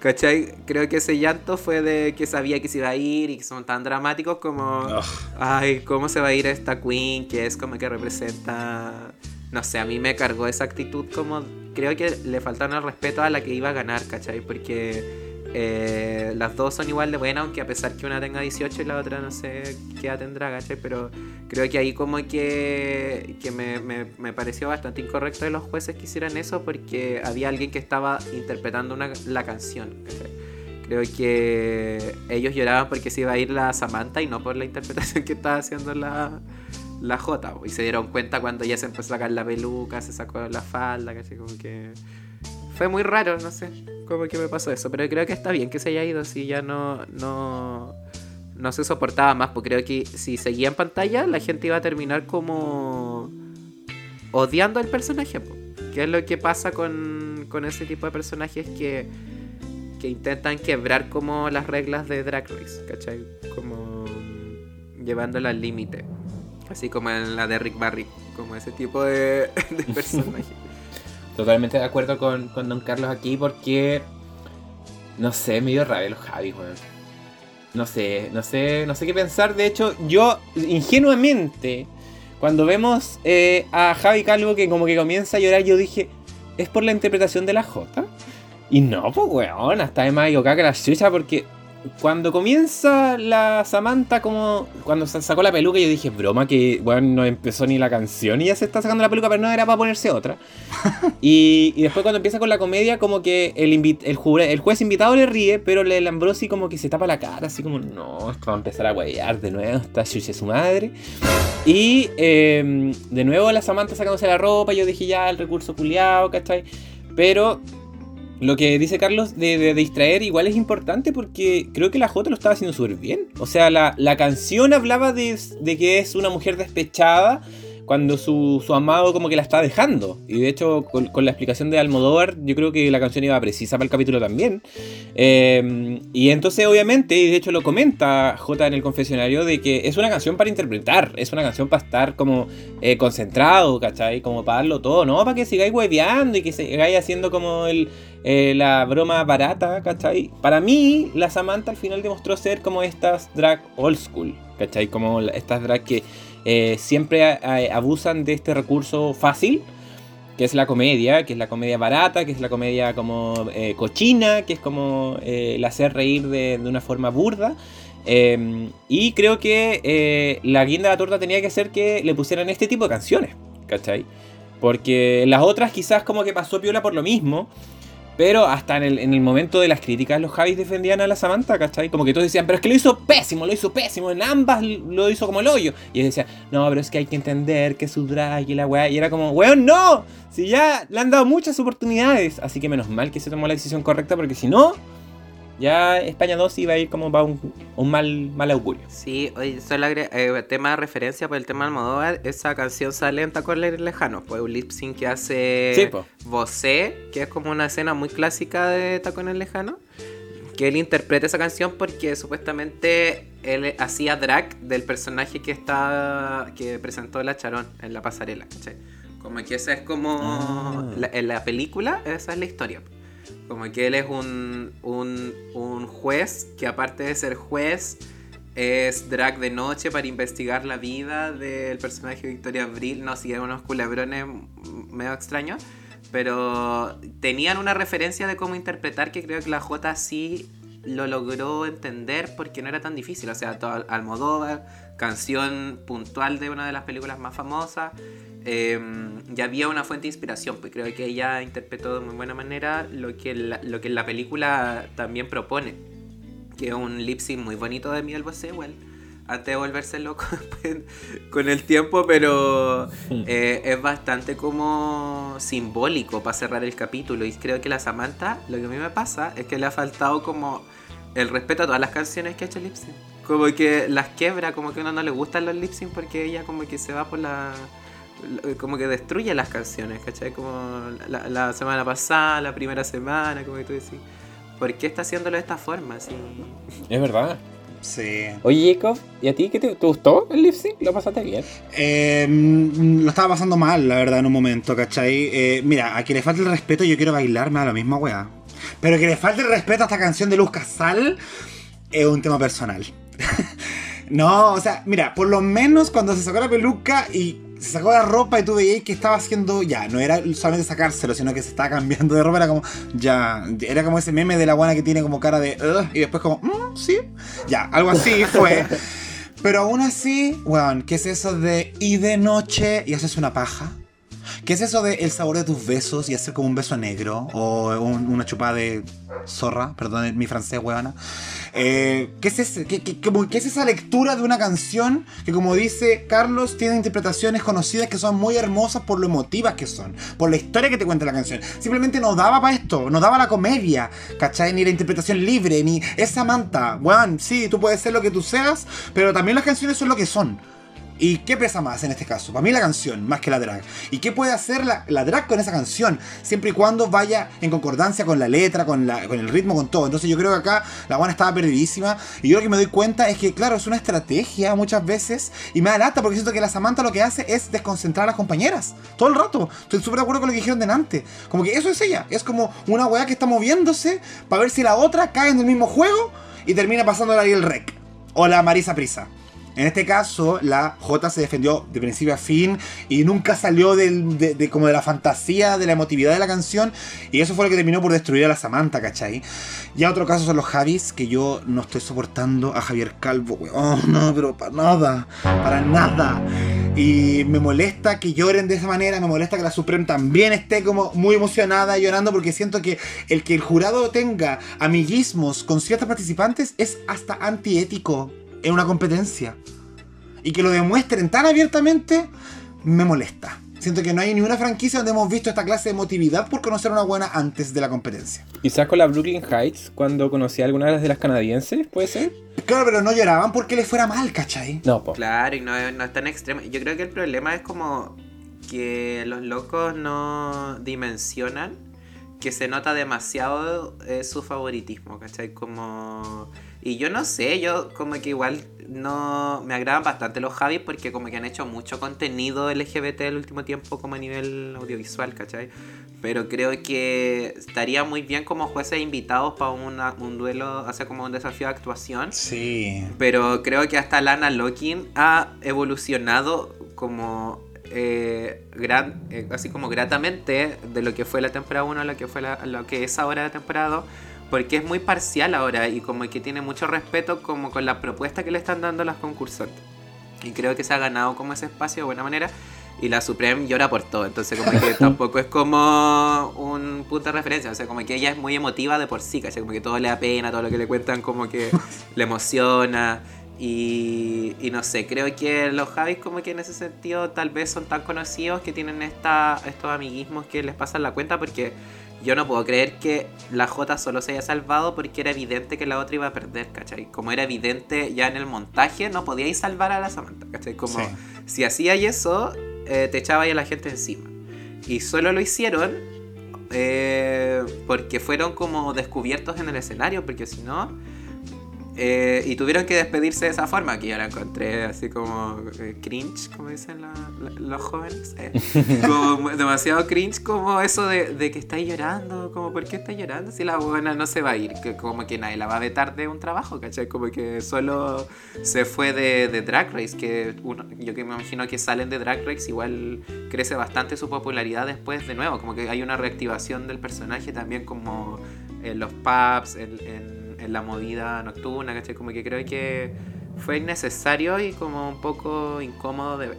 ¿Cachai? Creo que ese llanto fue de que sabía que se iba a ir y que son tan dramáticos como. Ugh. Ay, ¿cómo se va a ir esta queen? Que es como que representa. No sé, a mí me cargó esa actitud como. Creo que le faltaron el respeto a la que iba a ganar, ¿cachai? Porque eh, las dos son igual de buenas, aunque a pesar que una tenga 18 y la otra no sé qué edad tendrá, ¿cachai? Pero creo que ahí como que, que me, me- me pareció bastante incorrecto de los jueces que hicieran eso porque había alguien que estaba interpretando una, la canción, ¿cachai? Creo que ellos lloraban porque se iba a ir la Samantha y no por la interpretación <laughs> que estaba haciendo la, la J. Y se dieron cuenta cuando ya se empezó a sacar la peluca, se sacó la falda, casi como que. Fue muy raro, no sé. Como que me pasó eso. Pero creo que está bien que se haya ido si ya no. no no se soportaba más, porque creo que si seguía en pantalla, la gente iba a terminar como odiando al personaje. po. Que es lo que pasa con, con ese tipo de personajes que, que intentan quebrar como las reglas de Drag Race, ¿cachai? Como llevándolo al límite. Así como en la de Rick Barry, como ese tipo de, <laughs> de <laughs> personaje. Totalmente de acuerdo con, con Don Carlos aquí porque. No sé, me dio rabia los Javis, weón. No sé, no sé, no sé qué pensar. De hecho, yo ingenuamente, cuando vemos eh, a Javi Calvo que como que comienza a llorar, yo dije, ¿es por la interpretación de la J? Y no, pues weón, hasta es más equivocada que la chucha porque cuando comienza la Samantha como cuando se sacó la peluca yo dije, broma que weón no empezó ni la canción y ya se está sacando la peluca, pero no era para ponerse otra. <laughs> y, y después cuando empieza con la comedia como que el, invi- el, jure- el juez invitado le ríe, pero el Ambrosi como que se tapa la cara, así como, no, esto va a empezar a guayar de nuevo, está chucha su madre. Y eh, de nuevo la Samantha sacándose la ropa, yo dije ya el recurso culiado, ¿cachai? Pero lo que dice Carlos de, distraer igual es importante porque creo que la J lo estaba haciendo súper bien. O sea, la, canción hablaba de, de que es una mujer despechada cuando su, amado como que la está dejando. Y de hecho, con, con la explicación de Almodóvar, yo creo que la canción iba precisa para el capítulo también. Eh, y entonces, obviamente, y de hecho lo comenta J en el confesionario, de que es una canción para interpretar, es una canción para estar como eh, concentrado, ¿cachai? Como para darlo todo, ¿no? Para que sigáis hueveando y que sigáis haciendo como el, eh, la broma barata, ¿cachai? Para mí, la Samantha al final demostró ser como estas drag old school, ¿cachai? Como estas drag que eh, siempre a- abusan de este recurso fácil, que es la comedia, que es la comedia barata, que es la comedia como eh, cochina, que es como eh, el hacer reír de, una forma burda. Eh, y creo que eh, la guinda de la torta tenía que ser que le pusieran este tipo de canciones, ¿cachai? Porque las otras quizás como que pasó piola por lo mismo. Pero hasta en el, en el momento de las críticas, los Javis defendían a la Samantha, ¿cachai? Como que todos decían, pero es que lo hizo pésimo, lo hizo pésimo, en ambas lo hizo como el hoyo. Y ellos decían, no, pero es que hay que entender que su drag y la weá. Y era como, weón, no, si ya le han dado muchas oportunidades. Así que menos mal que se tomó la decisión correcta, porque si no, ya España 2 iba a ir como para un, un mal, mal augurio. Sí, oye, solo eh, tema de referencia por el tema de Almodóvar, esa canción sale en Tacones Lejanos, pues un lip sync que hace Sí, po. Bosé, que es como una escena muy clásica de Tacones Lejanos, que él interpreta esa canción porque supuestamente él hacía drag del personaje que está que presentó la Charón en la pasarela. Como que esa es como Ah. la- en la película, esa es la historia. Como que él es un, un, un juez que aparte de ser juez es drag de noche para investigar la vida del personaje Victoria Abril. No, sí, unos culebrones medio extraños. Pero tenían una referencia de cómo interpretar que creo que la J sí lo logró entender porque no era tan difícil. O sea, todo Almodóvar, canción puntual de una de las películas más famosas. Eh, ya había una fuente de inspiración, pues creo que ella interpretó de muy buena manera lo que la, lo que la película también propone, que es un lip sync muy bonito de Miguel Bosé, igual, antes de volverse loco después, <laughs> con el tiempo, pero <laughs> eh, es bastante como simbólico para cerrar el capítulo y creo que la Samantha, lo que a mí me pasa es que le ha faltado como el respeto a todas las canciones que ha hecho lip sync. Como que las quebra, como que a uno no le gustan los lip sync porque ella como que se va por la como que destruye las canciones, ¿cachai? Como la, la semana pasada, la primera semana, como que tú decís, ¿por qué está haciéndolo de esta forma? Así? Es verdad. Sí. Oye, Jacob, ¿y a ti qué te, te gustó el lip sync? ¿Lo pasaste bien? Eh, lo estaba pasando mal, la verdad, en un momento, ¿cachai? Eh, mira, a que le falte el respeto, yo quiero bailar, me da la misma weá. Pero que le falte el respeto a esta canción de Luz Casal es un tema personal. <laughs> no, o sea, mira, por lo menos cuando se sacó la peluca y se sacó la ropa y tú veías que estaba haciendo, ya, no era solamente sacárselo, sino que se estaba cambiando de ropa, era como, ya, era como ese meme de la buena que tiene como cara de, "Ugh", y después como, "Mm, sí, ya, algo así <laughs> fue. Pero aún así, weón, ¿qué es eso de y de noche y haces una paja? ¿Qué es eso de el sabor de tus besos y hacer como un beso negro? O un- una chupada de zorra, perdón mi francés, huevona. Eh, ¿qué, es ese- qué- qué- qué es esa lectura de una canción que, como dice Carlos, tiene interpretaciones conocidas que son muy hermosas por lo emotivas que son, por la historia que te cuenta la canción? Simplemente no daba para esto, no daba la comedia, ¿cachai? Ni la interpretación libre, ni esa manta. Weón, sí, tú puedes ser lo que tú seas, pero también las canciones son lo que son. ¿Y qué pesa más en este caso? Para mí la canción, más que la drag. ¿Y qué puede hacer la, drag con esa canción? Siempre y cuando vaya en concordancia con la letra, con, la, con el ritmo, con todo. Entonces yo creo que acá la buena estaba perdidísima. Y yo lo que me doy cuenta es que, claro, es una estrategia muchas veces. Y me da lata porque siento que la Samantha lo que hace es desconcentrar a las compañeras. Todo el rato. Estoy súper de acuerdo con lo que dijeron delante. Como que eso es ella. Es como una weá que está moviéndose para ver si la otra cae en el mismo juego y termina pasando ahí el rec. O la Marisa Prisa. En este caso, la J se defendió de principio a fin y nunca salió de- como de la fantasía, de la emotividad de la canción. Y eso fue lo que terminó por destruir a la Samantha, ¿cachai? Ya otro caso son los Javis, que yo no estoy soportando a Javier Calvo, weón. Oh, no, pero para nada, para nada. Y me molesta que lloren de esa manera, me molesta que la Supreme también esté como muy emocionada llorando porque siento que el que el jurado tenga amiguismos con ciertos participantes es hasta antiético en una competencia. Y que lo demuestren tan abiertamente me molesta. Siento que no hay ninguna franquicia donde hemos visto esta clase de emotividad por conocer a una buena antes de la competencia. Quizás con la Brooklyn Heights, cuando conocí a algunas de las canadienses, ¿puede ser? Claro, pero no lloraban porque les fuera mal, ¿cachai? No, po. Claro, y no, es- no es tan extremo. Yo creo que el problema es como que los locos no dimensionan que se nota demasiado eh, su favoritismo, ¿cachai? Como... Y yo no sé, yo como que igual no... Me agradan bastante los Javis porque como que han hecho mucho contenido LGBT el último tiempo como a nivel audiovisual, ¿cachai? Pero creo que estaría muy bien como jueces invitados para una- un duelo, sea, como un desafío de actuación. Sí. Pero creo que hasta Lana Lokin ha evolucionado como eh, gran, eh, así como gratamente de lo que fue la temporada 1 a lo que fue la- lo que es ahora la temporada 2. Porque es muy parcial ahora y como que tiene mucho respeto como con la propuesta que le están dando las concursantes. Y creo que se ha ganado como ese espacio de buena manera. Y la Supreme llora por todo. Entonces como que <laughs> tampoco es como un punto de referencia. O sea, como que ella es muy emotiva de por sí. ¿cachai? Como que todo le da pena, todo lo que le cuentan como que <laughs> le emociona. Y, y no sé, creo que los Javis como que en ese sentido tal vez son tan conocidos que tienen esta, estos amiguismos que les pasan la cuenta porque yo no puedo creer que la J solo se haya salvado porque era evidente que la otra iba a perder, ¿cachai? Como era evidente ya en el montaje, no podíais salvar a la Samantha, ¿cachai? Como Sí. si hacíais eso, eh, te echabais a la gente encima. Y solo lo hicieron eh, porque fueron como descubiertos en el escenario, porque si no... eh, y tuvieron que despedirse de esa forma, que yo la encontré así como eh, cringe, como dicen la- la- los jóvenes. eh. <laughs> Como demasiado cringe como eso de, de que estáis llorando, como ¿por qué está llorando? Si la buena no se va a ir, que como que nadie la va a vetar de un trabajo, ¿cachai? Como que solo se fue de, de Drag Race, que uno, yo que me imagino que salen de Drag Race igual crece bastante su popularidad después de nuevo, como que hay una reactivación del personaje también como en los pubs, en, en- en la movida nocturna, ¿cachai? Como que creo que fue innecesario y como un poco incómodo de ver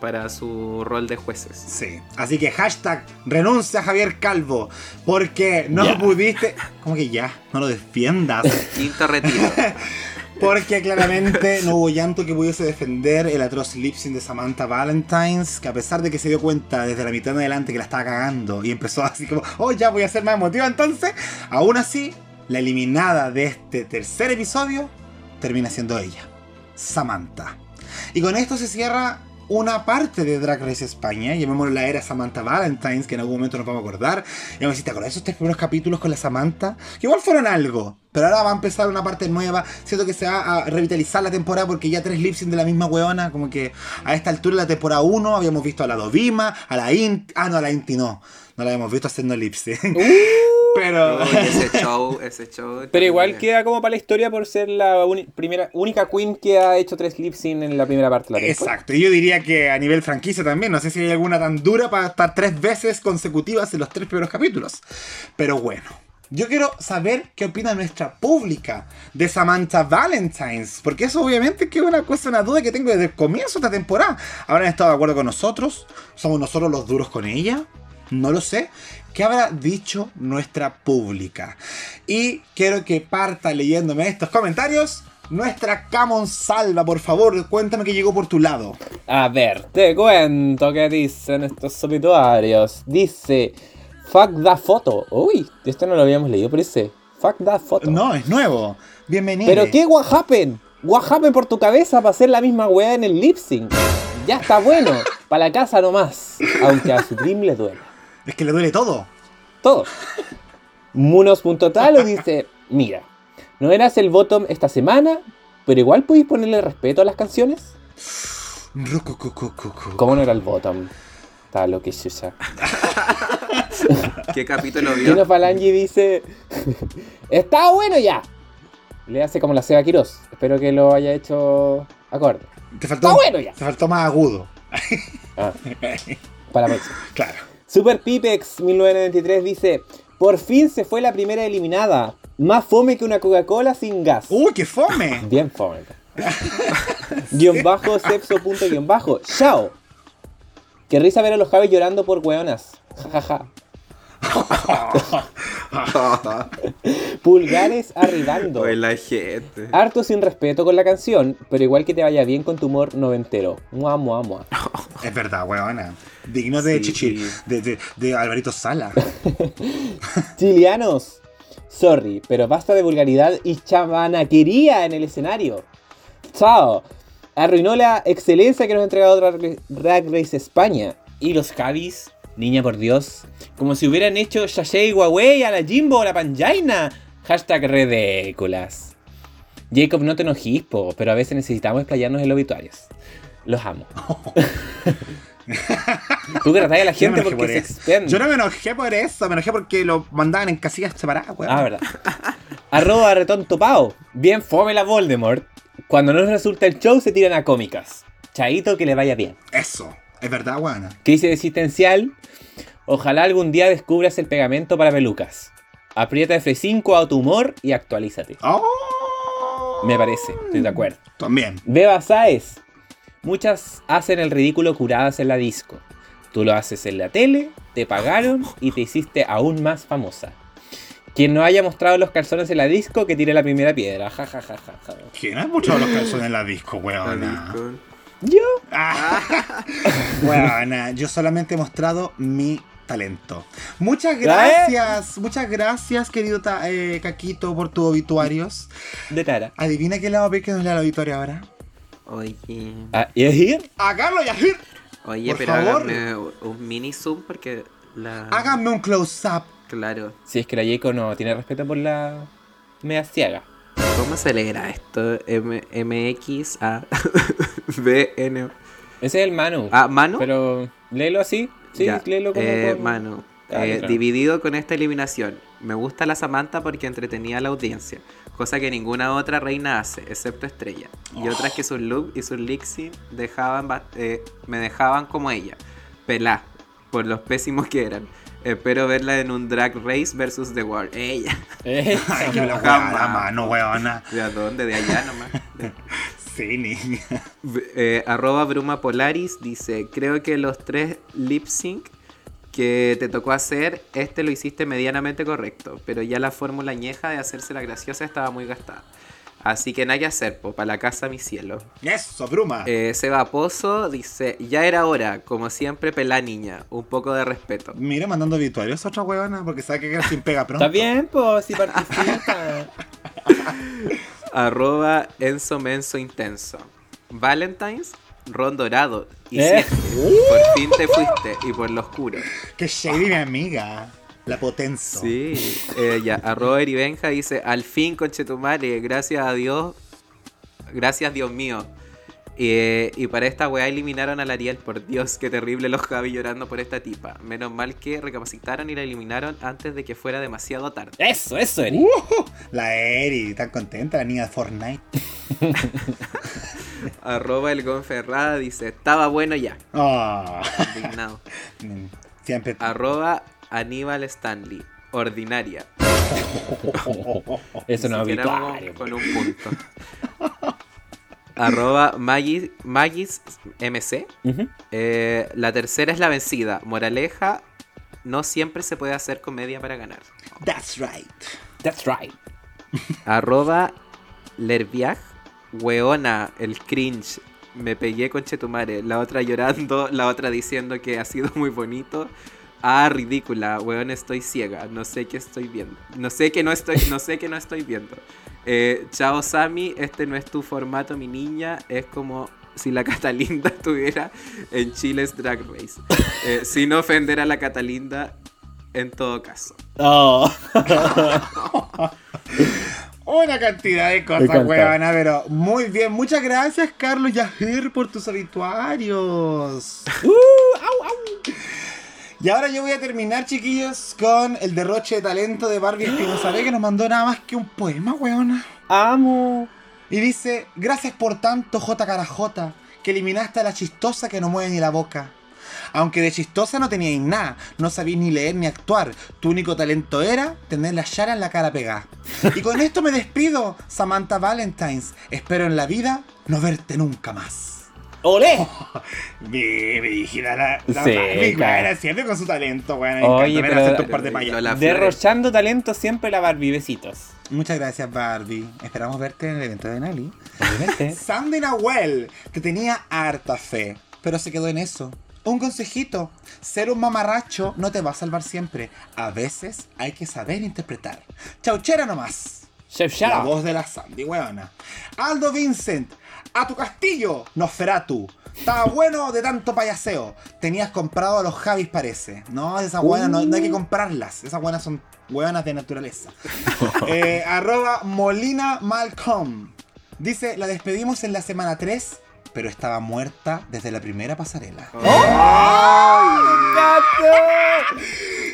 para su rol de jueces. Sí. Así que hashtag renuncia a Javier Calvo. Porque no pudiste. ¿Cómo que ya? No lo defiendas. <laughs> Quinto retiro. <laughs> Porque claramente no hubo llanto que pudiese defender el atroz lip sync de Samantha Valentines, que a pesar de que se dio cuenta desde la mitad en adelante que la estaba cagando y empezó así como, oh, ya voy a ser más emotiva entonces, aún así, la eliminada de este tercer episodio termina siendo ella, Samantha. Y con esto se cierra una parte de Drag Race España, llamémoslo la era Samantha Valentines, que en algún momento nos vamos a acordar. Y vamos a decir, ¿te acuerdas de esos tres primeros capítulos con la Samantha? Que igual fueron algo, pero ahora va a empezar una parte nueva. Siento que se va a revitalizar la temporada porque ya tres lip sync de la misma weona, como que a esta altura la temporada 1 habíamos visto a la Dovima, a la Inti, ah no, a la Inti no, no la habíamos visto haciendo lip sync. Pero... Uy, <laughs> ese show, ese show. Pero igual queda como para la historia por ser la primera, única queen que ha hecho tres lip sync en la primera parte de la temporada. Exacto, y yo diría que a nivel franquicia también, no sé si hay alguna tan dura para estar tres veces consecutivas en los tres primeros capítulos. Pero bueno, Yo quiero saber qué opina nuestra pública de Samantha Valentines, porque eso obviamente que es una cosa, una duda que tengo desde el comienzo de esta temporada. ¿Habrán estado de acuerdo con nosotros? ¿Somos nosotros los duros con ella? No lo sé. ¿Qué habrá dicho nuestra pública? Y quiero que parta leyéndome estos comentarios. Nuestra Camon Salva, por favor, cuéntame que llegó por tu lado. A ver, te cuento qué dicen estos obituarios. Dice, fuck that foto. Uy, esto no lo habíamos leído, pero dice, fuck that foto. No, es nuevo. Bienvenido. ¿Pero qué what happened? What happened por tu cabeza para hacer la misma weá en el lip sync? Ya está bueno, <laughs> para la casa nomás. Aunque a su dream le duele. Es que le duele todo. Todo. Munos.talo dice, mira, no eras el bottom esta semana, pero igual pudiste ponerle respeto a las canciones. ¿Cómo no era el bottom? Está lo que chucha. ¿Qué capítulo vio? Falangi dice, está bueno ya. Le hace como la Seba Quiroz. Espero que lo haya hecho acorde. Te faltó, Está bueno ya. Te faltó más agudo. Ah, para próxima. Claro. Super Pipex 1993 dice, por fin se fue la primera eliminada. Más fome que una Coca-Cola sin gas. ¡Uy, qué fome! <laughs> Bien fome. <laughs> guion bajo, sexo punto guion bajo. Chao. Qué risa ver a los Javis llorando por weonas. Ja, ja, ja. <laughs> Pulgares arribando. Oye, la gente. Harto sin respeto con la canción, pero igual que te vaya bien con tu humor noventero. Mua, mua, mua. <laughs> Es verdad, weona. Digno de Sí. Chichi, de, de, de Alvarito Sala. <laughs> Chilianos. Sorry, pero basta de vulgaridad y chamanaquería en el escenario. Chao. Arruinó la excelencia que nos ha entregado Drag Drag Race España. Y los Javis, niña por Dios, como si hubieran hecho Shashei Huawei a la Jimbo o la Panjaina. Hashtag ridículas. Jacob, no te enojís, po, pero a veces necesitamos explayarnos en los obituarios. Los amo. <laughs> Tú que tratas a la no gente enojé por porque se eso. expende. Yo no me enojé por eso, me enojé porque lo mandaban en casillas separadas, weón. Ah, verdad. Arroba retón topao. Bien fome la Voldemort. Cuando no resulta el show se tiran a cómicas. Chaito que le vaya bien. Eso, es verdad, weona. Crisis existencial. Ojalá algún día descubras el pegamento para pelucas. Aprieta F5 a tu humor y actualízate. ¡Oh! Me parece, estoy de acuerdo. También. Beba Saez. Muchas hacen el ridículo curadas en la disco. Tú lo haces en la tele, te pagaron y te hiciste aún más famosa. Quien no haya mostrado los calzones en la disco, que tire la primera piedra. Ja, ja, ja, ja, ja. ¿Quién ha mostrado los calzones en la disco, disco. Yo. Ah, <laughs> weona, yo solamente he mostrado mi talento. Muchas gracias, muchas gracias, querido eh, Caquito, por tus obituarios. De Tara. Adivina quién le va a pedir que nos lea el obituario ahora. Oye, Ah, ¿Y es ir? A Carlos Yahir. oye Por pero favor. háganme un mini zoom porque la. Háganme un close-up. Claro. Si es que la Jaco no tiene respeto por la media ciega. ¿Cómo se leerá esto? M MX A <laughs> B N. Ese es el Manu. Ah, mano. Pero léelo así. Sí, Ya, léelo como. eh, Manu, cada eh, dividido con esta eliminación. Me gusta la Samantha porque entretenía a la audiencia, cosa que ninguna otra reina hace, excepto Estrella. Y Oh. otras que sus look y sus lipsy dejaban ba- eh, me dejaban como ella, pelá, por los pésimos que eran. Espero verla en un Drag Race versus The World. Ella. <laughs> <laughs> Ay, que la mano, weona. ¿De a dónde? De allá nomás. <laughs> Sí, niña. Eh, arroba Bruma Polaris dice, creo que los tres lip sync que te tocó hacer, este lo hiciste medianamente correcto, pero ya la fórmula añeja de hacerse la graciosa estaba muy gastada. Así que nada que hacer, po, para la casa mi cielo. Eso, Bruma. Eh, Seba Pozo dice, ya era hora, como siempre pelá niña, un poco de respeto. Mira, mandando obituarios a otra weona porque sabe que queda sin pega pronto. Está bien, pues, si participa. <laughs> Arroba Enzo Menso Intenso. Valentine's, Ron Dorado. Y ¿Eh? siete. por fin te fuiste y por lo oscuro. Que shady, mi amiga. La potencia. Sí, eh, ya, arroba Eribenja dice, al fin, conchetumare, gracias a Dios, gracias Dios mío. Eh, y para esta weá eliminaron a la Ariel, por Dios, qué terrible los Javi llorando por esta tipa. Menos mal que recapacitaron y la eliminaron antes de que fuera demasiado tarde. Eso, eso, Eri. Uh, la Eri, tan contenta, la niña de Fortnite. <laughs> Arroba el Gonferrada dice, estaba bueno ya, Ah, indignado. <laughs> siempre. Arroba Aníbal Stanley, ordinaria. Eso no es habitual. con, un punto. Arroba Magis, Magis MC. Eh, la tercera es la vencida. Moraleja, no siempre se puede hacer comedia para ganar. That's right. That's right. Arroba Lerviag. Weona, el cringe. Me pegué con Chetumare. La otra llorando, la otra diciendo que ha sido muy bonito. Ah, ridícula, weón, estoy ciega. No sé qué estoy viendo. No sé que no estoy, no sé que no estoy viendo. Eh, chao Sammy, este no es tu formato, mi niña. Es como si la Catalinda <laughs> estuviera en Chile's Drag Race. Eh, sin ofender a la Catalinda, en todo caso. Oh. <laughs> Una cantidad de cosas, huevona, pero muy bien. Muchas gracias, Carlos Yajir, por tus obituarios. Y ahora yo voy a terminar, chiquillos, con el derroche de talento de Barbie Espinosa B, que nos mandó nada más que un poema, weona. Amo. Y dice, gracias por tanto, J. Carajota, que eliminaste a la chistosa que no mueve ni la boca. Aunque de chistosa no teníais nada, no sabíais ni leer ni actuar. Tu único talento era tener la Yara en la cara pegada. <laughs> Y con esto me despido, Samantha Valentines. Espero en la vida no verte nunca más. ¡Olé! <laughs> Mi dirigida la, la Sí, claro. siempre con su talento. Me Oye. Me pero- un par de Flores. Derrochando talento siempre la Barbie. Besitos. Muchas gracias, Barbie. Esperamos verte en el evento de Nali. Obviamente. <laughs> Sandy Nahuel, que tenía harta fe, pero se quedó en eso. Un consejito, ser un mamarracho no te va a salvar siempre. A veces hay que saber interpretar. Chauchera nomás. Chef La voz de la Sandy, weona. Aldo Vincent, a tu castillo, Nosferatu. Estaba bueno de tanto payaseo. Tenías comprado a los Javis, parece. No, esas buenas no, no hay que comprarlas. Esas buenas son hueonas de naturaleza. <laughs> Eh, arroba Molina Malcolm. Dice, la despedimos en la semana 3, pero estaba muerta desde la primera pasarela.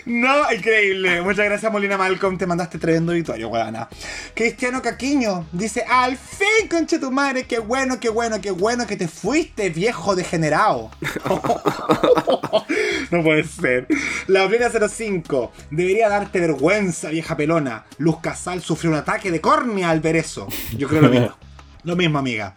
No, increíble. Muchas gracias, Molina Malcolm. Te mandaste tremendo victorio, weana. Cristiano Caquiño dice: Al fin, conche tu madre, qué bueno, qué bueno, qué bueno que te fuiste, viejo degenerado. <laughs> no puede ser. La plena 05. Debería darte vergüenza, vieja pelona. Luz Casal sufrió un ataque de córnea al ver eso. Yo creo lo mismo. <laughs> Lo mismo, amiga.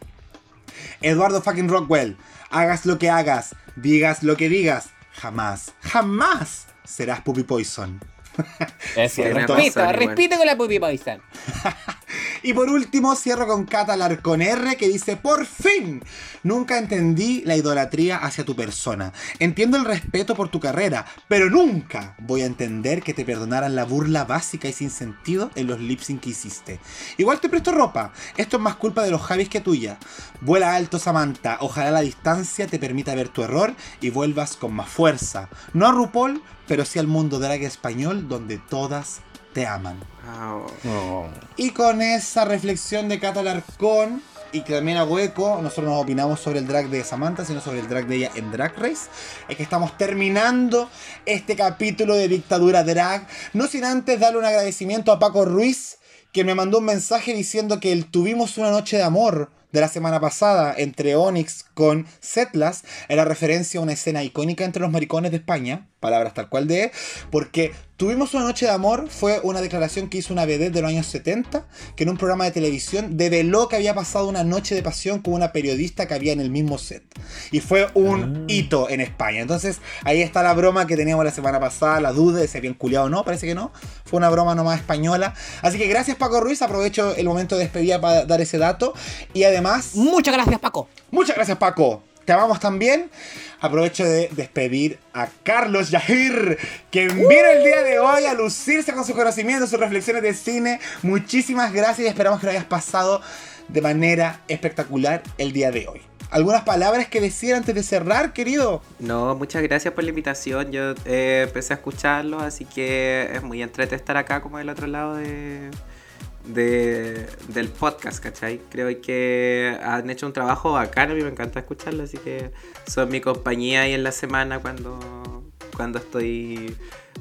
Eduardo fucking Rockwell, hagas lo que hagas, digas lo que digas, jamás, jamás serás Puppy Poison. <laughs> Eso, igual. repite con la Poison. <laughs> Y por último cierro con Catalar con R que dice, por fin, nunca entendí la idolatría hacia tu persona. Entiendo el respeto por tu carrera, pero nunca voy a entender que te perdonaran la burla básica y sin sentido en los lip sync que hiciste. Igual te presto ropa, esto es más culpa de los Javis que tuya. Vuela alto Samantha, ojalá la distancia te permita ver tu error y vuelvas con más fuerza. No a RuPaul, pero sí al mundo drag español donde todas te aman. Ah, Oh. Y con esa reflexión de Cata Larcón y que también a hueco, nosotros no opinamos sobre el drag de Samantha, sino sobre el drag de ella en Drag Race. Es que estamos terminando este capítulo de Dictadura Drag. No sin antes darle un agradecimiento a Paco Ruiz, que me mandó un mensaje diciendo que el tuvimos una noche de amor de la semana pasada entre Onyx con Setlas era referencia a una escena icónica entre los maricones de España, palabras tal cual de, porque tuvimos una noche de amor fue una declaración que hizo una vedette de los años 70, que en un programa de televisión develó que había pasado una noche de pasión con una periodista que había en el mismo set. Y fue un hito en España. Entonces ahí está la broma que teníamos la semana pasada, la duda de si habían culiado o no, parece que no. Fue una broma nomás española. Así que gracias Paco Ruiz, aprovecho el momento de despedida para dar ese dato. Y además... Muchas gracias, Paco. Muchas gracias, Paco. Te también. Aprovecho de despedir a Carlos Yahir, que vino el día de hoy a lucirse con sus conocimientos, sus reflexiones de cine. Muchísimas gracias y esperamos que lo hayas pasado de manera espectacular el día de hoy. ¿Algunas palabras que decir antes de cerrar, querido? No, muchas gracias por la invitación. Yo eh, empecé a escucharlo, así que es muy entrete estar acá como del otro lado de, de- del podcast, ¿cachai? Creo que han hecho un trabajo bacán, a mí me encanta escucharlo, así que son mi compañía ahí en la semana cuando, cuando estoy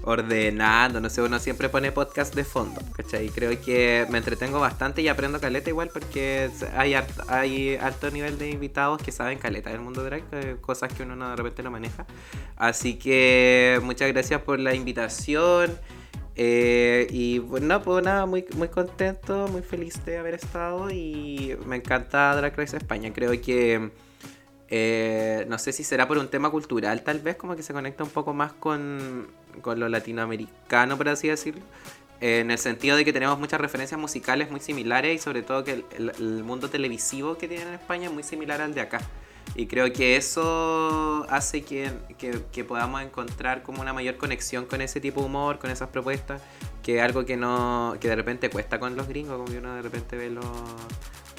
ordenando, no sé, uno siempre pone podcast de fondo, ¿cachai? Creo que me entretengo bastante y aprendo caleta igual porque hay, hay alto nivel de invitados que saben caleta del mundo drag, eh, cosas que uno no, de repente no maneja. Así que muchas gracias por la invitación. Eh, y bueno, pues nada, muy, muy contento, muy feliz de haber estado y me encanta Drag Race España. Creo que eh, no sé si será por un tema cultural, tal vez, como que se conecta un poco más con, con lo latinoamericano, por así decirlo. en el sentido de que tenemos muchas referencias musicales muy similares y sobre todo que el, el- el mundo televisivo que tienen en España es muy similar al de acá. Y creo que eso hace que, que- que podamos encontrar como una mayor conexión con ese tipo de humor, con esas propuestas, que es algo que no que de repente cuesta con los gringos, como que uno de repente ve los,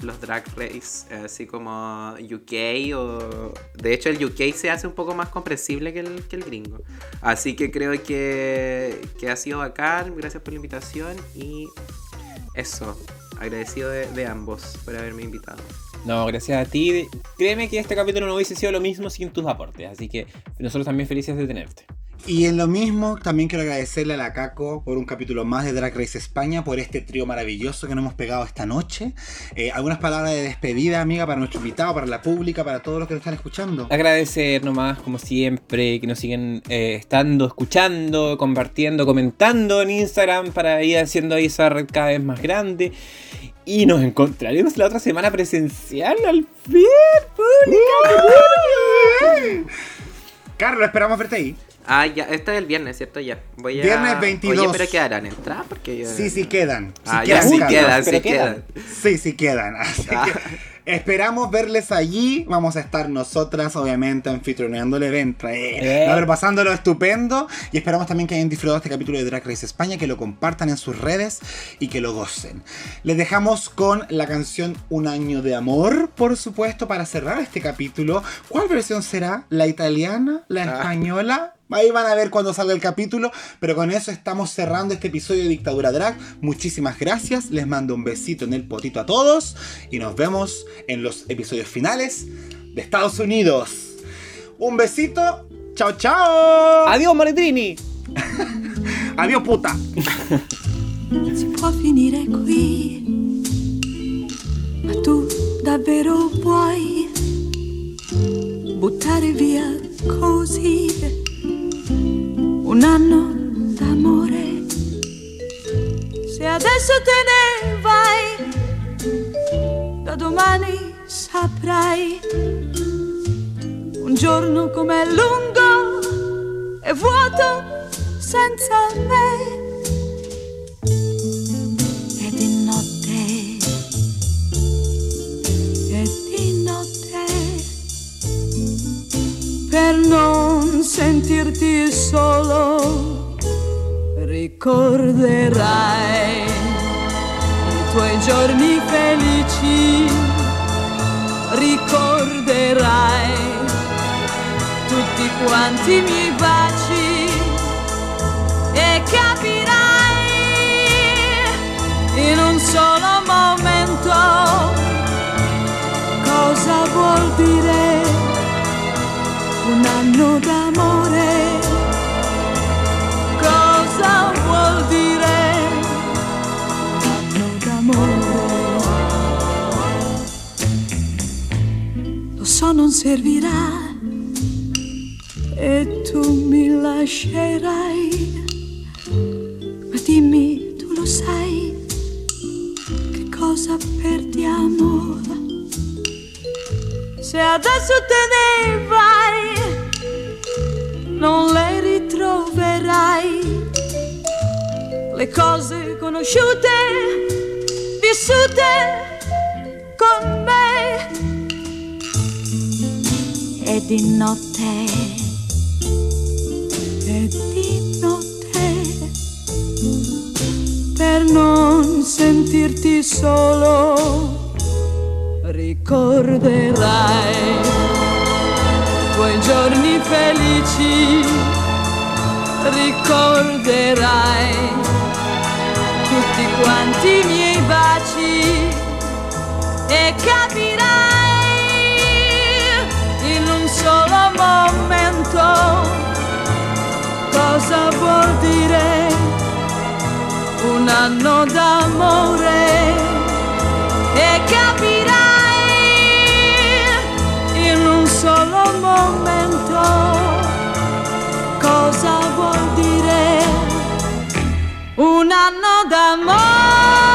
los drag race, así como UK o... De hecho el UK se hace un poco más comprensible que el, que el gringo. Así que creo que, que ha sido bacán, gracias por la invitación y eso, agradecido de, de ambos por haberme invitado. No, gracias a ti. Créeme que este capítulo no hubiese sido lo mismo sin tus aportes. Así que nosotros también felices de tenerte. Y en lo mismo, también quiero agradecerle a la Caco por un capítulo más de Drag Race España, por este trío maravilloso que nos hemos pegado esta noche. Eh, algunas palabras de despedida, amiga, para nuestro invitado, para la pública, para todos los que nos están escuchando. Agradecer nomás, como siempre, que nos siguen eh, estando, escuchando, compartiendo, comentando en Instagram para ir haciendo esa red cada vez más grande. Y nos encontraremos la otra semana presencial al fin, pública. Carlos, esperamos verte ahí. Ah, ya, este es el viernes, ¿cierto? Ya. Voy a... Viernes 22. Oye, pero quedarán entradas porque yo... Sí, sí quedan. Sí Ah, ya, sí quedan, sí quedan. quedan. Sí, sí quedan. <laughs> Así Ah. que esperamos verles allí. Vamos a estar nosotras, obviamente, anfitrioneando el evento. Eh, Eh. pasándolo estupendo. Y esperamos también que hayan disfrutado este capítulo de Drag Race España, que lo compartan en sus redes y que lo gocen. Les dejamos con la canción Un año de amor, por supuesto, para cerrar este capítulo. ¿Cuál versión será? ¿La italiana? ¿La Ah. Ahí van a ver cuando salga el capítulo, pero con eso estamos cerrando este episodio de Dictadura Drag. Muchísimas gracias, les mando un besito en el potito a todos y nos vemos en los episodios finales de Estados Unidos. Un besito, chao chao. Adiós, Maritrini. <laughs> Adiós puta. si può finire qui. Ma tu davvero vuoi buttare via così un anno d'amore? Se adesso te ne vai, da domani saprai un giorno com'è lungo e vuoto senza me. E di notte, e di notte, per non sentirti solo, ricorderai i tuoi giorni felici, ricorderai tutti quanti i miei baci e capirai in un solo momento cosa vuol dire un anno d'amore. Cosa vuol dire un anno d'amore? Lo so non servirà e tu mi lascerai. Ma dimmi, tu lo sai, che cosa perdiamo? Se adesso te ne vai, non le ritroverai. Le cose conosciute, vissute con me. E di notte, e di notte per non sentirti solo ricorderai tuoi giorni felici ricorderai tutti quanti i miei baci e capirai in un solo momento cosa vuol dire un anno d'amore momento. Cosa vuol dire un anno d'amore